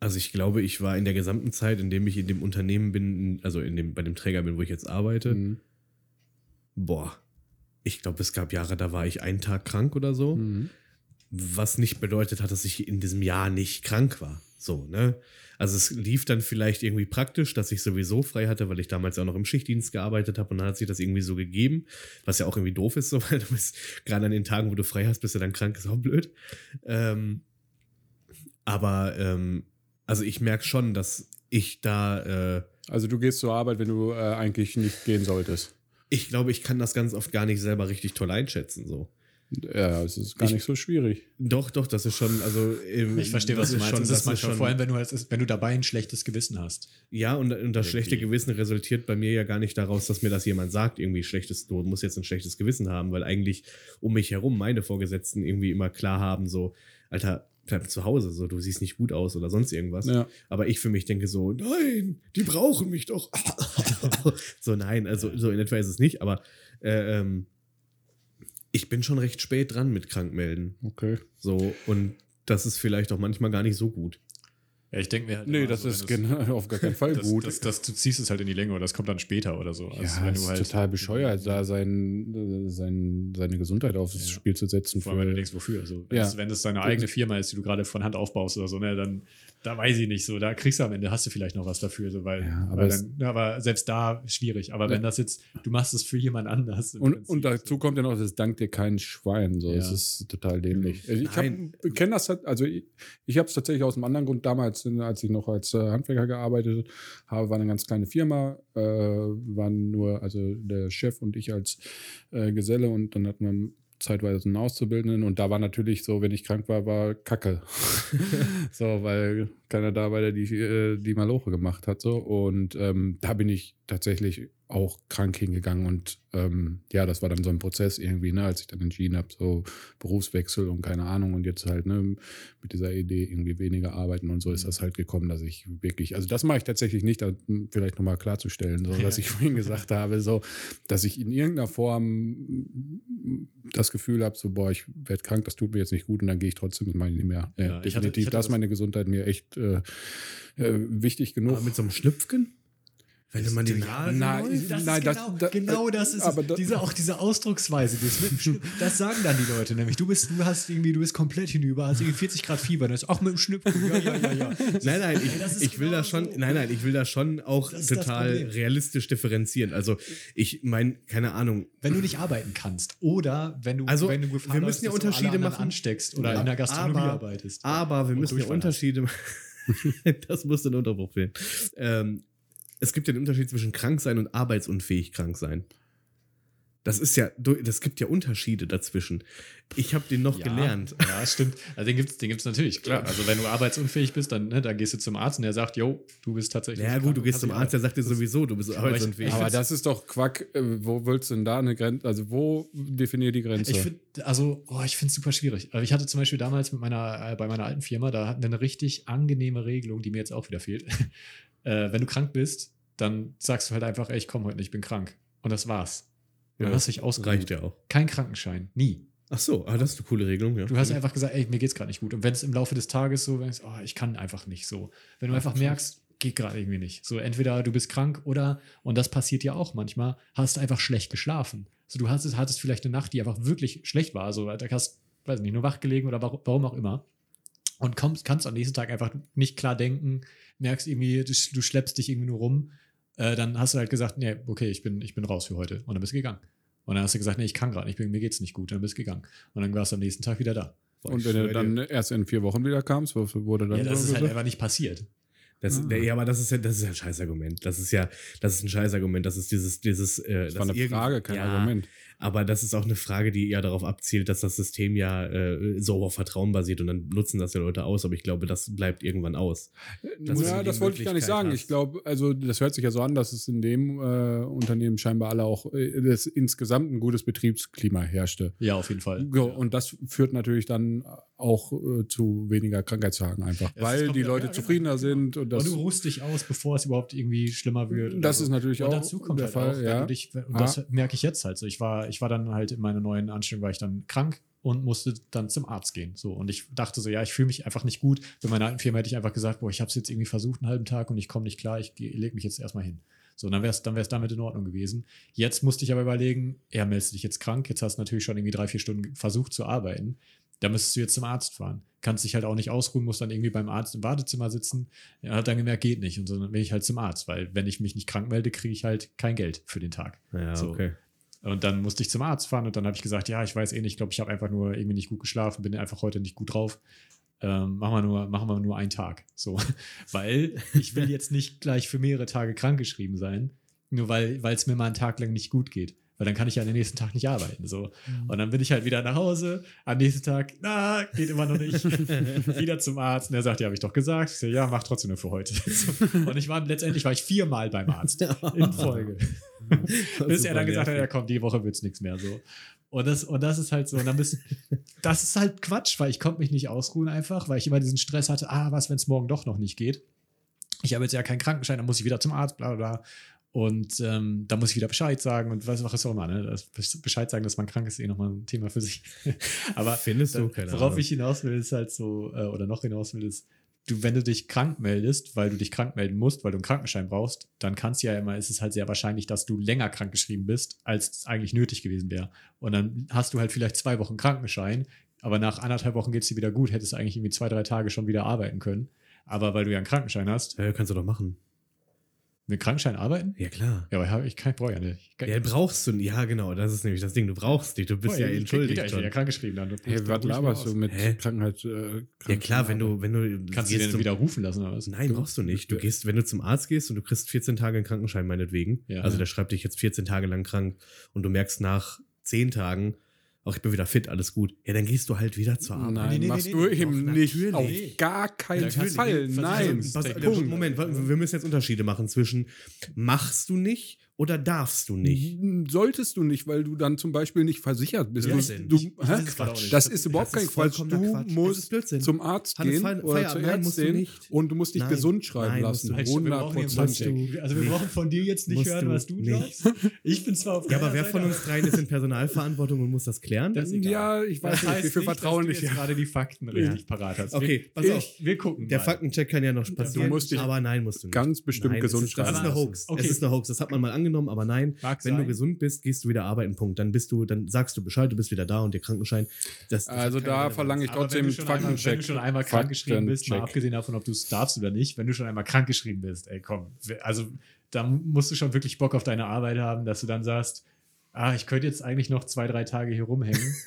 also ich glaube, ich war in der gesamten Zeit, in dem ich in dem Unternehmen bin, also in dem, bei dem Träger bin, wo ich jetzt arbeite, Mhm. boah, ich glaube, es gab Jahre, da war ich einen Tag krank oder so. Mhm. was nicht bedeutet hat, dass ich in diesem Jahr nicht krank war. So, ne? Also es lief dann vielleicht irgendwie praktisch, dass ich sowieso frei hatte, weil ich damals auch noch im Schichtdienst gearbeitet habe und dann hat sich das irgendwie so gegeben, was ja auch irgendwie doof ist, so, weil du bist gerade an den Tagen, wo du frei hast, bist du dann krank, ist auch blöd. Ähm, aber ähm, also ich merke schon, dass ich da, äh, Also du gehst zur Arbeit, wenn du äh, eigentlich nicht gehen solltest. ich glaube, ich kann das ganz oft gar nicht selber richtig toll einschätzen. So. Ja, es ist gar Ich- nicht so schwierig. Doch, doch, das ist schon, also ähm, Ich verstehe, was du meinst. Schon, das das ist manchmal, schon, vor allem, wenn du, halt, wenn du dabei ein schlechtes Gewissen hast. Ja, und, und das schlechte Irgendwie. Gewissen resultiert bei mir ja gar nicht daraus, dass mir das jemand sagt, irgendwie schlechtes, du musst jetzt ein schlechtes Gewissen haben, weil eigentlich um mich herum meine Vorgesetzten irgendwie immer klar haben, so, Alter, bleib zu Hause, so, du siehst nicht gut aus oder sonst irgendwas. Ja. Aber ich für mich denke so, nein, die brauchen mich doch. so, nein, also so in etwa ist es nicht, aber äh, ähm, ich bin schon recht spät dran mit Krankmelden. Okay. So, und das ist vielleicht auch manchmal gar nicht so gut. Ja, ich denke mir halt. Nee, das so, ist wenn genau, auf gar keinen Fall das, gut. Das, das, du ziehst es halt in die Länge oder das kommt dann später oder so. Also ja, wenn es du halt, ist total bescheuert, da sein, sein, seine Gesundheit aufs Ja. Spiel zu setzen. Vor allem, wenn du denkst, wofür. Also, wenn, Ja. es, wenn es deine eigene Firma ist, die du gerade von Hand aufbaust oder so, ne, dann da weiß ich nicht so. Da kriegst du am Ende, hast du vielleicht noch was dafür. So, weil, Ja, aber weil dann, ja, aber selbst da schwierig. Aber wenn das jetzt, du machst es für jemand anders. und, Prinzip, und dazu so. kommt ja noch, das dankt dir kein Schwein. So. Ja. Es ist total dämlich. Also Ich kenne das, halt- also ich, ich habe es tatsächlich aus einem anderen Grund damals, als ich noch als äh, Handwerker gearbeitet habe, war eine ganz kleine Firma, äh, waren nur, also der Chef und ich als äh, Geselle und dann hatten wir zeitweise einen Auszubildenden und da war natürlich so, wenn ich krank war, war Kacke. so, weil keiner da war, der die, äh, die Maloche gemacht hat. So. Und ähm, da bin ich tatsächlich auch krank hingegangen und ähm, ja, das war dann so ein Prozess irgendwie, ne, als ich dann entschieden habe, so Berufswechsel und keine Ahnung und jetzt halt ne, mit dieser Idee irgendwie weniger arbeiten und so ist das halt gekommen, dass ich wirklich, also das mache ich tatsächlich nicht, da, hm, vielleicht nochmal klarzustellen, so, dass ich vorhin gesagt habe, so, dass ich in irgendeiner Form mm, das Gefühl habe, so, boah, ich werde krank, das tut mir jetzt nicht gut und dann gehe ich trotzdem, das meine ich nicht mehr. Äh, Ja, ich hatte- definitiv, ich hatte da ist das- meine Gesundheit mir echt äh, äh, wichtig genug. Aber mit so einem Schlüpfken? Wenn du mal die Nase Nein, läuft? Das Nein, ist das- genau, da- genau das ist aber es. da- diese, auch diese Ausdrucksweise, das, Schnüpp- das sagen dann die Leute nämlich. Du bist, du hast irgendwie, du bist komplett hinüber, hast irgendwie 40 Grad Fieber, dann ist auch mit dem Schnüpfen. Ja, ja, ja, ja. Nein, nein, ich, das ist ich will genau da schon, so. nein, nein, ich will da schon auch Das ist das total realistisch differenzieren. Also ich meine, keine Ahnung. Wenn du nicht arbeiten kannst oder wenn du, Also, wenn du Gefahr wir läufst, müssen ja du alle Unterschiede machen. ansteckst oder Ja, in der Gastronomie aber- arbeitest. Aber wir müssen ja. Unterschiede machen. das muss den Unterbruch fehlen. Ähm, es gibt ja den Unterschied zwischen krank sein und arbeitsunfähig krank sein. Das ist ja, das gibt ja Unterschiede dazwischen. Ich habe den noch Ja, gelernt. Ja, stimmt. Also den gibt es den gibt's natürlich, klar. Also wenn du arbeitsunfähig bist, dann, ne, dann gehst du zum Arzt und der sagt, yo, du bist tatsächlich. Ja krank gut, du gehst kannst zum Arzt, der sagt dir sowieso, du bist arbeitsunfähig. Aber das ist doch Quack. Äh, Wo willst du denn da eine Grenze? Also, wo definiert die Grenze? Ich finde, also, oh, ich finde es super schwierig. Also ich hatte zum Beispiel damals mit meiner, äh, bei meiner alten Firma, da hatten wir eine richtig angenehme Regelung, die mir jetzt auch wieder fehlt. Äh, wenn du krank bist, dann sagst du halt einfach, ey, ich komme heute nicht, ich bin krank. Und das war's. Dann hast dich ausgeruht. reicht ja auch. Kein Krankenschein. Nie. Ach so, ah, das ist eine coole Regelung. Ja. Du hast einfach gesagt, ey, mir geht's gerade nicht gut. Und wenn es im Laufe des Tages so, wenn es, oh, ich kann einfach nicht so. Wenn du einfach merkst, geht gerade irgendwie nicht. So, entweder du bist krank oder, und das passiert ja auch manchmal, hast du einfach schlecht geschlafen. So, du hast, hattest vielleicht eine Nacht, die einfach wirklich schlecht war. Also, da hast, weiß nicht, nur wach gelegen oder warum, warum auch immer. Und kommst, kannst am nächsten Tag einfach nicht klar denken, merkst irgendwie, du, du schleppst dich irgendwie nur rum. Äh, dann hast du halt gesagt, nee, okay, ich bin, ich bin raus für heute. Und dann bist du gegangen. Und dann hast du gesagt, nee, ich kann gerade nicht, mir geht's nicht gut. Und dann bist du gegangen. Und dann warst du am nächsten Tag wieder da. Boah, Und wenn du dann dir, erst in vier Wochen wieder kamst, wurde dann Ja, das ist halt einfach nicht passiert. Das, Ah. ja, aber das ist ja, das ist ja ein Scheißargument. Das ist ja, das ist ein Scheißargument. Das ist dieses, dieses, äh, das war eine Frage, kein ja, Argument. Aber das ist auch eine Frage, die eher darauf abzielt, dass das System ja äh, so auf Vertrauen basiert und dann nutzen das ja Leute aus. Aber ich glaube, das bleibt irgendwann aus. Ist ja, das wollte ich gar nicht sagen. hast. Ich glaube, also das hört sich ja so an, dass es in dem äh, Unternehmen scheinbar alle auch äh, das insgesamt ein gutes Betriebsklima herrschte. Ja, auf jeden Fall. So, und das führt natürlich dann auch äh, zu weniger Krankheitstagen einfach, Es weil die ja- Leute ja, genau, zufriedener genau. sind und das und du ruhst dich aus, bevor es überhaupt irgendwie schlimmer wird. Das so. ist natürlich und auch dazu kommt der halt Fall, auch, ja. dich, und Ah. das merke ich jetzt halt so. Ich war, ich war dann halt in meiner neuen Anstellung, war ich dann krank und musste dann zum Arzt gehen. So und ich dachte so, ja, ich fühle mich einfach nicht gut. Bei meiner alten Firma hätte ich einfach gesagt, boah, ich habe es jetzt irgendwie versucht einen halben Tag und ich komme nicht klar, ich lege mich jetzt erstmal hin. So, dann wäre es dann wär's damit in Ordnung gewesen. Jetzt musste ich aber überlegen, ja, meldest dich jetzt krank? Jetzt hast du natürlich schon irgendwie drei, vier Stunden versucht zu arbeiten. Da müsstest du jetzt zum Arzt fahren. Kannst dich halt auch nicht ausruhen, musst dann irgendwie beim Arzt im Wartezimmer sitzen. Er hat dann gemerkt, geht nicht. Und so, dann bin ich halt zum Arzt, weil wenn ich mich nicht krank melde, kriege ich halt kein Geld für den Tag. Ja, So. okay. Und dann musste ich zum Arzt fahren und dann habe ich gesagt, ja, ich weiß eh nicht, ich glaube, ich habe einfach nur irgendwie nicht gut geschlafen, bin einfach heute nicht gut drauf. Ähm, machen, wir nur, machen wir nur einen Tag. So. weil ich will jetzt nicht gleich für mehrere Tage krankgeschrieben sein, nur weil es mir mal einen Tag lang nicht gut geht. Weil dann kann ich ja den nächsten Tag nicht arbeiten. So. Und dann bin ich halt wieder nach Hause. Am nächsten Tag, na, geht immer noch nicht. wieder zum Arzt. Und er sagt, ja, habe ich doch gesagt. Ich so, ja, mach trotzdem nur für heute. So. Und ich war letztendlich war ich viermal beim Arzt in Folge. Bis er dann gesagt hat, ja komm, die Woche wird es nichts mehr so. Und das, und das ist halt so, und dann bist, das ist halt Quatsch, weil ich konnte mich nicht ausruhen einfach, weil ich immer diesen Stress hatte, ah, was, wenn es morgen doch noch nicht geht. Ich habe jetzt ja keinen Krankenschein, dann muss ich wieder zum Arzt, bla bla bla. Und ähm, da muss ich wieder Bescheid sagen und was was auch immer. Ne? Das Bescheid sagen, dass man krank ist, ist eh nochmal ein Thema für sich. Aber Findest du? Keine worauf Ahnung. ich hinaus will, ist halt so, äh, oder noch hinaus will, ist, du, wenn du dich krank meldest, weil du dich krank melden musst, weil du einen Krankenschein brauchst, dann kannst ja immer, ist es halt sehr wahrscheinlich, dass du länger krank geschrieben bist, als es eigentlich nötig gewesen wäre. Und dann hast du halt vielleicht zwei Wochen Krankenschein, aber nach anderthalb Wochen geht es dir wieder gut, hättest du eigentlich irgendwie zwei, drei Tage schon wieder arbeiten können. Aber weil du ja einen Krankenschein hast, Ja, kannst du doch machen. Mit Krankenschein arbeiten? Ja, klar. Ja, aber ich, ich brauche ja nicht. Ich, Ja, brauchst du. Ja, genau. Das ist nämlich das Ding. Du brauchst dich. Du bist Oh, ja ich- entschuldigt Ich bin schon. ja krankgeschrieben dann. Hey, was laberst du mit Hä? Krankheit? Äh, Ja, klar, wenn du, wenn du. Kannst du den zum- wieder rufen lassen oder was? Nein, brauchst du nicht. Du gehst, wenn du zum Arzt gehst und du kriegst 14 Tage einen Krankenschein, meinetwegen. Ja. Also der schreibt dich jetzt 14 Tage lang krank und du merkst nach 10 Tagen, auch ich bin wieder fit, alles gut. Ja, dann gehst du halt wieder zur Arbeit. Nein, Nee, nee, machst nee, du eben nicht. natürlich. Auf gar keinen Fall. Nein. Pass. Moment, wir müssen jetzt Unterschiede machen zwischen machst du nicht oder darfst du nicht. Solltest du nicht, weil du dann zum Beispiel nicht versichert bist. Ja, du, Ich- gerade auch nicht. das ist überhaupt Das kein ist Quatsch. vollkommener Du Quatsch. Das ist musst Blödsinn. zum Arzt Hannes, gehen Feier- oder zur Ärztin und du musst dich Nein. gesund schreiben Nein, lassen. du nicht. Halt, wir brauchen jetzt 100%. nicht- Also wir brauchen von dir jetzt nicht hören, was du glaubst. Ich bin zwar auf Ja, aber wer von uns dreien ist in Personalverantwortung und muss das klären? Das ist. Ja, ich weiß Das nicht, wie viel Vertrauen ich gerade die Fakten richtig parat hast. Okay, pass wir, auf. Wir gucken Der. Faktencheck kann ja noch passieren. aber nein, musst du nicht. ganz bestimmt gesund es ist, Das ist schreiben eine. Hoax. Es ist eine Hoax. Das hat man mal angenommen, aber nein. Mag wenn du sein. gesund bist, gehst du wieder arbeiten. Punkt. Dann bist du, dann sagst du Bescheid, du bist wieder da und der Krankenschein. Das, das Also da verlange ich trotzdem du, einmal, wenn du Faktencheck. schon einmal krank geschrieben bist, mal Faktencheck. abgesehen davon, ob du es darfst oder nicht, wenn du schon einmal krank geschrieben bist, ey komm, also da musst du schon wirklich Bock auf deine Arbeit haben, dass du dann sagst, ah, ich könnte jetzt eigentlich noch zwei, drei Tage hier rumhängen.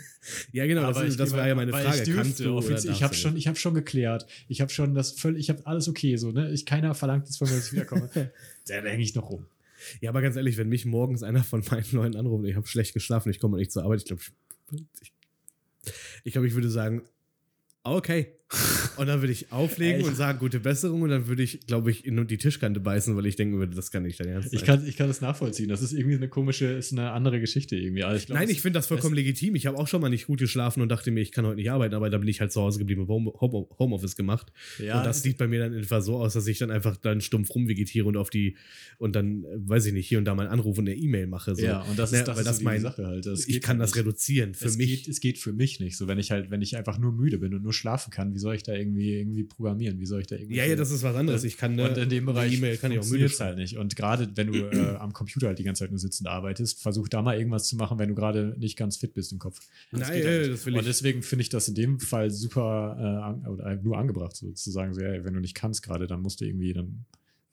Ja, genau, das, Aber ist, ich das war mal- ja meine Frage. Ich, dürfte, du offiziell- ich habe du schon, ich habe schon geklärt. Ich habe schon das völlig, ich habe alles okay so, ne? Ich keiner verlangt jetzt von mir, dass ich wiederkomme. da hänge ich noch rum. Ja, aber ganz ehrlich, wenn mich morgens einer von meinen Leuten anruft, ich habe schlecht geschlafen, ich komme nicht zur Arbeit, ich glaube, ich, ich, glaub, ich würde sagen, okay. Und dann würde ich auflegen ich- und sagen, gute Besserung und dann würde ich, glaube ich, in die Tischkante beißen, weil ich denken würde, das kann nicht dein Ernst Ich kann, ich kann das nachvollziehen. Das ist irgendwie eine komische, ist eine andere Geschichte irgendwie. Also ich glaub, Nein, ich finde das vollkommen legitim. Ich habe auch schon mal nicht gut geschlafen und dachte mir, ich kann heute nicht arbeiten, aber dann bin ich halt zu Hause geblieben und Home, Home, Homeoffice gemacht. Ja, und das sieht bei mir dann etwa so aus, dass ich dann einfach dann stumpf rumvegetiere und auf die und dann, weiß ich nicht, hier und da mal einen Anruf und eine E-Mail mache. So. Ja, und das Ne, ist, das weil ist das so die mein- Sache halt. Das ich kann das nicht. reduzieren. Für es mich. Geht, es geht für mich nicht. So, wenn ich halt, wenn ich einfach nur müde bin und nur schlafen kann, wie soll ich da irgendwie, irgendwie programmieren? Wie soll ich da irgendwie. ja, ja, das ist was anderes. Ich kann und in dem Bereich E-Mail kann ich auch müde halt nicht. Und gerade wenn du äh, am Computer halt die ganze Zeit nur sitzend arbeitest, versuch da mal irgendwas zu machen, wenn du gerade nicht ganz fit bist im Kopf. Nein, geht äh, halt nicht. das will Und ich. deswegen finde ich das in dem Fall super äh, an, oder äh, nur angebracht, so zu sagen, so, ja, wenn du nicht kannst gerade, dann musst du irgendwie, dann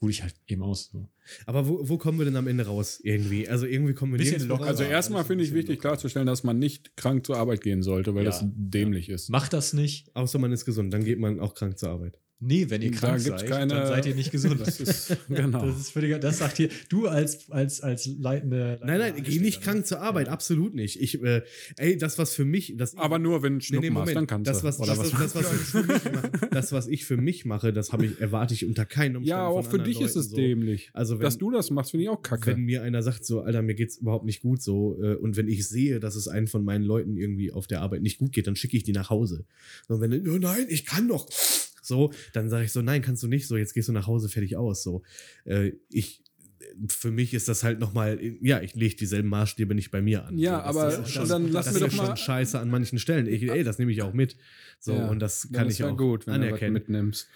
ruh dich halt eben aus. So. Aber wo, wo kommen wir denn am Ende raus? Irgendwie. Also irgendwie kommen wir Bisschen locker. raus. Also Ja, erstmal finde ich wichtig locker. klarzustellen, dass man nicht krank zur Arbeit gehen sollte, weil Ja. das dämlich ist. Mach das nicht. Außer man ist gesund, dann geht man auch krank zur Arbeit. Nee, wenn ihr Da krank seid, keine- dann seid ihr nicht gesund. Das ist, genau. Das ist völliger, das sagt hier, du als, als, als leitende. Nein, nein, geh nicht krank zur Arbeit, absolut nicht. Ich, äh, ey, das, was für mich. Das aber nur, wenn du Schnuppen hast, dann kannst das, du. was, das, was? das, was ich für mich mache, das, was ich für mich mache, das habe ich, erwarte ich unter keinen Umständen. ja, auch von für dich ist es Leuten so. dämlich. Also wenn, Dass du das machst, finde ich auch kacke. wenn mir einer sagt, so, Alter, mir geht's überhaupt nicht gut, so, äh, und wenn ich sehe, dass es einem von meinen Leuten irgendwie auf der Arbeit nicht gut geht, dann schicke ich die nach Hause. Und wenn, oh nein, ich kann doch. So, dann sage ich so, nein, kannst du nicht, so, jetzt gehst du nach Hause, fertig aus. So, äh, ich, für mich ist das halt nochmal, ja, ich lege dieselben Maßstäbe nicht bei mir an. Ja, so, aber schon- dann lass das mir ist doch mal- schon scheiße an manchen Stellen. Ich, ey, das nehme ich auch mit. So, Ja, und das kann ich auch gut, wenn du anerkennen. mitnimmst.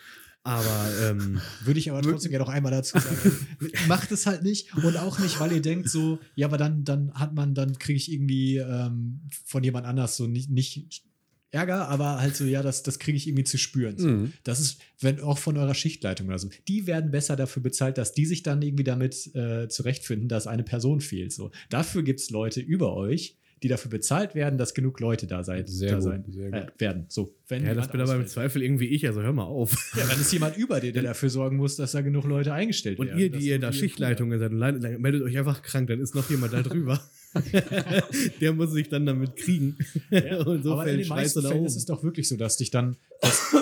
Aber ähm, Würde ich aber trotzdem gerne noch einmal dazu sagen. Macht es halt nicht und auch nicht, weil ihr denkt so, ja, aber dann, dann hat man, dann kriege ich irgendwie ähm, von jemand anders so nicht, nicht Ärger, aber halt so, ja, das, das kriege ich irgendwie zu spüren. So. Mhm. Das ist, wenn auch von eurer Schichtleitung oder so. Die werden besser dafür bezahlt, dass die sich dann irgendwie damit äh, zurechtfinden, dass eine Person fehlt. So. Dafür gibt es Leute über euch, die dafür bezahlt werden, dass genug Leute da, sein, Sehr da gut, sein sehr äh, werden. So, wenn ja, das bin aber im. Zweifel irgendwie ich, also hör mal auf. Ja, dann ist jemand über dir, der dafür sorgen muss, dass da genug Leute eingestellt Und werden. ihr, Das die ihr da Schichtleitungen seid, und meldet euch einfach krank, dann ist noch jemand da drüber. Der muss sich dann damit kriegen. Ja, und so aber in den meisten Fällen ist es doch wirklich so, dass dich dann dass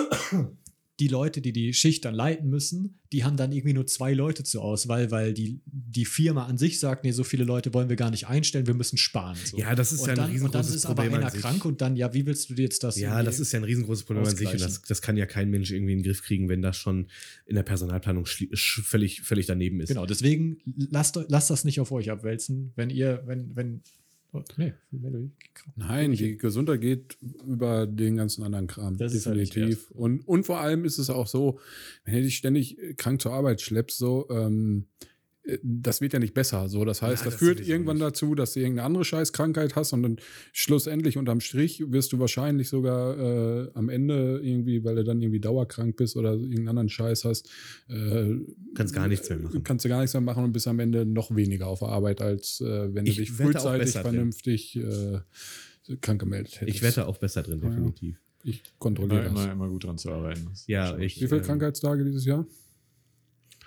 die Leute, die die Schicht dann leiten müssen, die haben dann irgendwie nur zwei Leute zur Auswahl, weil die, die Firma an sich sagt, nee, so viele Leute wollen wir gar nicht einstellen, wir müssen sparen. So. Ja, das ist und ja ein dann, und dann riesengroßes ist aber Problem an einer sich. krank und dann, ja, wie willst du dir jetzt das Ja, das ist ja ein riesengroßes Problem an sich und das, das kann ja kein Mensch irgendwie in den Griff kriegen, wenn das schon in der Personalplanung völlig, völlig daneben ist. Genau, deswegen lasst, lasst das nicht auf euch abwälzen, wenn ihr, wenn, wenn, nee, Nein, die Gesundheit geht über den ganzen anderen Kram. Das ist halt definitiv. und, und vor allem ist es auch so, wenn du dich ständig krank zur Arbeit schleppst, so, ähm, äh, das wird ja nicht besser. So, das heißt, Ja, das, das führt irgendwann nicht. dazu, dass du irgendeine andere Scheißkrankheit hast und dann schlussendlich unterm Strich wirst du wahrscheinlich sogar äh, am Ende irgendwie, weil du dann irgendwie dauerkrank bist oder irgendeinen anderen Scheiß hast, äh, Kannst gar nichts mehr machen. Kannst du gar nichts mehr machen und bist am Ende noch weniger auf der Arbeit, als äh, wenn Ich du dich wette auch frühzeitig vernünftig äh, krank gemeldet hättest. Ich wette auch besser drin, Ja. definitiv. Ich kontrolliere immer, das. immer, immer gut dran zu arbeiten. Ja, ich-. Wie viele ähm, Krankheitstage dieses Jahr?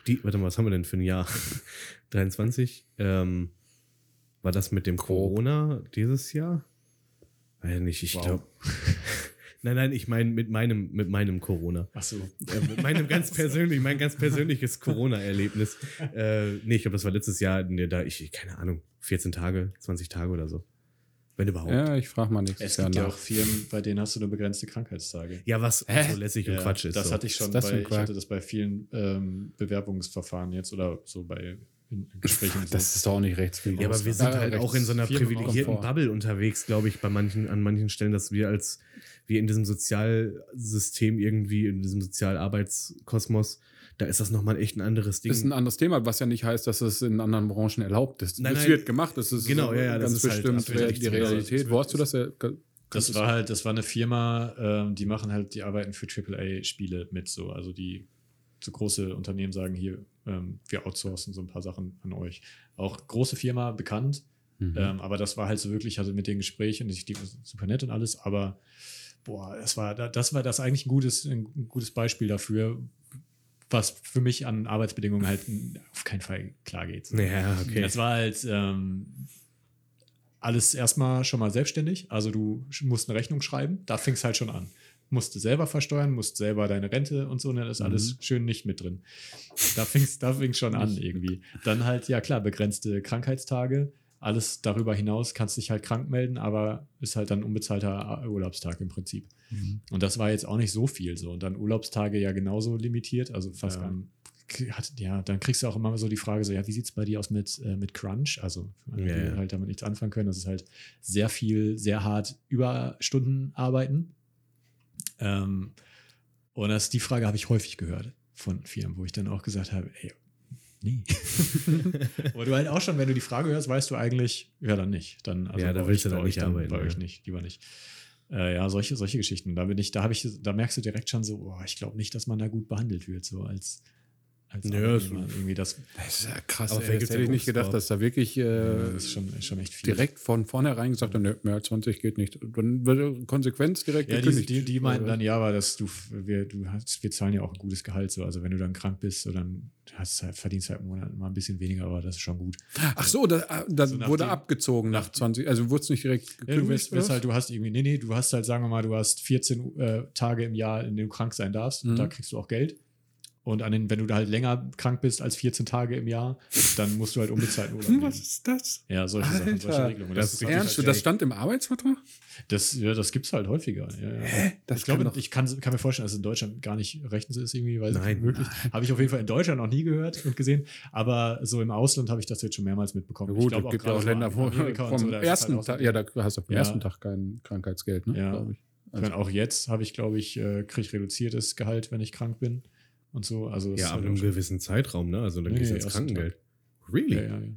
Die, warte mal, was haben wir denn für ein Jahr? 23? Ähm, war das mit dem Corona dieses Jahr? Weiß nicht, ich Wow. glaube. nein, nein, ich meine mit meinem, mit meinem Corona. Ach so. Äh, mit meinem ganz persönlich, mein ganz persönliches Corona-Erlebnis. Äh, nee, ich glaube, das war letztes Jahr, da ich, keine Ahnung, 14 Tage, 20 Tage oder so. Wenn überhaupt. Ja, Ja, ich frage mal nächstes Es gibt ja nach. auch Firmen, bei denen hast du nur begrenzte Krankheitstage. was Hä? so lässig und Ja, Quatsch ist. Das so. hatte ich schon Was das bei, ich hatte das bei vielen ähm, Bewerbungsverfahren jetzt oder so bei in, in Gesprächen. und so. Das ist doch auch nicht rechtswidrig. Ja, aber wir sind Äh, halt auch in so einer privilegierten. Bubble unterwegs, glaube ich, bei manchen, an manchen Stellen, dass wir als, wir in diesem Sozialsystem irgendwie, in diesem Sozialarbeitskosmos, da ist das nochmal echt ein anderes Ding. Das ist ein anderes Thema, was ja nicht heißt, dass es in anderen Branchen erlaubt ist. Nein, das nein. wird gemacht, das ist Genau, ja, ja, das ganz ist halt bestimmt absolut die. Realität. Wo hast du das? Ja, Das war halt, das war eine Firma, ähm, die machen halt, die arbeiten für AAA-Spiele mit so. Also die so große Unternehmen sagen hier, ähm, wir outsourcen so ein paar Sachen an euch. Auch große Firma, bekannt, Mhm. ähm, aber das war halt so wirklich, also mit den Gesprächen, ich die super nett und alles, aber boah, das war, das war das eigentlich ein gutes, ein gutes Beispiel dafür, was für mich an Arbeitsbedingungen halt auf keinen Fall klar geht. ja, okay. Das war halt ähm, alles erstmal schon mal selbstständig. Also du musst eine Rechnung schreiben, da fing es halt schon an. Musst du selber versteuern, musst selber deine Rente und so, ne, das ist alles schön nicht mit drin. Da fing es da fing's schon an irgendwie. Dann halt, ja klar, begrenzte Krankheitstage. Alles darüber hinaus kannst dich halt krank melden, aber ist halt dann unbezahlter Urlaubstag im Prinzip. Und das war jetzt auch nicht so viel so. Und dann Urlaubstage ja genauso limitiert, also fast Ja. hat, ja, dann kriegst du auch immer so die Frage so, ja, wie sieht es bei dir aus mit, äh, mit Crunch? Also, die ja. halt damit nichts anfangen können. Das ist halt sehr viel, sehr hart Überstunden arbeiten. Ähm, und das, die Frage habe ich häufig gehört von Firmen, wo ich dann auch gesagt habe, ey, nee. Aber du halt auch schon, wenn du die Frage hörst, weißt du eigentlich, ja, dann nicht. Dann, also Ja, da bei willst euch- du dann bei nicht euch arbeiten, Bei ja. euch nicht, lieber nicht. Äh, ja, solche, solche Geschichten. Da bin ich, da habe ich, da merkst du direkt schon so, boah, ich glaube nicht, dass man da gut behandelt wird, so als, als Ja, so- irgendwie das, Das ist ja krass. Aber ey, das ja hätte ich nicht gedacht, dass da wirklich äh, das ist schon, ist schon echt viel. direkt von vornherein gesagt haben, nö, mehr als 20 geht nicht. Dann wird Konsequenz direkt Ja, die, gekündigt. die, die meinten Äh, dann, ja, aber dass du, wir, du hast, wir zahlen ja auch ein gutes Gehalt. So. Also wenn du dann krank bist, so, dann hast, halt- verdienst halt im Monat mal ein bisschen weniger, aber das ist schon gut. Ach so, da, da So nach wurde dem- abgezogen nach 20, also wurde es nicht direkt Ja, du gekündigt? wirst, wirst halt, du hast irgendwie, nee, nee, du hast halt, sagen wir mal, du hast 14 äh, Tage im Jahr, in denen du krank sein darfst. Mhm. Da kriegst du auch Geld. Und an den, wenn du da halt länger krank bist als 14 Tage im Jahr, dann musst du halt unbezahlten Urlaub nehmen. Was ist das? Ja, solche Sachen, Alter, solche Regelungen. das ist ist halt- Ernst? Das stand im Arbeitsvertrag? Das, ja, das gibt's halt häufiger. Ja, ja. Das ich glaube, ich kann, kann mir vorstellen, dass es in Deutschland gar nicht rechtens ist, irgendwie, ich Nein. nicht möglich. Habe ich auf jeden Fall in Deutschland noch nie gehört und gesehen. Aber so im Ausland habe ich das jetzt schon mehrmals mitbekommen. Ja, ich gut, glaube es gibt ja auch Länder, wo vom so, es ersten halt Tag, auch- ja, da hast du vom Ja. ersten Tag kein Krankheitsgeld, ne? Ja. glaube ich. Ich meine, auch jetzt habe ich, glaube ich, äh, kriege ich reduziertes Gehalt, wenn ich krank bin und so. Also Ja, ist ab halt einem gewissen Zeitraum, ne? Also dann Nee, gehst du nee, ins Krankengeld. Really? ja, ja, ja.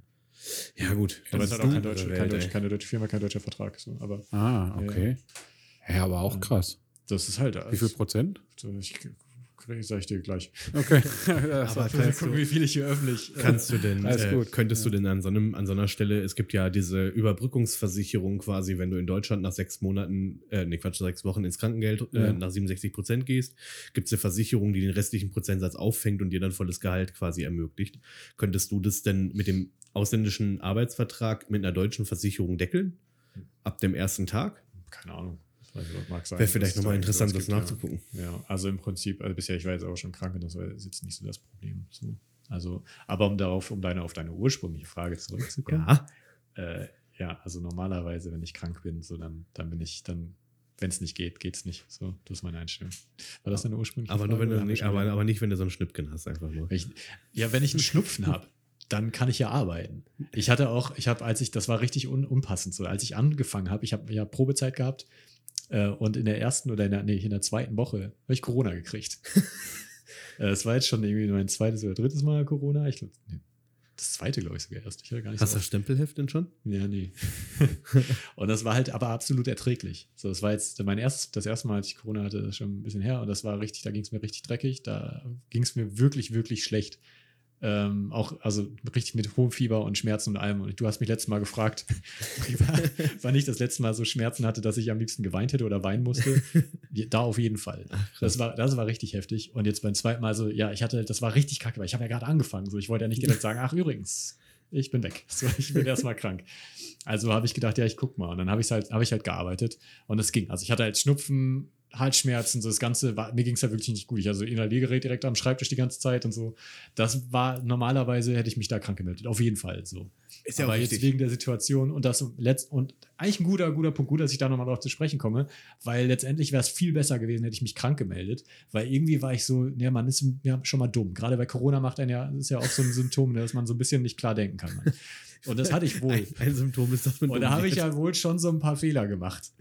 Ja, gut. Aber es ist hat auch kein deutsche, andere kein Welt, deutsche, keine deutsche Firma, kein deutscher Vertrag. So. Aber Ah, okay. Ja, aber auch Ja. krass. das ist halt. Wie viel Prozent? Ich kriege, sag ich dir gleich. Okay. Aber kannst du, wie viel ich hier öffentlich. kannst du denn, Alles äh, könntest du denn an so, einem, an so einer Stelle, es gibt ja diese Überbrückungsversicherung quasi, wenn du in Deutschland nach sechs Monaten, äh, nee, Quatsch, sechs Wochen ins Krankengeld äh, Ja. nach 67 Prozent gehst, gibt es eine Versicherung, die den restlichen Prozentsatz auffängt und dir dann volles Gehalt quasi ermöglicht. Könntest du das denn mit dem ausländischen Arbeitsvertrag mit einer deutschen Versicherung deckeln? Ab dem ersten Tag? Keine Ahnung. Das mag sein. Wäre vielleicht nochmal interessant, das nachzugucken. Ja. ja, also im Prinzip, also bisher, ich war jetzt auch schon krank und das war jetzt nicht so das Problem. So. Also, aber um darauf, um deine, auf deine ursprüngliche Frage zurückzukommen. Ja. Äh, ja, also normalerweise, wenn ich krank bin, so dann, dann bin ich, dann, wenn es nicht geht, geht es nicht. So, das ist meine Einstellung. War das deine ursprüngliche Aber nur Frage, wenn oder du nicht, aber, aber nicht, wenn du so einen Schnippken hast, einfach nur. wenn ich, ja, wenn ich einen Schnupfen habe, dann kann ich ja arbeiten. Ich hatte auch, ich habe, als ich, das war richtig un, unpassend so, als ich angefangen habe, ich habe ja Probezeit gehabt und in der ersten oder in der, nee, in der zweiten Woche habe ich Corona gekriegt. Äh, Es war jetzt schon irgendwie mein zweites oder drittes Mal Corona. Ich glaube, nee, das zweite, glaube ich, sogar erst. Ich gar nicht Hast so du das Stempelheft denn schon? ja, nee. und das war halt aber absolut erträglich. So, das war jetzt mein erstes, das erste Mal, als ich Corona hatte, schon ein bisschen her und das war richtig, da ging es mir richtig dreckig, da ging es mir wirklich, wirklich schlecht. Ähm, auch, also richtig mit hohem Fieber und Schmerzen und allem. Und du hast mich letztes Mal gefragt, wann ich das letzte Mal so Schmerzen hatte, dass ich am liebsten geweint hätte oder weinen musste. Da auf jeden Fall. Das war, das war richtig heftig. Und jetzt beim zweiten Mal so, ja, ich hatte, das war richtig kacke, weil ich habe ja gerade angefangen. So, ich wollte ja nicht direkt sagen, ach übrigens, ich bin weg. So, ich bin erstmal krank. Also habe ich gedacht, ja, ich guck mal. Und dann habe ich halt, habe ich halt gearbeitet und es ging. Also ich hatte halt Schnupfen, Halsschmerzen, so das Ganze, war, mir ging es ja wirklich nicht gut. Ich hatte so ein Inhaliergerät direkt am Schreibtisch die ganze Zeit und so. Das war, normalerweise hätte ich mich da krank gemeldet. Auf jeden Fall so. Ist Aber jetzt wegen der Situation und das letzt und eigentlich ein guter, guter Punkt, gut, dass ich da nochmal drauf zu sprechen komme, weil letztendlich wäre es viel besser gewesen, hätte ich mich krank gemeldet, weil irgendwie war ich so, ja, man ist ja schon mal dumm. Gerade bei Corona macht einen ja, das ist ja auch so ein Symptom, ne, dass man so ein bisschen nicht klar denken kann. Und das hatte ich wohl. Ein, ein Symptom ist, dass man Und da habe ich ja wohl schon so ein paar Fehler gemacht,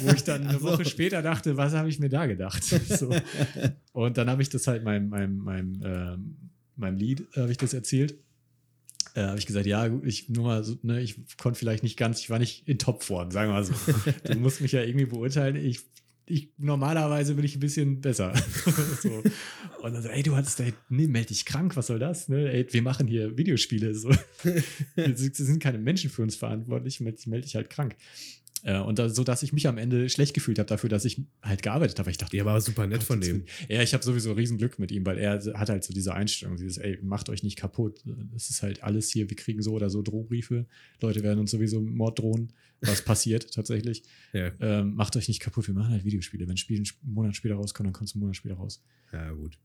wo ich dann eine Ach so. Woche später dachte, was habe ich mir da gedacht? So. Und dann habe ich das halt meinem, meinem, meinem, ähm, meinem Lied, habe ich das erzählt. Äh, habe ich gesagt, ja, gut, ich nur mal so, ne, ich konnte vielleicht nicht ganz, ich war nicht in Topform, sagen wir mal so. Du musst mich ja irgendwie beurteilen. Ich, ich normalerweise bin ich ein bisschen besser. so. Und dann so, ey, du hattest da, nee, meld dich krank, was soll das? Ne? Ey, wir machen hier Videospiele. So. wir sind keine Menschen für uns verantwortlich, ich melde dich halt krank. Äh, und da, so, dass ich mich am Ende schlecht gefühlt habe dafür, dass ich halt gearbeitet habe. Ich dachte, Ja, aber super nett von dem. ja, ich habe sowieso riesen Glück mit ihm, weil er hat halt so diese Einstellung, dieses, ey, macht euch nicht kaputt. Das ist halt alles hier, wir kriegen so oder so Drohbriefe. Leute werden uns sowieso mit Mord drohen, was passiert tatsächlich. Ja, Ähm, macht euch nicht kaputt, wir machen halt Videospiele. Wenn ein Spiel einen Monat später rauskommt, dann kommt es einen Monat später raus. ja gut.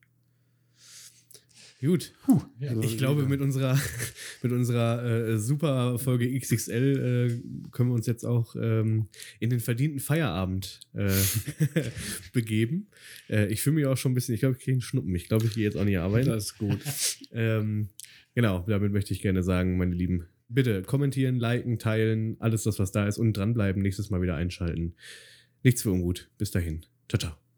Gut. Ja, Also, Ich glaube, mit unserer, mit unserer äh, super Folge XXL äh, können wir uns jetzt auch ähm, in den verdienten Feierabend äh, begeben. Äh, ich fühle mich auch schon ein bisschen, ich glaube, ich kriege einen Schnuppen. Ich glaube, ich gehe jetzt auch nicht arbeiten. Das ist gut. Ähm, genau, damit möchte ich gerne sagen, meine Lieben, bitte kommentieren, liken, teilen, alles das, was da ist und dranbleiben, nächstes Mal wieder einschalten. Nichts für ungut. Bis dahin. Ciao, ciao.